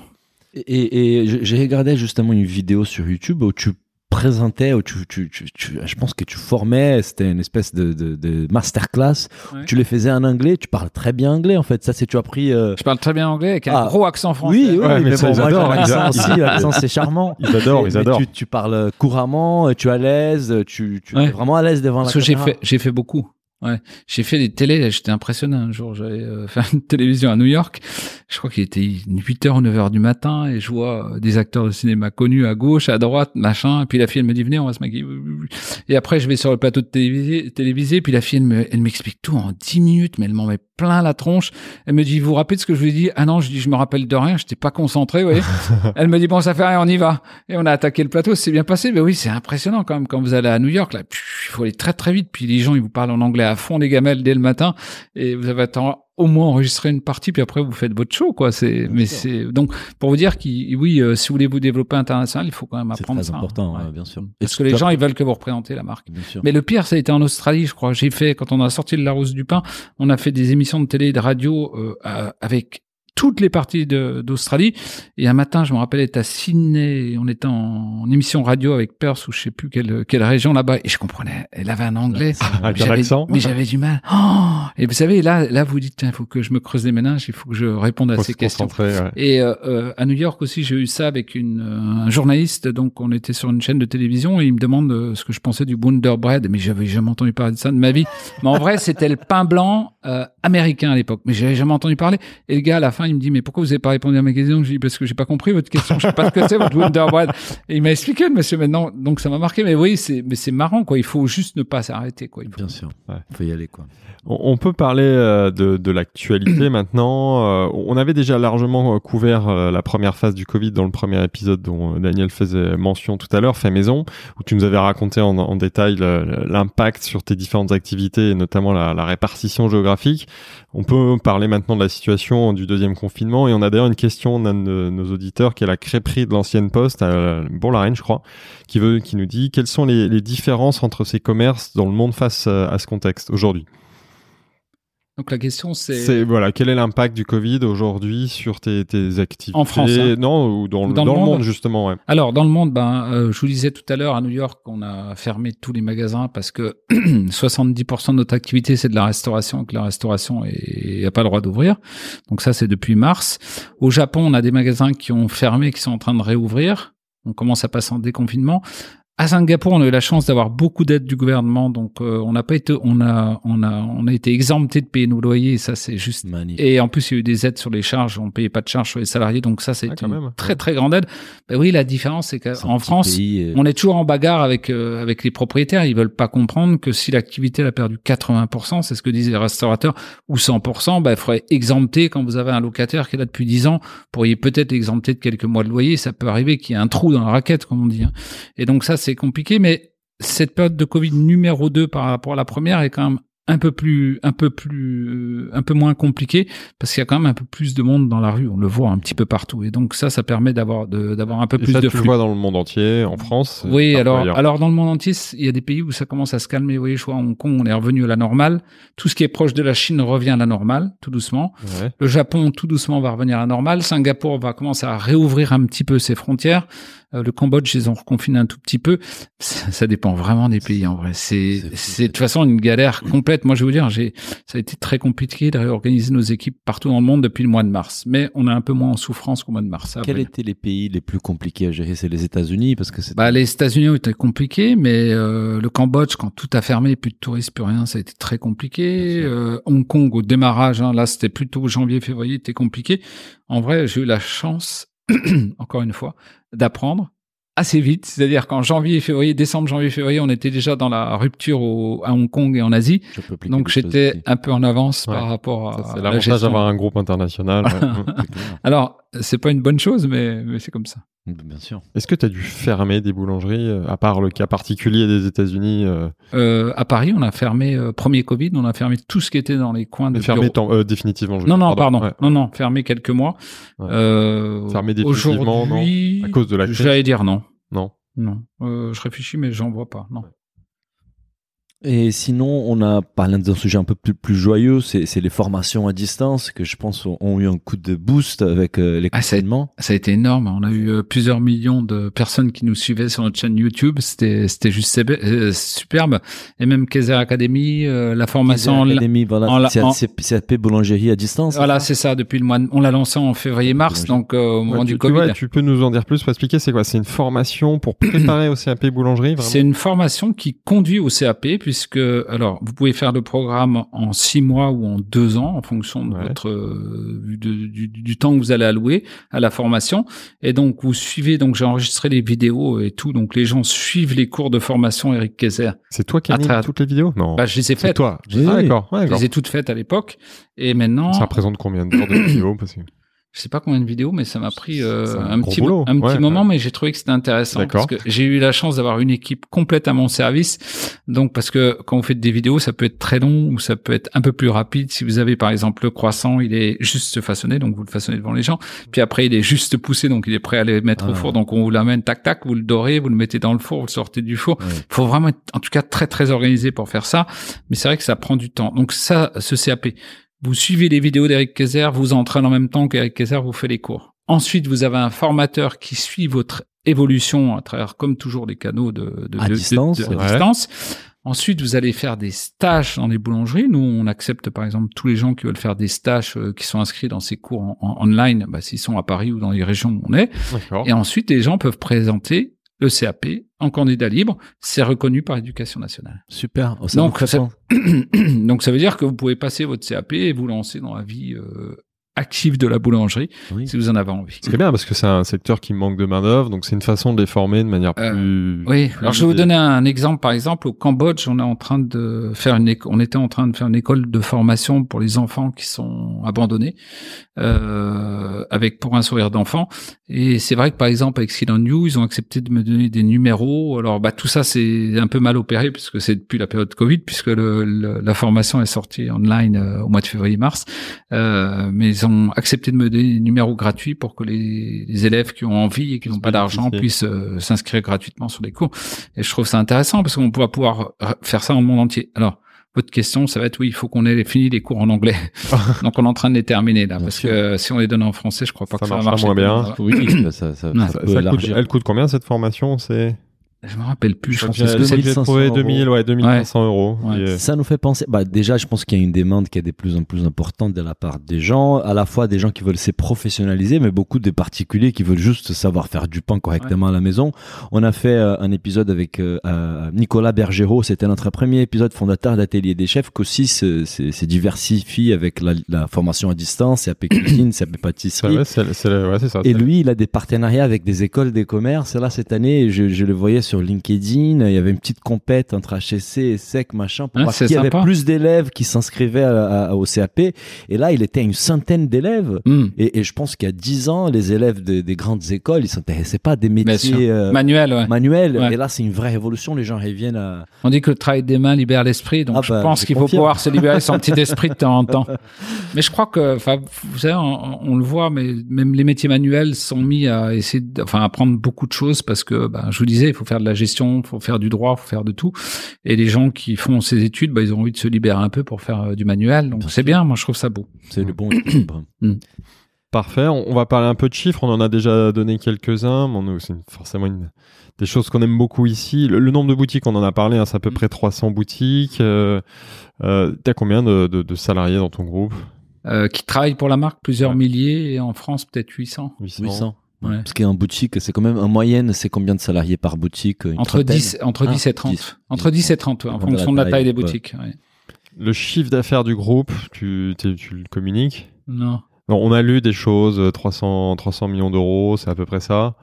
Et, et j'ai regardé justement une vidéo sur YouTube où tu présentais, où tu, tu, tu, tu- je pense que tu formais, c'était une espèce de, de, de masterclass. Ouais. Tu les faisais en anglais, tu parles très bien anglais en fait. Ça, c'est tu as pris. euh, Je parle très bien anglais avec un Ah. gros accent français. Oui, oui, Ouais, mais mais, ça, bon, ils moi, adorent, l'accent ils aussi, l'accent c'est charmant. Ils adorent, ils adorent. Tu, tu parles couramment, tu es à l'aise, tu, tu Ouais. es vraiment à l'aise devant Parce la que j'ai caméra. fait, j'ai fait beaucoup. Ouais, j'ai fait des télés, j'étais impressionné un jour, j'avais euh, fait une télévision à New York, je crois qu'il était 8h ou 9h du matin et je vois euh, des acteurs de cinéma connus à gauche, à droite, machin, et puis la fille elle me dit venez on va se maquiller. Et après je vais sur le plateau de télévisé, télévisé puis la fille elle me- elle m'explique tout en 10 minutes, mais elle m'en met plein la tronche. Elle me dit vous vous rappelez de ce que je vous ai dit? Ah non, je dis je me rappelle de rien, j'étais pas concentré, vous voyez. elle me dit bon ça fait rien, on y va. Et on a attaqué le plateau, c'est bien passé, mais oui c'est impressionnant quand même quand vous allez à New York là, il faut aller très très vite, puis les gens ils vous parlent en anglais à fond les gamelles dès le matin et vous avez au moins enregistrer une partie puis après vous faites votre show quoi c'est mais c'est donc pour vous dire qu'il oui euh, si vous voulez vous développer international il faut quand même C'est apprendre ça important, Ouais. ouais, bien sûr. parce que les gens ils veulent que vous représentez la marque Bien sûr. mais le pire, ça a été en Australie, je crois. J'ai fait, quand on a sorti de La Rose du Pain, on a fait des émissions de télé et de radio euh, avec toutes les parties d'Australie. Et un matin, je me rappelle être à Sydney, on était en, en émission radio avec Perth ou je sais plus quelle, quelle région là-bas, et je comprenais. Elle avait un anglais. Avec Mais un j'avais- accent. Mais j'avais du mal. Oh et vous savez, là, là, vous dites, il faut que je me creuse les méninges, il faut que je réponde à Faut ces questions. ouais. Et euh, euh, à New York aussi, j'ai eu ça avec une, euh, un journaliste. Donc, on était sur une chaîne de télévision et il me demande ce que je pensais du Wonder Bread. Mais j'avais jamais entendu parler de ça de ma vie. Mais en vrai, c'était le pain blanc américain à l'époque. Mais j'avais jamais entendu parler. Et le gars, à la fin, il me dit, mais pourquoi vous avez pas répondu à ma question? Je dis, parce que j'ai pas compris votre question. Je sais pas ce que c'est, votre Wonder Bread. Et il m'a expliqué, le monsieur, maintenant. Donc, ça m'a marqué. Mais oui, c'est, mais c'est marrant, quoi. Il faut juste ne pas s'arrêter, quoi. Il faut- Bien sûr. Ouais. Faut y aller, quoi. On on peut parler euh, de, de l'actualité maintenant. Euh, on avait déjà largement euh, couvert euh, la première phase du Covid dans le premier épisode dont Daniel faisait mention tout à l'heure, fait maison, où tu nous avais raconté en, en détail l'impact sur tes différentes activités et notamment la, la répartition géographique. On peut parler maintenant de la situation du deuxième confinement et on a d'ailleurs une question d'un de nos auditeurs qui est la crêperie de l'ancienne poste à Bourg-la-Reine, je crois, qui veut, qui nous dit quelles sont les, les différences entre ces commerces dans le monde face euh, à ce contexte aujourd'hui? Donc, la question, c'est. C'est voilà, quel est l'impact du Covid aujourd'hui sur tes, tes activités? En France, hein. Non, ou dans, le- Dans dans le monde, monde justement. Ouais. Alors, dans le monde, ben, euh, je vous disais tout à l'heure, à New York, on a fermé tous les magasins parce que 70% de notre activité, c'est de la restauration, et que la restauration n'a pas le droit d'ouvrir. Donc ça, c'est depuis mars. Au Japon, on a des magasins qui ont fermé, qui sont en train de réouvrir. On commence à passer en déconfinement. À Singapour, on a eu la chance d'avoir beaucoup d'aide du gouvernement, donc euh, on n'a pas été, on a, on a, on a été exempté de payer nos loyers. Et ça, c'est juste. Magnifique. Et en plus, il y a eu des aides sur les charges. On payait pas de charges sur les salariés, donc ça, c'est Ah, une même. très très grande aide. Ben oui, la différence, c'est qu'en France, pays, euh, on est toujours en bagarre avec euh, avec les propriétaires. Ils veulent pas comprendre que si l'activité a perdu 80%, c'est ce que disent les restaurateurs, ou 100%, bah, il faudrait exempter quand vous avez un locataire qui est là depuis 10 ans. Vous pourriez peut-être exempter de quelques mois de loyer. Ça peut arriver qu'il y ait un trou dans la raquette, comme on dit. hein. Et donc ça, c'est compliqué. Mais cette période de Covid numéro 2 par rapport à la première est quand même un peu plus, un peu plus, euh, un peu moins compliqué parce qu'il y a quand même un peu plus de monde dans la rue. On le voit un petit peu partout. Et donc ça, ça permet d'avoir de- d'avoir un peu Et plus ça, de tu le flux. vois dans le monde entier, en France. Oui, partout alors, ailleurs. alors dans le monde entier, il y a des pays où ça commence à se calmer. Vous voyez, je vois à Hong Kong, on est revenu à la normale. Tout ce qui est proche de la Chine revient à la normale, tout doucement. Ouais. Le Japon, tout doucement, va revenir à la normale. Singapour va commencer à réouvrir un petit peu ses frontières. Euh, le Cambodge, ils ont reconfiné un tout petit peu. Ça, ça dépend vraiment des pays, en vrai. C'est, de toute façon une galère complète. Moi, je vais vous dire, j'ai, ça a été très compliqué de réorganiser nos équipes partout dans le monde depuis le mois de mars. Mais on est un peu moins en souffrance qu'au mois de mars. Quels étaient les pays les plus compliqués à gérer? C'est les États-Unis parce que c'est Bah, les États-Unis ont été compliqués, mais euh, le Cambodge, quand tout a fermé, plus de touristes, plus rien, ça a été très compliqué. Euh, Hong Kong, au démarrage, hein, là, c'était plutôt janvier, février, c'était compliqué. En vrai, j'ai eu la chance, encore une fois, d'apprendre assez vite. C'est-à-dire qu'en janvier, février, décembre, janvier, février, on était déjà dans la rupture au, à Hong Kong et en Asie. Donc j'étais un peu en avance Ouais. par rapport à c'est la l'avantage d'avoir un groupe international. ouais. Alors, c'est pas une bonne chose, mais, mais c'est comme ça. Bien sûr. Est-ce que tu as dû fermer des boulangeries, euh, à part le cas particulier des États-Unis euh, Euh, à Paris, on a fermé, euh, premier Covid, on a fermé tout ce qui était dans les coins de mais fermé bureaux. euh, définitivement je Non, non, pardon. Ouais. Non, non, fermé quelques mois. Ouais. Euh, Fermé définitivement, non? Aujourd'hui, À cause de la crise? j'allais dire non. Non. Non. Euh, je réfléchis, mais j'en vois pas. Non. Et sinon, on a parlé d'un sujet un peu plus, plus joyeux, c'est les formations à distance que je pense ont, eu un coup de boost avec euh, les Ah, confinements. Ça a été énorme. On a eu euh, plusieurs millions de personnes qui nous suivaient sur notre chaîne YouTube. C'était, c'était juste euh, superbe. Et même Kaiser Academy, euh, la formation voilà, en CAP boulangerie à distance. Voilà, c'est ça. Depuis le mois, de- on l'a lancé en février-mars, donc euh, au moment Ouais, du tu, tu Covid. vois, tu peux nous en dire plus pour expliquer c'est quoi? C'est une formation pour préparer au CAP boulangerie C'est une formation qui conduit au CAP puisque alors vous pouvez faire le programme en six mois ou en deux ans en fonction de Ouais. votre euh, de- du, du temps que vous allez allouer à la formation et donc vous suivez donc j'ai enregistré les vidéos et tout donc les gens suivent les cours de formation Eric Kaiser. C'est toi qui animes travers- toutes les vidéos? Non. Bah je les ai faites. toi. Ah, d'accord. Ouais, Je les ai toutes faites à l'époque et maintenant Ça représente combien d'heures de vidéos? Parce que... je sais pas combien de vidéos, mais ça m'a pris euh, un petit, boulot. un petit Ouais, moment, ouais. mais j'ai trouvé que c'était intéressant parce que j'ai eu la chance d'avoir une équipe complète à mon service. Donc, parce que quand vous faites des vidéos, ça peut être très long ou ça peut être un peu plus rapide. Si vous avez, par exemple, le croissant, il est juste façonné, donc vous le façonnez devant les gens. Puis après, il est juste poussé, donc il est prêt à le mettre au Ah. four. Donc, on vous l'amène tac tac, vous le dorez, vous le mettez dans le four, vous le sortez du four. Ouais. Il faut vraiment être, en tout cas, très très organisé pour faire ça. Mais c'est vrai que ça prend du temps. Donc ça, ce CAP, vous suivez les vidéos d'Eric Kaiser, vous entraînez en même temps qu'Eric Kaiser vous fait les cours. Ensuite, vous avez un formateur qui suit votre évolution à travers, comme toujours, les canaux de, de, À de- distance, de- ouais. distance. Ensuite, vous allez faire des stages dans les boulangeries. Nous, on accepte par exemple tous les gens qui veulent faire des stages euh, qui sont inscrits dans ces cours en, en- online, bah, s'ils sont à Paris ou dans les régions où on est. Et ensuite, les gens peuvent présenter le CAP en candidat libre. C'est reconnu par l'éducation nationale. Super. Oh, ça Donc, ça-. Donc, ça veut dire que vous pouvez passer votre CAP et vous lancer dans la vie euh, active de la boulangerie Oui. si vous en avez envie. C'est bien parce que c'est un secteur qui manque de main d'œuvre, donc c'est une façon de les former de manière Euh, plus. Oui, plus alors je vais vous donner un exemple. Par exemple, au Cambodge, on est en train de faire une, on était en train de faire une école de formation pour les enfants qui sont abandonnés, euh, avec pour un sourire d'enfant. Et c'est vrai que par exemple avec Silent New, ils ont accepté de me donner des numéros. Alors bah tout ça c'est un peu mal opéré puisque c'est depuis la période Covid, puisque le, le- la formation est sortie online euh, au mois de février-mars. Euh, mais ils ont accepté de me donner des numéros gratuits pour que les, les élèves qui ont envie et qui n'ont pas d'argent puissent euh, s'inscrire gratuitement sur les cours. Et je trouve ça intéressant parce qu'on va pouvoir r- faire ça dans le monde entier. Alors, votre question, ça va être oui, il faut qu'on ait fini les cours en anglais. Donc, on est en train de les terminer là, Bien parce sûr. que si on les donne en français, je crois pas Ça que ça va marcher. moins bien. Oui, ça, ça, ça, Ouais. ça Ça- peut ça coûte- élargir. elle coûte combien cette formation? C'est Je me rappelle plus. Je, Je pense que que c'est j'ai 2500 trouvé euros. 2000, ouais, 2500 euros. Ouais. Et, euh, Ça nous fait penser. Bah, déjà, je pense qu'il y a une demande qui est de plus en plus importante de la part des gens, à la fois des gens qui veulent se professionnaliser, mais beaucoup de particuliers qui veulent juste savoir faire du pain correctement à la maison. On a fait euh, un épisode avec euh, euh, Nicolas Bergerot, c'était notre premier épisode fondateur d'Atelier des Chefs, qu'aussi se- se se diversifie avec la, la formation à distance, CAP cuisine, CAP pâtisserie. ouais, c'est ouais, ça. Et lui, il a des partenariats avec des écoles des commerces. Et là, cette année, je, je le voyais sur LinkedIn. Il y avait une petite compète entre HSC et SEC, machin, pour Ah, voir qui avait plus d'élèves qui s'inscrivaient au CAP. Et là, il était à une centaine d'élèves. Hmm. Et, et je pense qu'il y a dix ans, les élèves des, des grandes écoles, ils s'intéressaient pas à des métiers euh, ouais. manuels. Ouais. Et là, c'est une vraie révolution. Les gens reviennent à. On dit que le travail des mains libère l'esprit, donc Ah je bah, pense qu'il faut pouvoir se libérer son petit esprit de temps en temps. Mais je crois que, enfin, vous savez, on, on le voit, mais même les métiers manuels sont mis à essayer, de- enfin, à apprendre beaucoup de choses parce que, ben, je vous disais, il faut faire de la gestion, il faut faire du droit, il faut faire de tout. Et les gens qui font ces études, ben, ils ont envie de se libérer un peu pour faire euh, du manuel. Donc c'est bien, moi je trouve ça beau. C'est le bon équilibre. Parfait. On, va parler un peu de chiffres. On en a déjà donné quelques-uns. mais on a- C'est une- forcément une, des choses qu'on aime beaucoup ici. Le, le nombre de boutiques, on en a parlé. hein, c'est à peu Mm. près 300 boutiques. Euh, euh, T'as combien de, de- de salariés dans ton groupe? Euh, qui travaillent pour la marque, plusieurs Ouais. milliers, et en France peut-être 800. 800. 800. Ouais. Parce qu'en boutique, c'est quand même en moyenne, c'est combien de salariés par boutique Une Entre trentaine 10, entre Ah, 10 et 30. 10. Entre 10 et 30, ouais, en Dépend de la fonction de la taille taille, des boutiques. ouais. Le chiffre d'affaires du groupe, tu, le communiques Non. Non, On a lu des choses, euh, 300, 300 millions d'euros, c'est à peu près ça.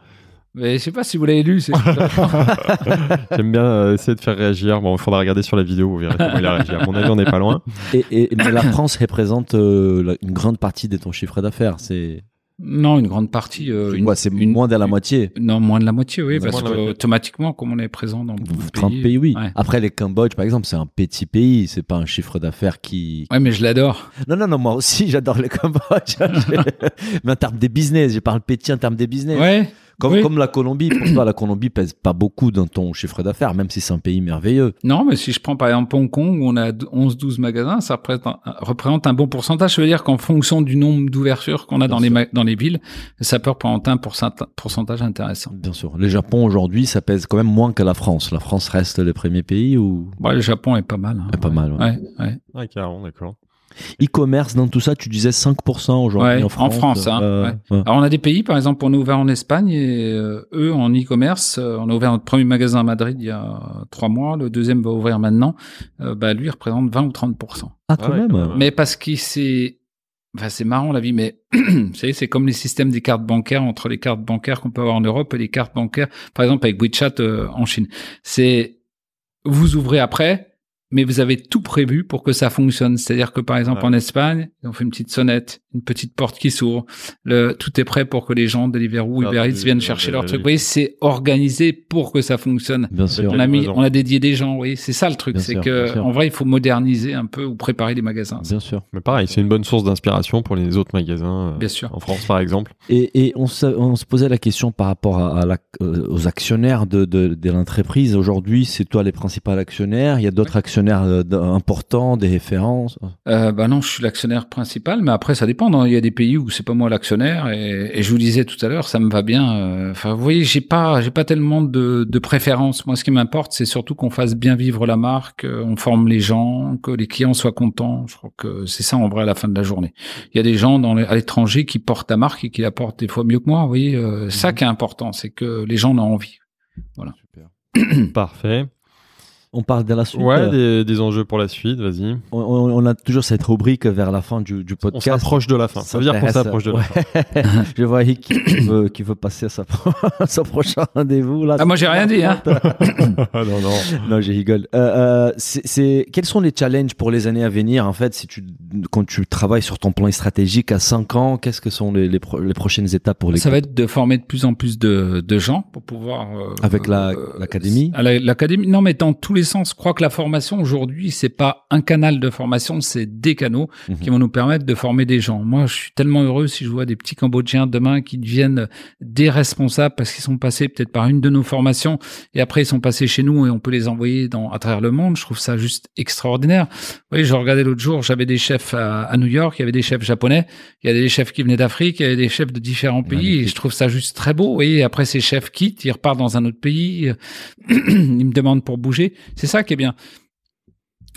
Mais je sais pas si vous l'avez lu. c'est- J'aime bien euh, essayer de faire réagir. Bon, il faudra regarder sur la vidéo, vous verrez comment il a réagi. À mon avis, on n'est pas loin. Et, et- mais la France représente euh, la- une grande partie de ton chiffre d'affaires. C'est non, une grande partie. euh, une, C'est moins de la une- moitié. Non, moins de la moitié, oui, parce moitié. qu'automatiquement, comme on est présent dans beaucoup de 30 pays. pays, oui. Ouais. Après, les Cambodge, par exemple, c'est un petit pays. C'est pas un chiffre d'affaires qui. Ouais, mais je l'adore. Non, non, non, moi aussi, j'adore les Cambodge. mais en termes des business, je parle petit en termes des business. Ouais. Comme, oui. comme la Colombie, pour toi, la Colombie pèse pas beaucoup dans ton chiffre d'affaires, même si c'est un pays merveilleux. Non, mais si je prends par exemple Hong Kong, où on a 11-12 magasins, ça représente un, représente un bon pourcentage. Ça veut dire qu'en fonction du nombre d'ouvertures qu'on a dans Bien les, sûr. dans les villes, ça peut représenter un pourcenta- pourcentage intéressant. Bien sûr. Le Japon, aujourd'hui, ça pèse quand même moins que la France. La France reste le premier pays ou? Ouais, le Japon est pas mal. hein. Pas mal, ouais. Ouais, ouais. Ah, carrément, d'accord. E-commerce, dans tout ça, tu disais 5% aujourd'hui Ouais, en en France. France, hein, Euh, ouais. ouais. Alors on a des pays, par exemple, on est ouvert en Espagne et euh, eux en e-commerce, euh, on a ouvert notre premier magasin à Madrid il y a trois mois, le deuxième va ouvrir maintenant. Euh, bah lui il représente 20 ou 30 Ah, quand Ah ouais, même. quand même. Mais parce qu'il c'est Enfin, c'est marrant la vie, mais vous savez, c'est comme les systèmes des cartes bancaires entre les cartes bancaires qu'on peut avoir en Europe et les cartes bancaires, par exemple avec WeChat euh, en Chine. C'est vous ouvrez après, mais vous avez tout prévu pour que ça fonctionne. C'est-à-dire que par exemple Ouais. en Espagne, on fait une petite sonnette, une petite porte qui s'ouvre, le tout est prêt pour que les gens de Deliveroo ou Ah, Uber Eats viennent chercher leur truc. Vous voyez, c'est organisé pour que ça fonctionne. Bien sûr. On a mis, on a dédié des gens. Oui, c'est ça le truc, c'est que en vrai, il faut moderniser un peu ou préparer les magasins. Bien sûr. Mais pareil, c'est une bonne source d'inspiration pour les autres magasins. euh, Bien sûr. En France, par exemple. Et, et on, se, on se posait la question par rapport à, à la- euh, aux actionnaires de, de, de l'entreprise. Aujourd'hui, c'est toi les principaux actionnaires. Il y a d'autres actionnaires euh, importants, des références. Euh, bah non, je suis l'actionnaire principal, mais après ça dépend. non. Il y a des pays où c'est pas moi l'actionnaire, et, et je vous disais tout à l'heure, ça me va bien. euh, Enfin, vous voyez, j'ai pas, j'ai pas tellement de, de préférence. Moi, ce qui m'importe, c'est surtout qu'on fasse bien vivre la marque, euh, on forme les gens, que les clients soient contents. Je crois que c'est ça en vrai à la fin de la journée. Il y a des gens dans les- à l'étranger qui portent la marque et qui la portent des fois mieux que moi. Vous voyez, euh, ça qui est important, c'est que les gens en ont envie. Parfait. On parle de la suite. Ouais, Euh, des, des enjeux pour la suite, vas-y. on, on- on a toujours cette rubrique vers la fin du, du On podcast. s'approche de la fin. Ça veut dire qu'on s'approche de la fin. Je vois Rick qui veut, qui veut passer à sa, son prochain rendez-vous. Là. Ah, moi, j'ai rien dit, hein. Ah, non, non. Non, je rigole. Euh, euh, c'est, c'est- quels sont les challenges pour les années à venir en fait si tu quand tu travailles sur ton plan stratégique à 5 ans Qu'est-ce que sont les, les, pro- les prochaines étapes pour les Ça va être de former de plus en plus de, de gens pour pouvoir. euh, Avec la- euh, l'académie à la- L'académie, non, mais dans tous les sens. Je crois que la formation aujourd'hui, c'est pas un canal de formation, c'est des canaux Mhm. qui vont nous permettre de former des gens. Moi, je suis tellement heureux si je vois des petits Cambodgiens demain qui deviennent des responsables parce qu'ils sont passés peut-être par une de nos formations et après ils sont passés chez nous et on peut les envoyer dans, à travers le monde. Je trouve ça juste extraordinaire. Vous voyez, je regardais l'autre jour, j'avais des chefs à, à New York, il y avait des chefs japonais, il y avait des chefs qui venaient d'Afrique, il y avait des chefs de différents pays et je trouve ça juste très beau. Vous voyez, après ces chefs quittent, ils repartent dans un autre pays, ils me demandent pour bouger. C'est ça qui est bien.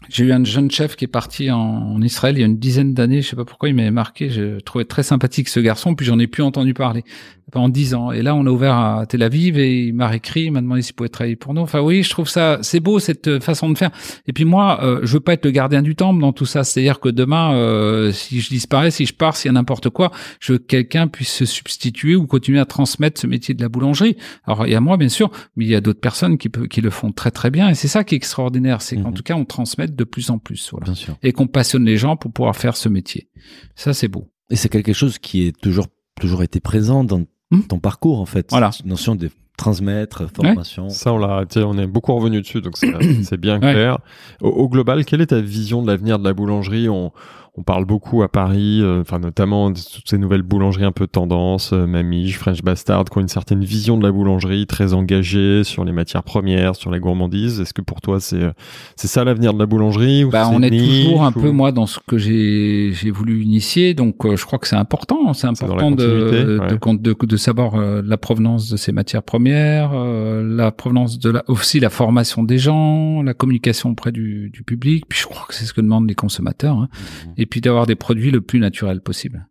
J'ai eu un jeune chef qui est parti en, en Israël il y a une dizaine d'années. Je sais pas pourquoi il m'avait marqué. Je trouvais très sympathique ce garçon. Puis j'en ai plus entendu parler pendant dix ans. Et là, on a ouvert à Tel Aviv et il m'a réécrit, il m'a demandé s'il pouvait travailler pour nous. Enfin oui, je trouve ça, c'est beau cette euh, façon de faire. Et puis moi, euh, je veux pas être le gardien du temple dans tout ça. C'est-à-dire que demain, euh, si je disparais, si je pars, s'il y a n'importe quoi, je veux que quelqu'un puisse se substituer ou continuer à transmettre ce métier de la boulangerie. Alors il y a moi, bien sûr, mais il y a d'autres personnes qui, peut, qui le font très très bien. Et c'est ça qui est extraordinaire, c'est qu'en Mhm. tout cas, on de plus en plus. Voilà Bien sûr. et qu'on passionne les gens pour pouvoir faire ce métier. Ça, c'est beau. Et c'est quelque chose qui est toujours, toujours été présent dans Hmm. ton parcours, en fait. Voilà. Cette notion de transmettre, formation. Ça, on l'a, on est beaucoup revenu dessus, donc c'est c'est bien Ouais. clair. Au, au global, quelle est ta vision de l'avenir de la boulangerie? On, on parle beaucoup à Paris, euh, enfin notamment de toutes ces nouvelles boulangeries un peu tendance, euh, Mamie, French Bastard, qui ont une certaine vision de la boulangerie, très engagée sur les matières premières, sur la gourmandise. Est-ce que pour toi, c'est euh, c'est ça l'avenir de la boulangerie ou Bah, c'est on est toujours un ou- peu moi dans ce que j'ai j'ai voulu initier, donc euh, je crois que c'est important. C'est important de ouais. de, de de savoir euh, la provenance de ces matières premières, euh, la provenance de la aussi la formation des gens, la communication auprès du, du public. Puis je crois que c'est ce que demandent les consommateurs. hein. Mhm. Et puis d'avoir des produits le plus naturels possible.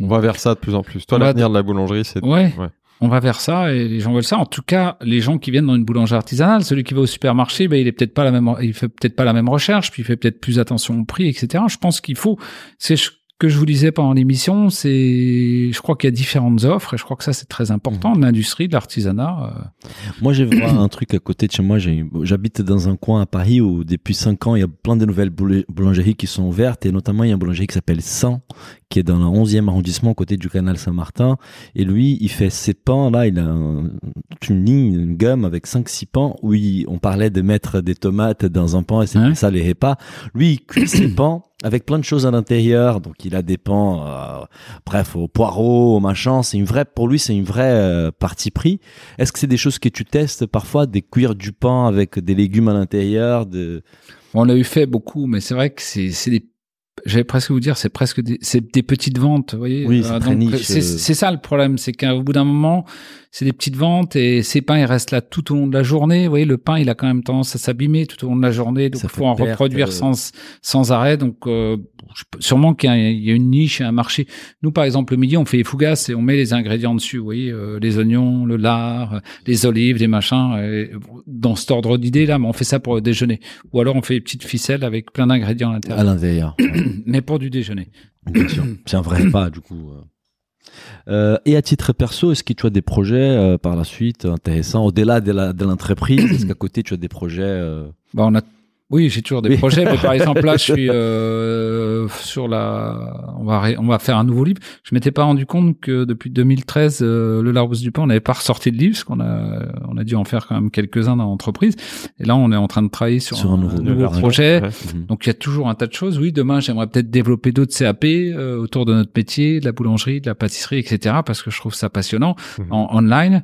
On va vers ça de plus en plus. Toi, l'avenir de la boulangerie, c'est Ouais. ouais. On va vers ça et les gens veulent ça. En tout cas, les gens qui viennent dans une boulangerie artisanale, celui qui va au supermarché, ben, il est peut-être pas la même, il fait peut-être pas la même recherche, puis il fait peut-être plus attention au prix, etc. Je pense qu'il faut, c'est ce que je vous disais pendant l'émission, c'est, je crois qu'il y a différentes offres et je crois que ça c'est très important de l'industrie, de l'artisanat. euh. Moi, j'ai vu un truc à côté de chez moi. J'habite dans un coin à Paris où, depuis 5 ans, il y a plein de nouvelles boula- boulangeries qui sont ouvertes. Et notamment, il y a une boulangerie qui s'appelle 100, qui est dans le 11e arrondissement, à côté du canal Saint-Martin. Et lui, il fait ses pains. Là, il a un- une ligne, une gamme avec 5-6 pains où il- on parlait de mettre des tomates dans un pain et c'est Hein ça les repas. Lui, il cuit ses pains avec plein de choses à l'intérieur. Donc, il a des pains, euh, bref, au poireau, au machin. C'est une vraie, pour lui, c'est une vraie euh, partie pris. Est-ce que c'est des choses que tu testes parfois, des cuire du pain avec des légumes à l'intérieur, de On l'a eu fait beaucoup, mais c'est vrai que c'est, c'est des, j'allais presque vous dire, c'est presque des, c'est des petites ventes, vous voyez. Oui, Euh, C'est, euh. c'est ça le problème, c'est qu'au bout d'un moment, c'est des petites ventes et ces pains, ils restent là tout au long de la journée. Vous voyez, le pain, il a quand même tendance à s'abîmer tout au long de la journée, donc il faut en perte, reproduire euh. sans, sans arrêt. Donc, euh, sûrement qu'il y a, il y a une niche et un marché. Nous, par exemple, le midi, on fait les fougasses et on met les ingrédients dessus. Vous voyez, euh, les oignons, le lard, euh, les olives, les machins. et dans cet ordre d'idée là, mais on fait ça pour le déjeuner. Ou alors on fait des petites ficelles avec plein d'ingrédients à à l'intérieur. l'intérieur Mais pour du déjeuner. C'est un vrai repas, du coup. Euh. Et à titre perso, est-ce que tu as des projets euh, par la suite intéressants, au-delà de l'entreprise Est-ce qu'à côté, tu as des projets euh, Bah, oui, j'ai toujours des Oui. projets, mais par exemple là, je suis euh, sur la, on va ré- on va faire un nouveau livre. Je m'étais pas rendu compte que depuis 2013, euh, le Larousse du pain, on n'avait pas ressorti de livre, parce qu'on a, on a dû en faire quand même quelques-uns dans l'entreprise. Et là, on est en train de travailler sur, Sur un nouveau- projet. Ouais. mhm. Donc il y a toujours un tas de choses. Oui, demain j'aimerais peut-être développer d'autres CAP euh, autour de notre métier, de la boulangerie, de la pâtisserie, etc. Parce que je trouve ça passionnant Mhm. en online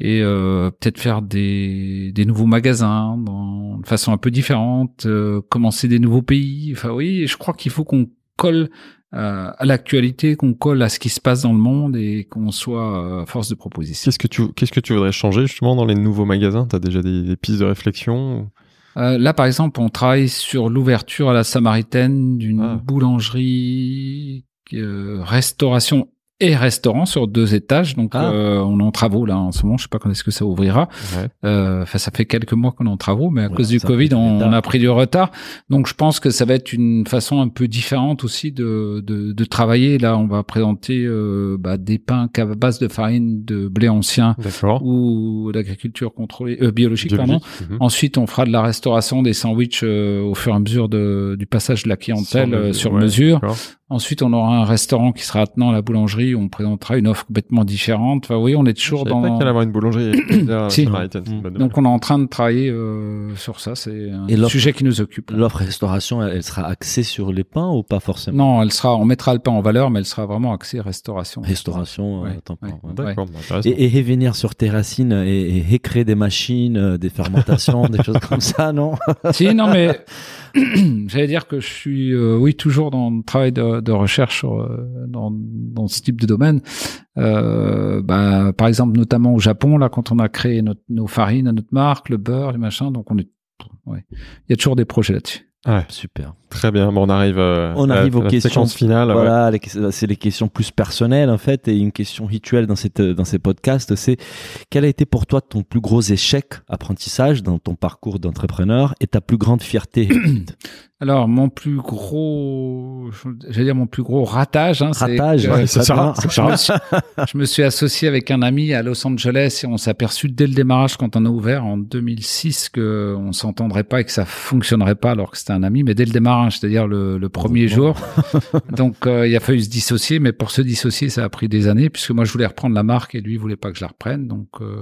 et euh, peut-être faire des, des nouveaux magasins dans, de façon un peu différente, euh, commencer des nouveaux pays. Enfin oui, je crois qu'il faut qu'on colle euh, à l'actualité, qu'on colle à ce qui se passe dans le monde et qu'on soit euh, force de proposition. Qu'est-ce que tu qu'est-ce que tu voudrais changer justement dans les nouveaux magasins? T'as déjà des, des pistes de réflexion Euh, là, par exemple, on travaille sur l'ouverture à la Samaritaine d'une Ah. boulangerie, euh, restauration et restaurant sur deux étages. Donc, Ah. euh, on est en travaux là en ce moment. Je sais pas quand est-ce que ça ouvrira. Ouais. Euh, Enfin, ça fait quelques mois qu'on est en travaux, mais à Ouais, cause du Covid, on, a pris du retard. Donc, je pense que ça va être une façon un peu différente aussi de, de, de travailler. Là, on va présenter euh, bah, des pains à base de farine de blé ancien ou d'agriculture contrôlée euh, biologique, pardon. Biologique. Mhm. Ensuite, on fera de la restauration des sandwichs euh, au fur et à mesure de, du passage de la clientèle Sur mesure, sur mesure. Ensuite, on aura un restaurant qui sera attenant à la boulangerie boulangerie, on présentera une offre complètement différente. Enfin, oui, on est toujours Je savais pas dans. qu'il allait avoir une boulangerie. Si. Donc, on est en train de travailler euh, sur ça. C'est un sujet qui nous occupe. L'offre restauration, elle, elle sera axée sur les pains ou pas forcément Non, elle sera. On mettra le pain en valeur, mais elle sera vraiment axée restauration. Restauration, Ouais, euh, temps plein, ouais. ouais. D'accord, intéressant. Et, et revenir sur tes racines et, et recréer des machines, euh, des fermentations, des choses comme ça, non? Si, non, mais j'allais dire que je suis, euh, oui, toujours dans le travail de, de recherche euh, dans, dans ce type de domaine. Euh, bah, par exemple, notamment au Japon, là, quand on a créé notre, nos farines, notre marque, le beurre, les machins, donc on est, ouais, il y a toujours des projets là-dessus. Super. Très bien. Bon, on arrive, euh, On à arrive la aux questions. séquence finale. Voilà, les- c'est les questions plus personnelles en fait, et une question rituelle dans cette dans ces podcasts, c'est quel a été pour toi ton plus gros échec apprentissage dans ton parcours d'entrepreneur et ta plus grande fierté? Alors, mon plus gros, j'allais dire mon plus gros ratage, hein, Ratage, ouais, ça. C'est je, me suis, je me suis associé avec un ami à Los Angeles et on s'est aperçu dès le démarrage quand on a ouvert en 2006 que on s'entendrait pas et que ça fonctionnerait pas alors que c'était un ami, mais dès le démarrage, c'est-à-dire le, le premier jour. Donc euh, il a fallu se dissocier, mais pour se dissocier, ça a pris des années puisque moi je voulais reprendre la marque et lui il voulait pas que je la reprenne. Donc euh,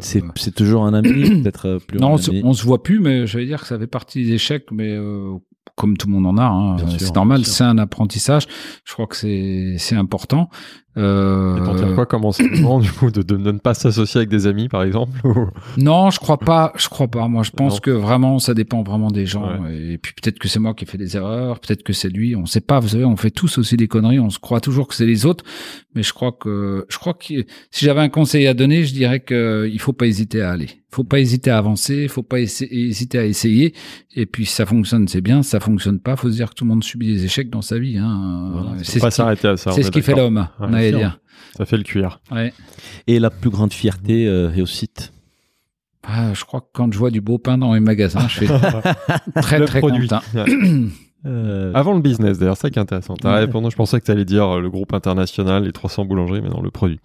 C'est c'est toujours un ami, peut-être euh, plus non, on se, on se voit plus, mais j'allais dire que ça fait partie des échecs, mais euh, comme tout le monde en a, hein, c'est normal, c'est un apprentissage. Je crois que c'est c'est important. Euh, Et t'en tires quoi comme enseignement, du coup, de, de ne pas s'associer avec des amis, par exemple ou- non, je crois pas. Je crois pas. Moi, je pense Non. que vraiment, ça dépend vraiment des gens. Ouais. Et puis peut-être que c'est moi qui ai fait des erreurs, peut-être que c'est lui. On sait pas. Vous savez, on fait tous aussi des conneries. On se croit toujours que c'est les autres, mais je crois que je crois que si j'avais un conseil à donner, je dirais que il faut pas hésiter à aller. Il faut pas hésiter à avancer. Il faut pas hésiter à essayer. Et puis si ça fonctionne, c'est bien. Si ça fonctionne pas, faut se dire que tout le monde subit des échecs dans sa vie. Hein. Voilà, Faut c'est pas ce qui, s'arrêter à ça. c'est ce qui fait l'homme. Ouais, dire. Ça fait le cuir. Ouais. Et la plus grande fierté, euh, réussite Ah, je crois que quand je vois du beau pain dans les magasins, je suis très Le très produit. content. Euh, Avant le business, d'ailleurs, c'est ça qui est intéressant. T'as Ouais. répondu, je pensais que tu allais dire euh, le groupe international, les 300 boulangeries, mais non, le produit.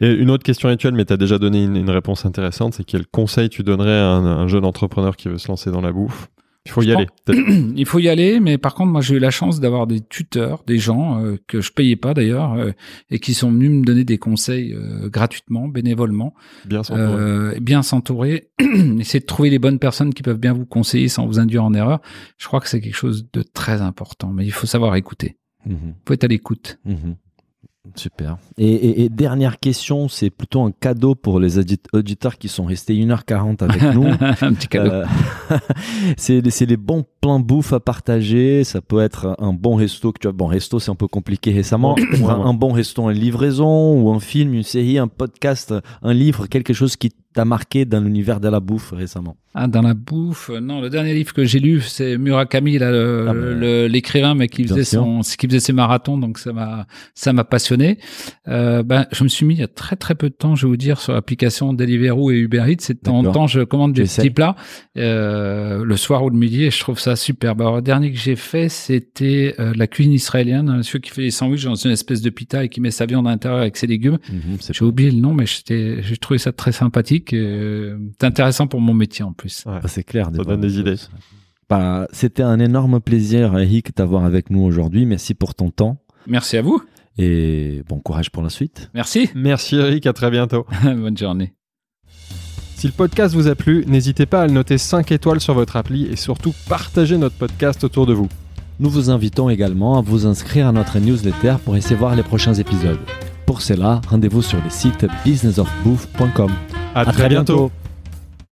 Et une autre question rituelle, mais tu as déjà donné une, une réponse intéressante, c'est quel conseil tu donnerais à un, un jeune entrepreneur qui veut se lancer dans la bouffe Il faut y aller. Il faut y aller, mais par contre, moi, j'ai eu la chance d'avoir des tuteurs, des gens euh, que je payais pas d'ailleurs, euh, et qui sont venus me donner des conseils euh, gratuitement, bénévolement, Bien s'entourer. euh, bien s'entourer, essayer de trouver les bonnes personnes qui peuvent bien vous conseiller sans vous induire en erreur. Je crois que c'est quelque chose de très important, mais il faut savoir écouter. mhm, Il faut être à l'écoute. mhm. Super. Et, et- et dernière question, c'est plutôt un cadeau pour les audit- auditeurs qui sont restés 1h40 avec nous. un petit cadeau. Euh, c'est les bons plans bouffe à partager. Ça peut être un bon resto. Que tu vois, bon, resto, c'est un peu compliqué récemment. Un, un bon resto en livraison ou un film, une série, un podcast, un livre, quelque chose qui t'a marqué dans l'univers de la bouffe récemment? Ah, dans la bouffe, non, le dernier livre que j'ai lu, c'est Murakami, Ah ben, l'écrivain, mais qui faisait son, qui faisait ses marathons, donc ça m'a, ça m'a passionné. Euh, ben, je me suis mis il y a très très peu de temps, je vais vous dire, sur l'application Deliveroo et Uber Eats. C'est de temps en temps, je commande des petits plats, euh, le soir ou le midi, et je trouve ça superbe. Alors, le dernier que j'ai fait, c'était euh, la cuisine israélienne, un monsieur qui fait des sandwichs dans une espèce de pita et qui met sa viande à l'intérieur avec ses légumes. Mhm, J'ai oublié le nom, mais j'ai trouvé ça très sympathique. C'est intéressant pour mon métier en plus. Ouais. Ah, c'est clair. Ça donne des idées. Bah, C'était un énorme plaisir, Eric, d'avoir avec nous aujourd'hui. Merci pour ton temps Merci à vous. et bon courage pour la suite. Merci. Merci Eric, à très bientôt. Bonne journée. Si le podcast vous a plu, n'hésitez pas à le noter 5 étoiles sur votre appli et surtout partagez notre podcast autour de vous. Nous vous invitons également à vous inscrire à notre newsletter pour essayer voir les prochains épisodes. Pour cela, rendez-vous sur le site businessofbooth.com. À, À très bientôt.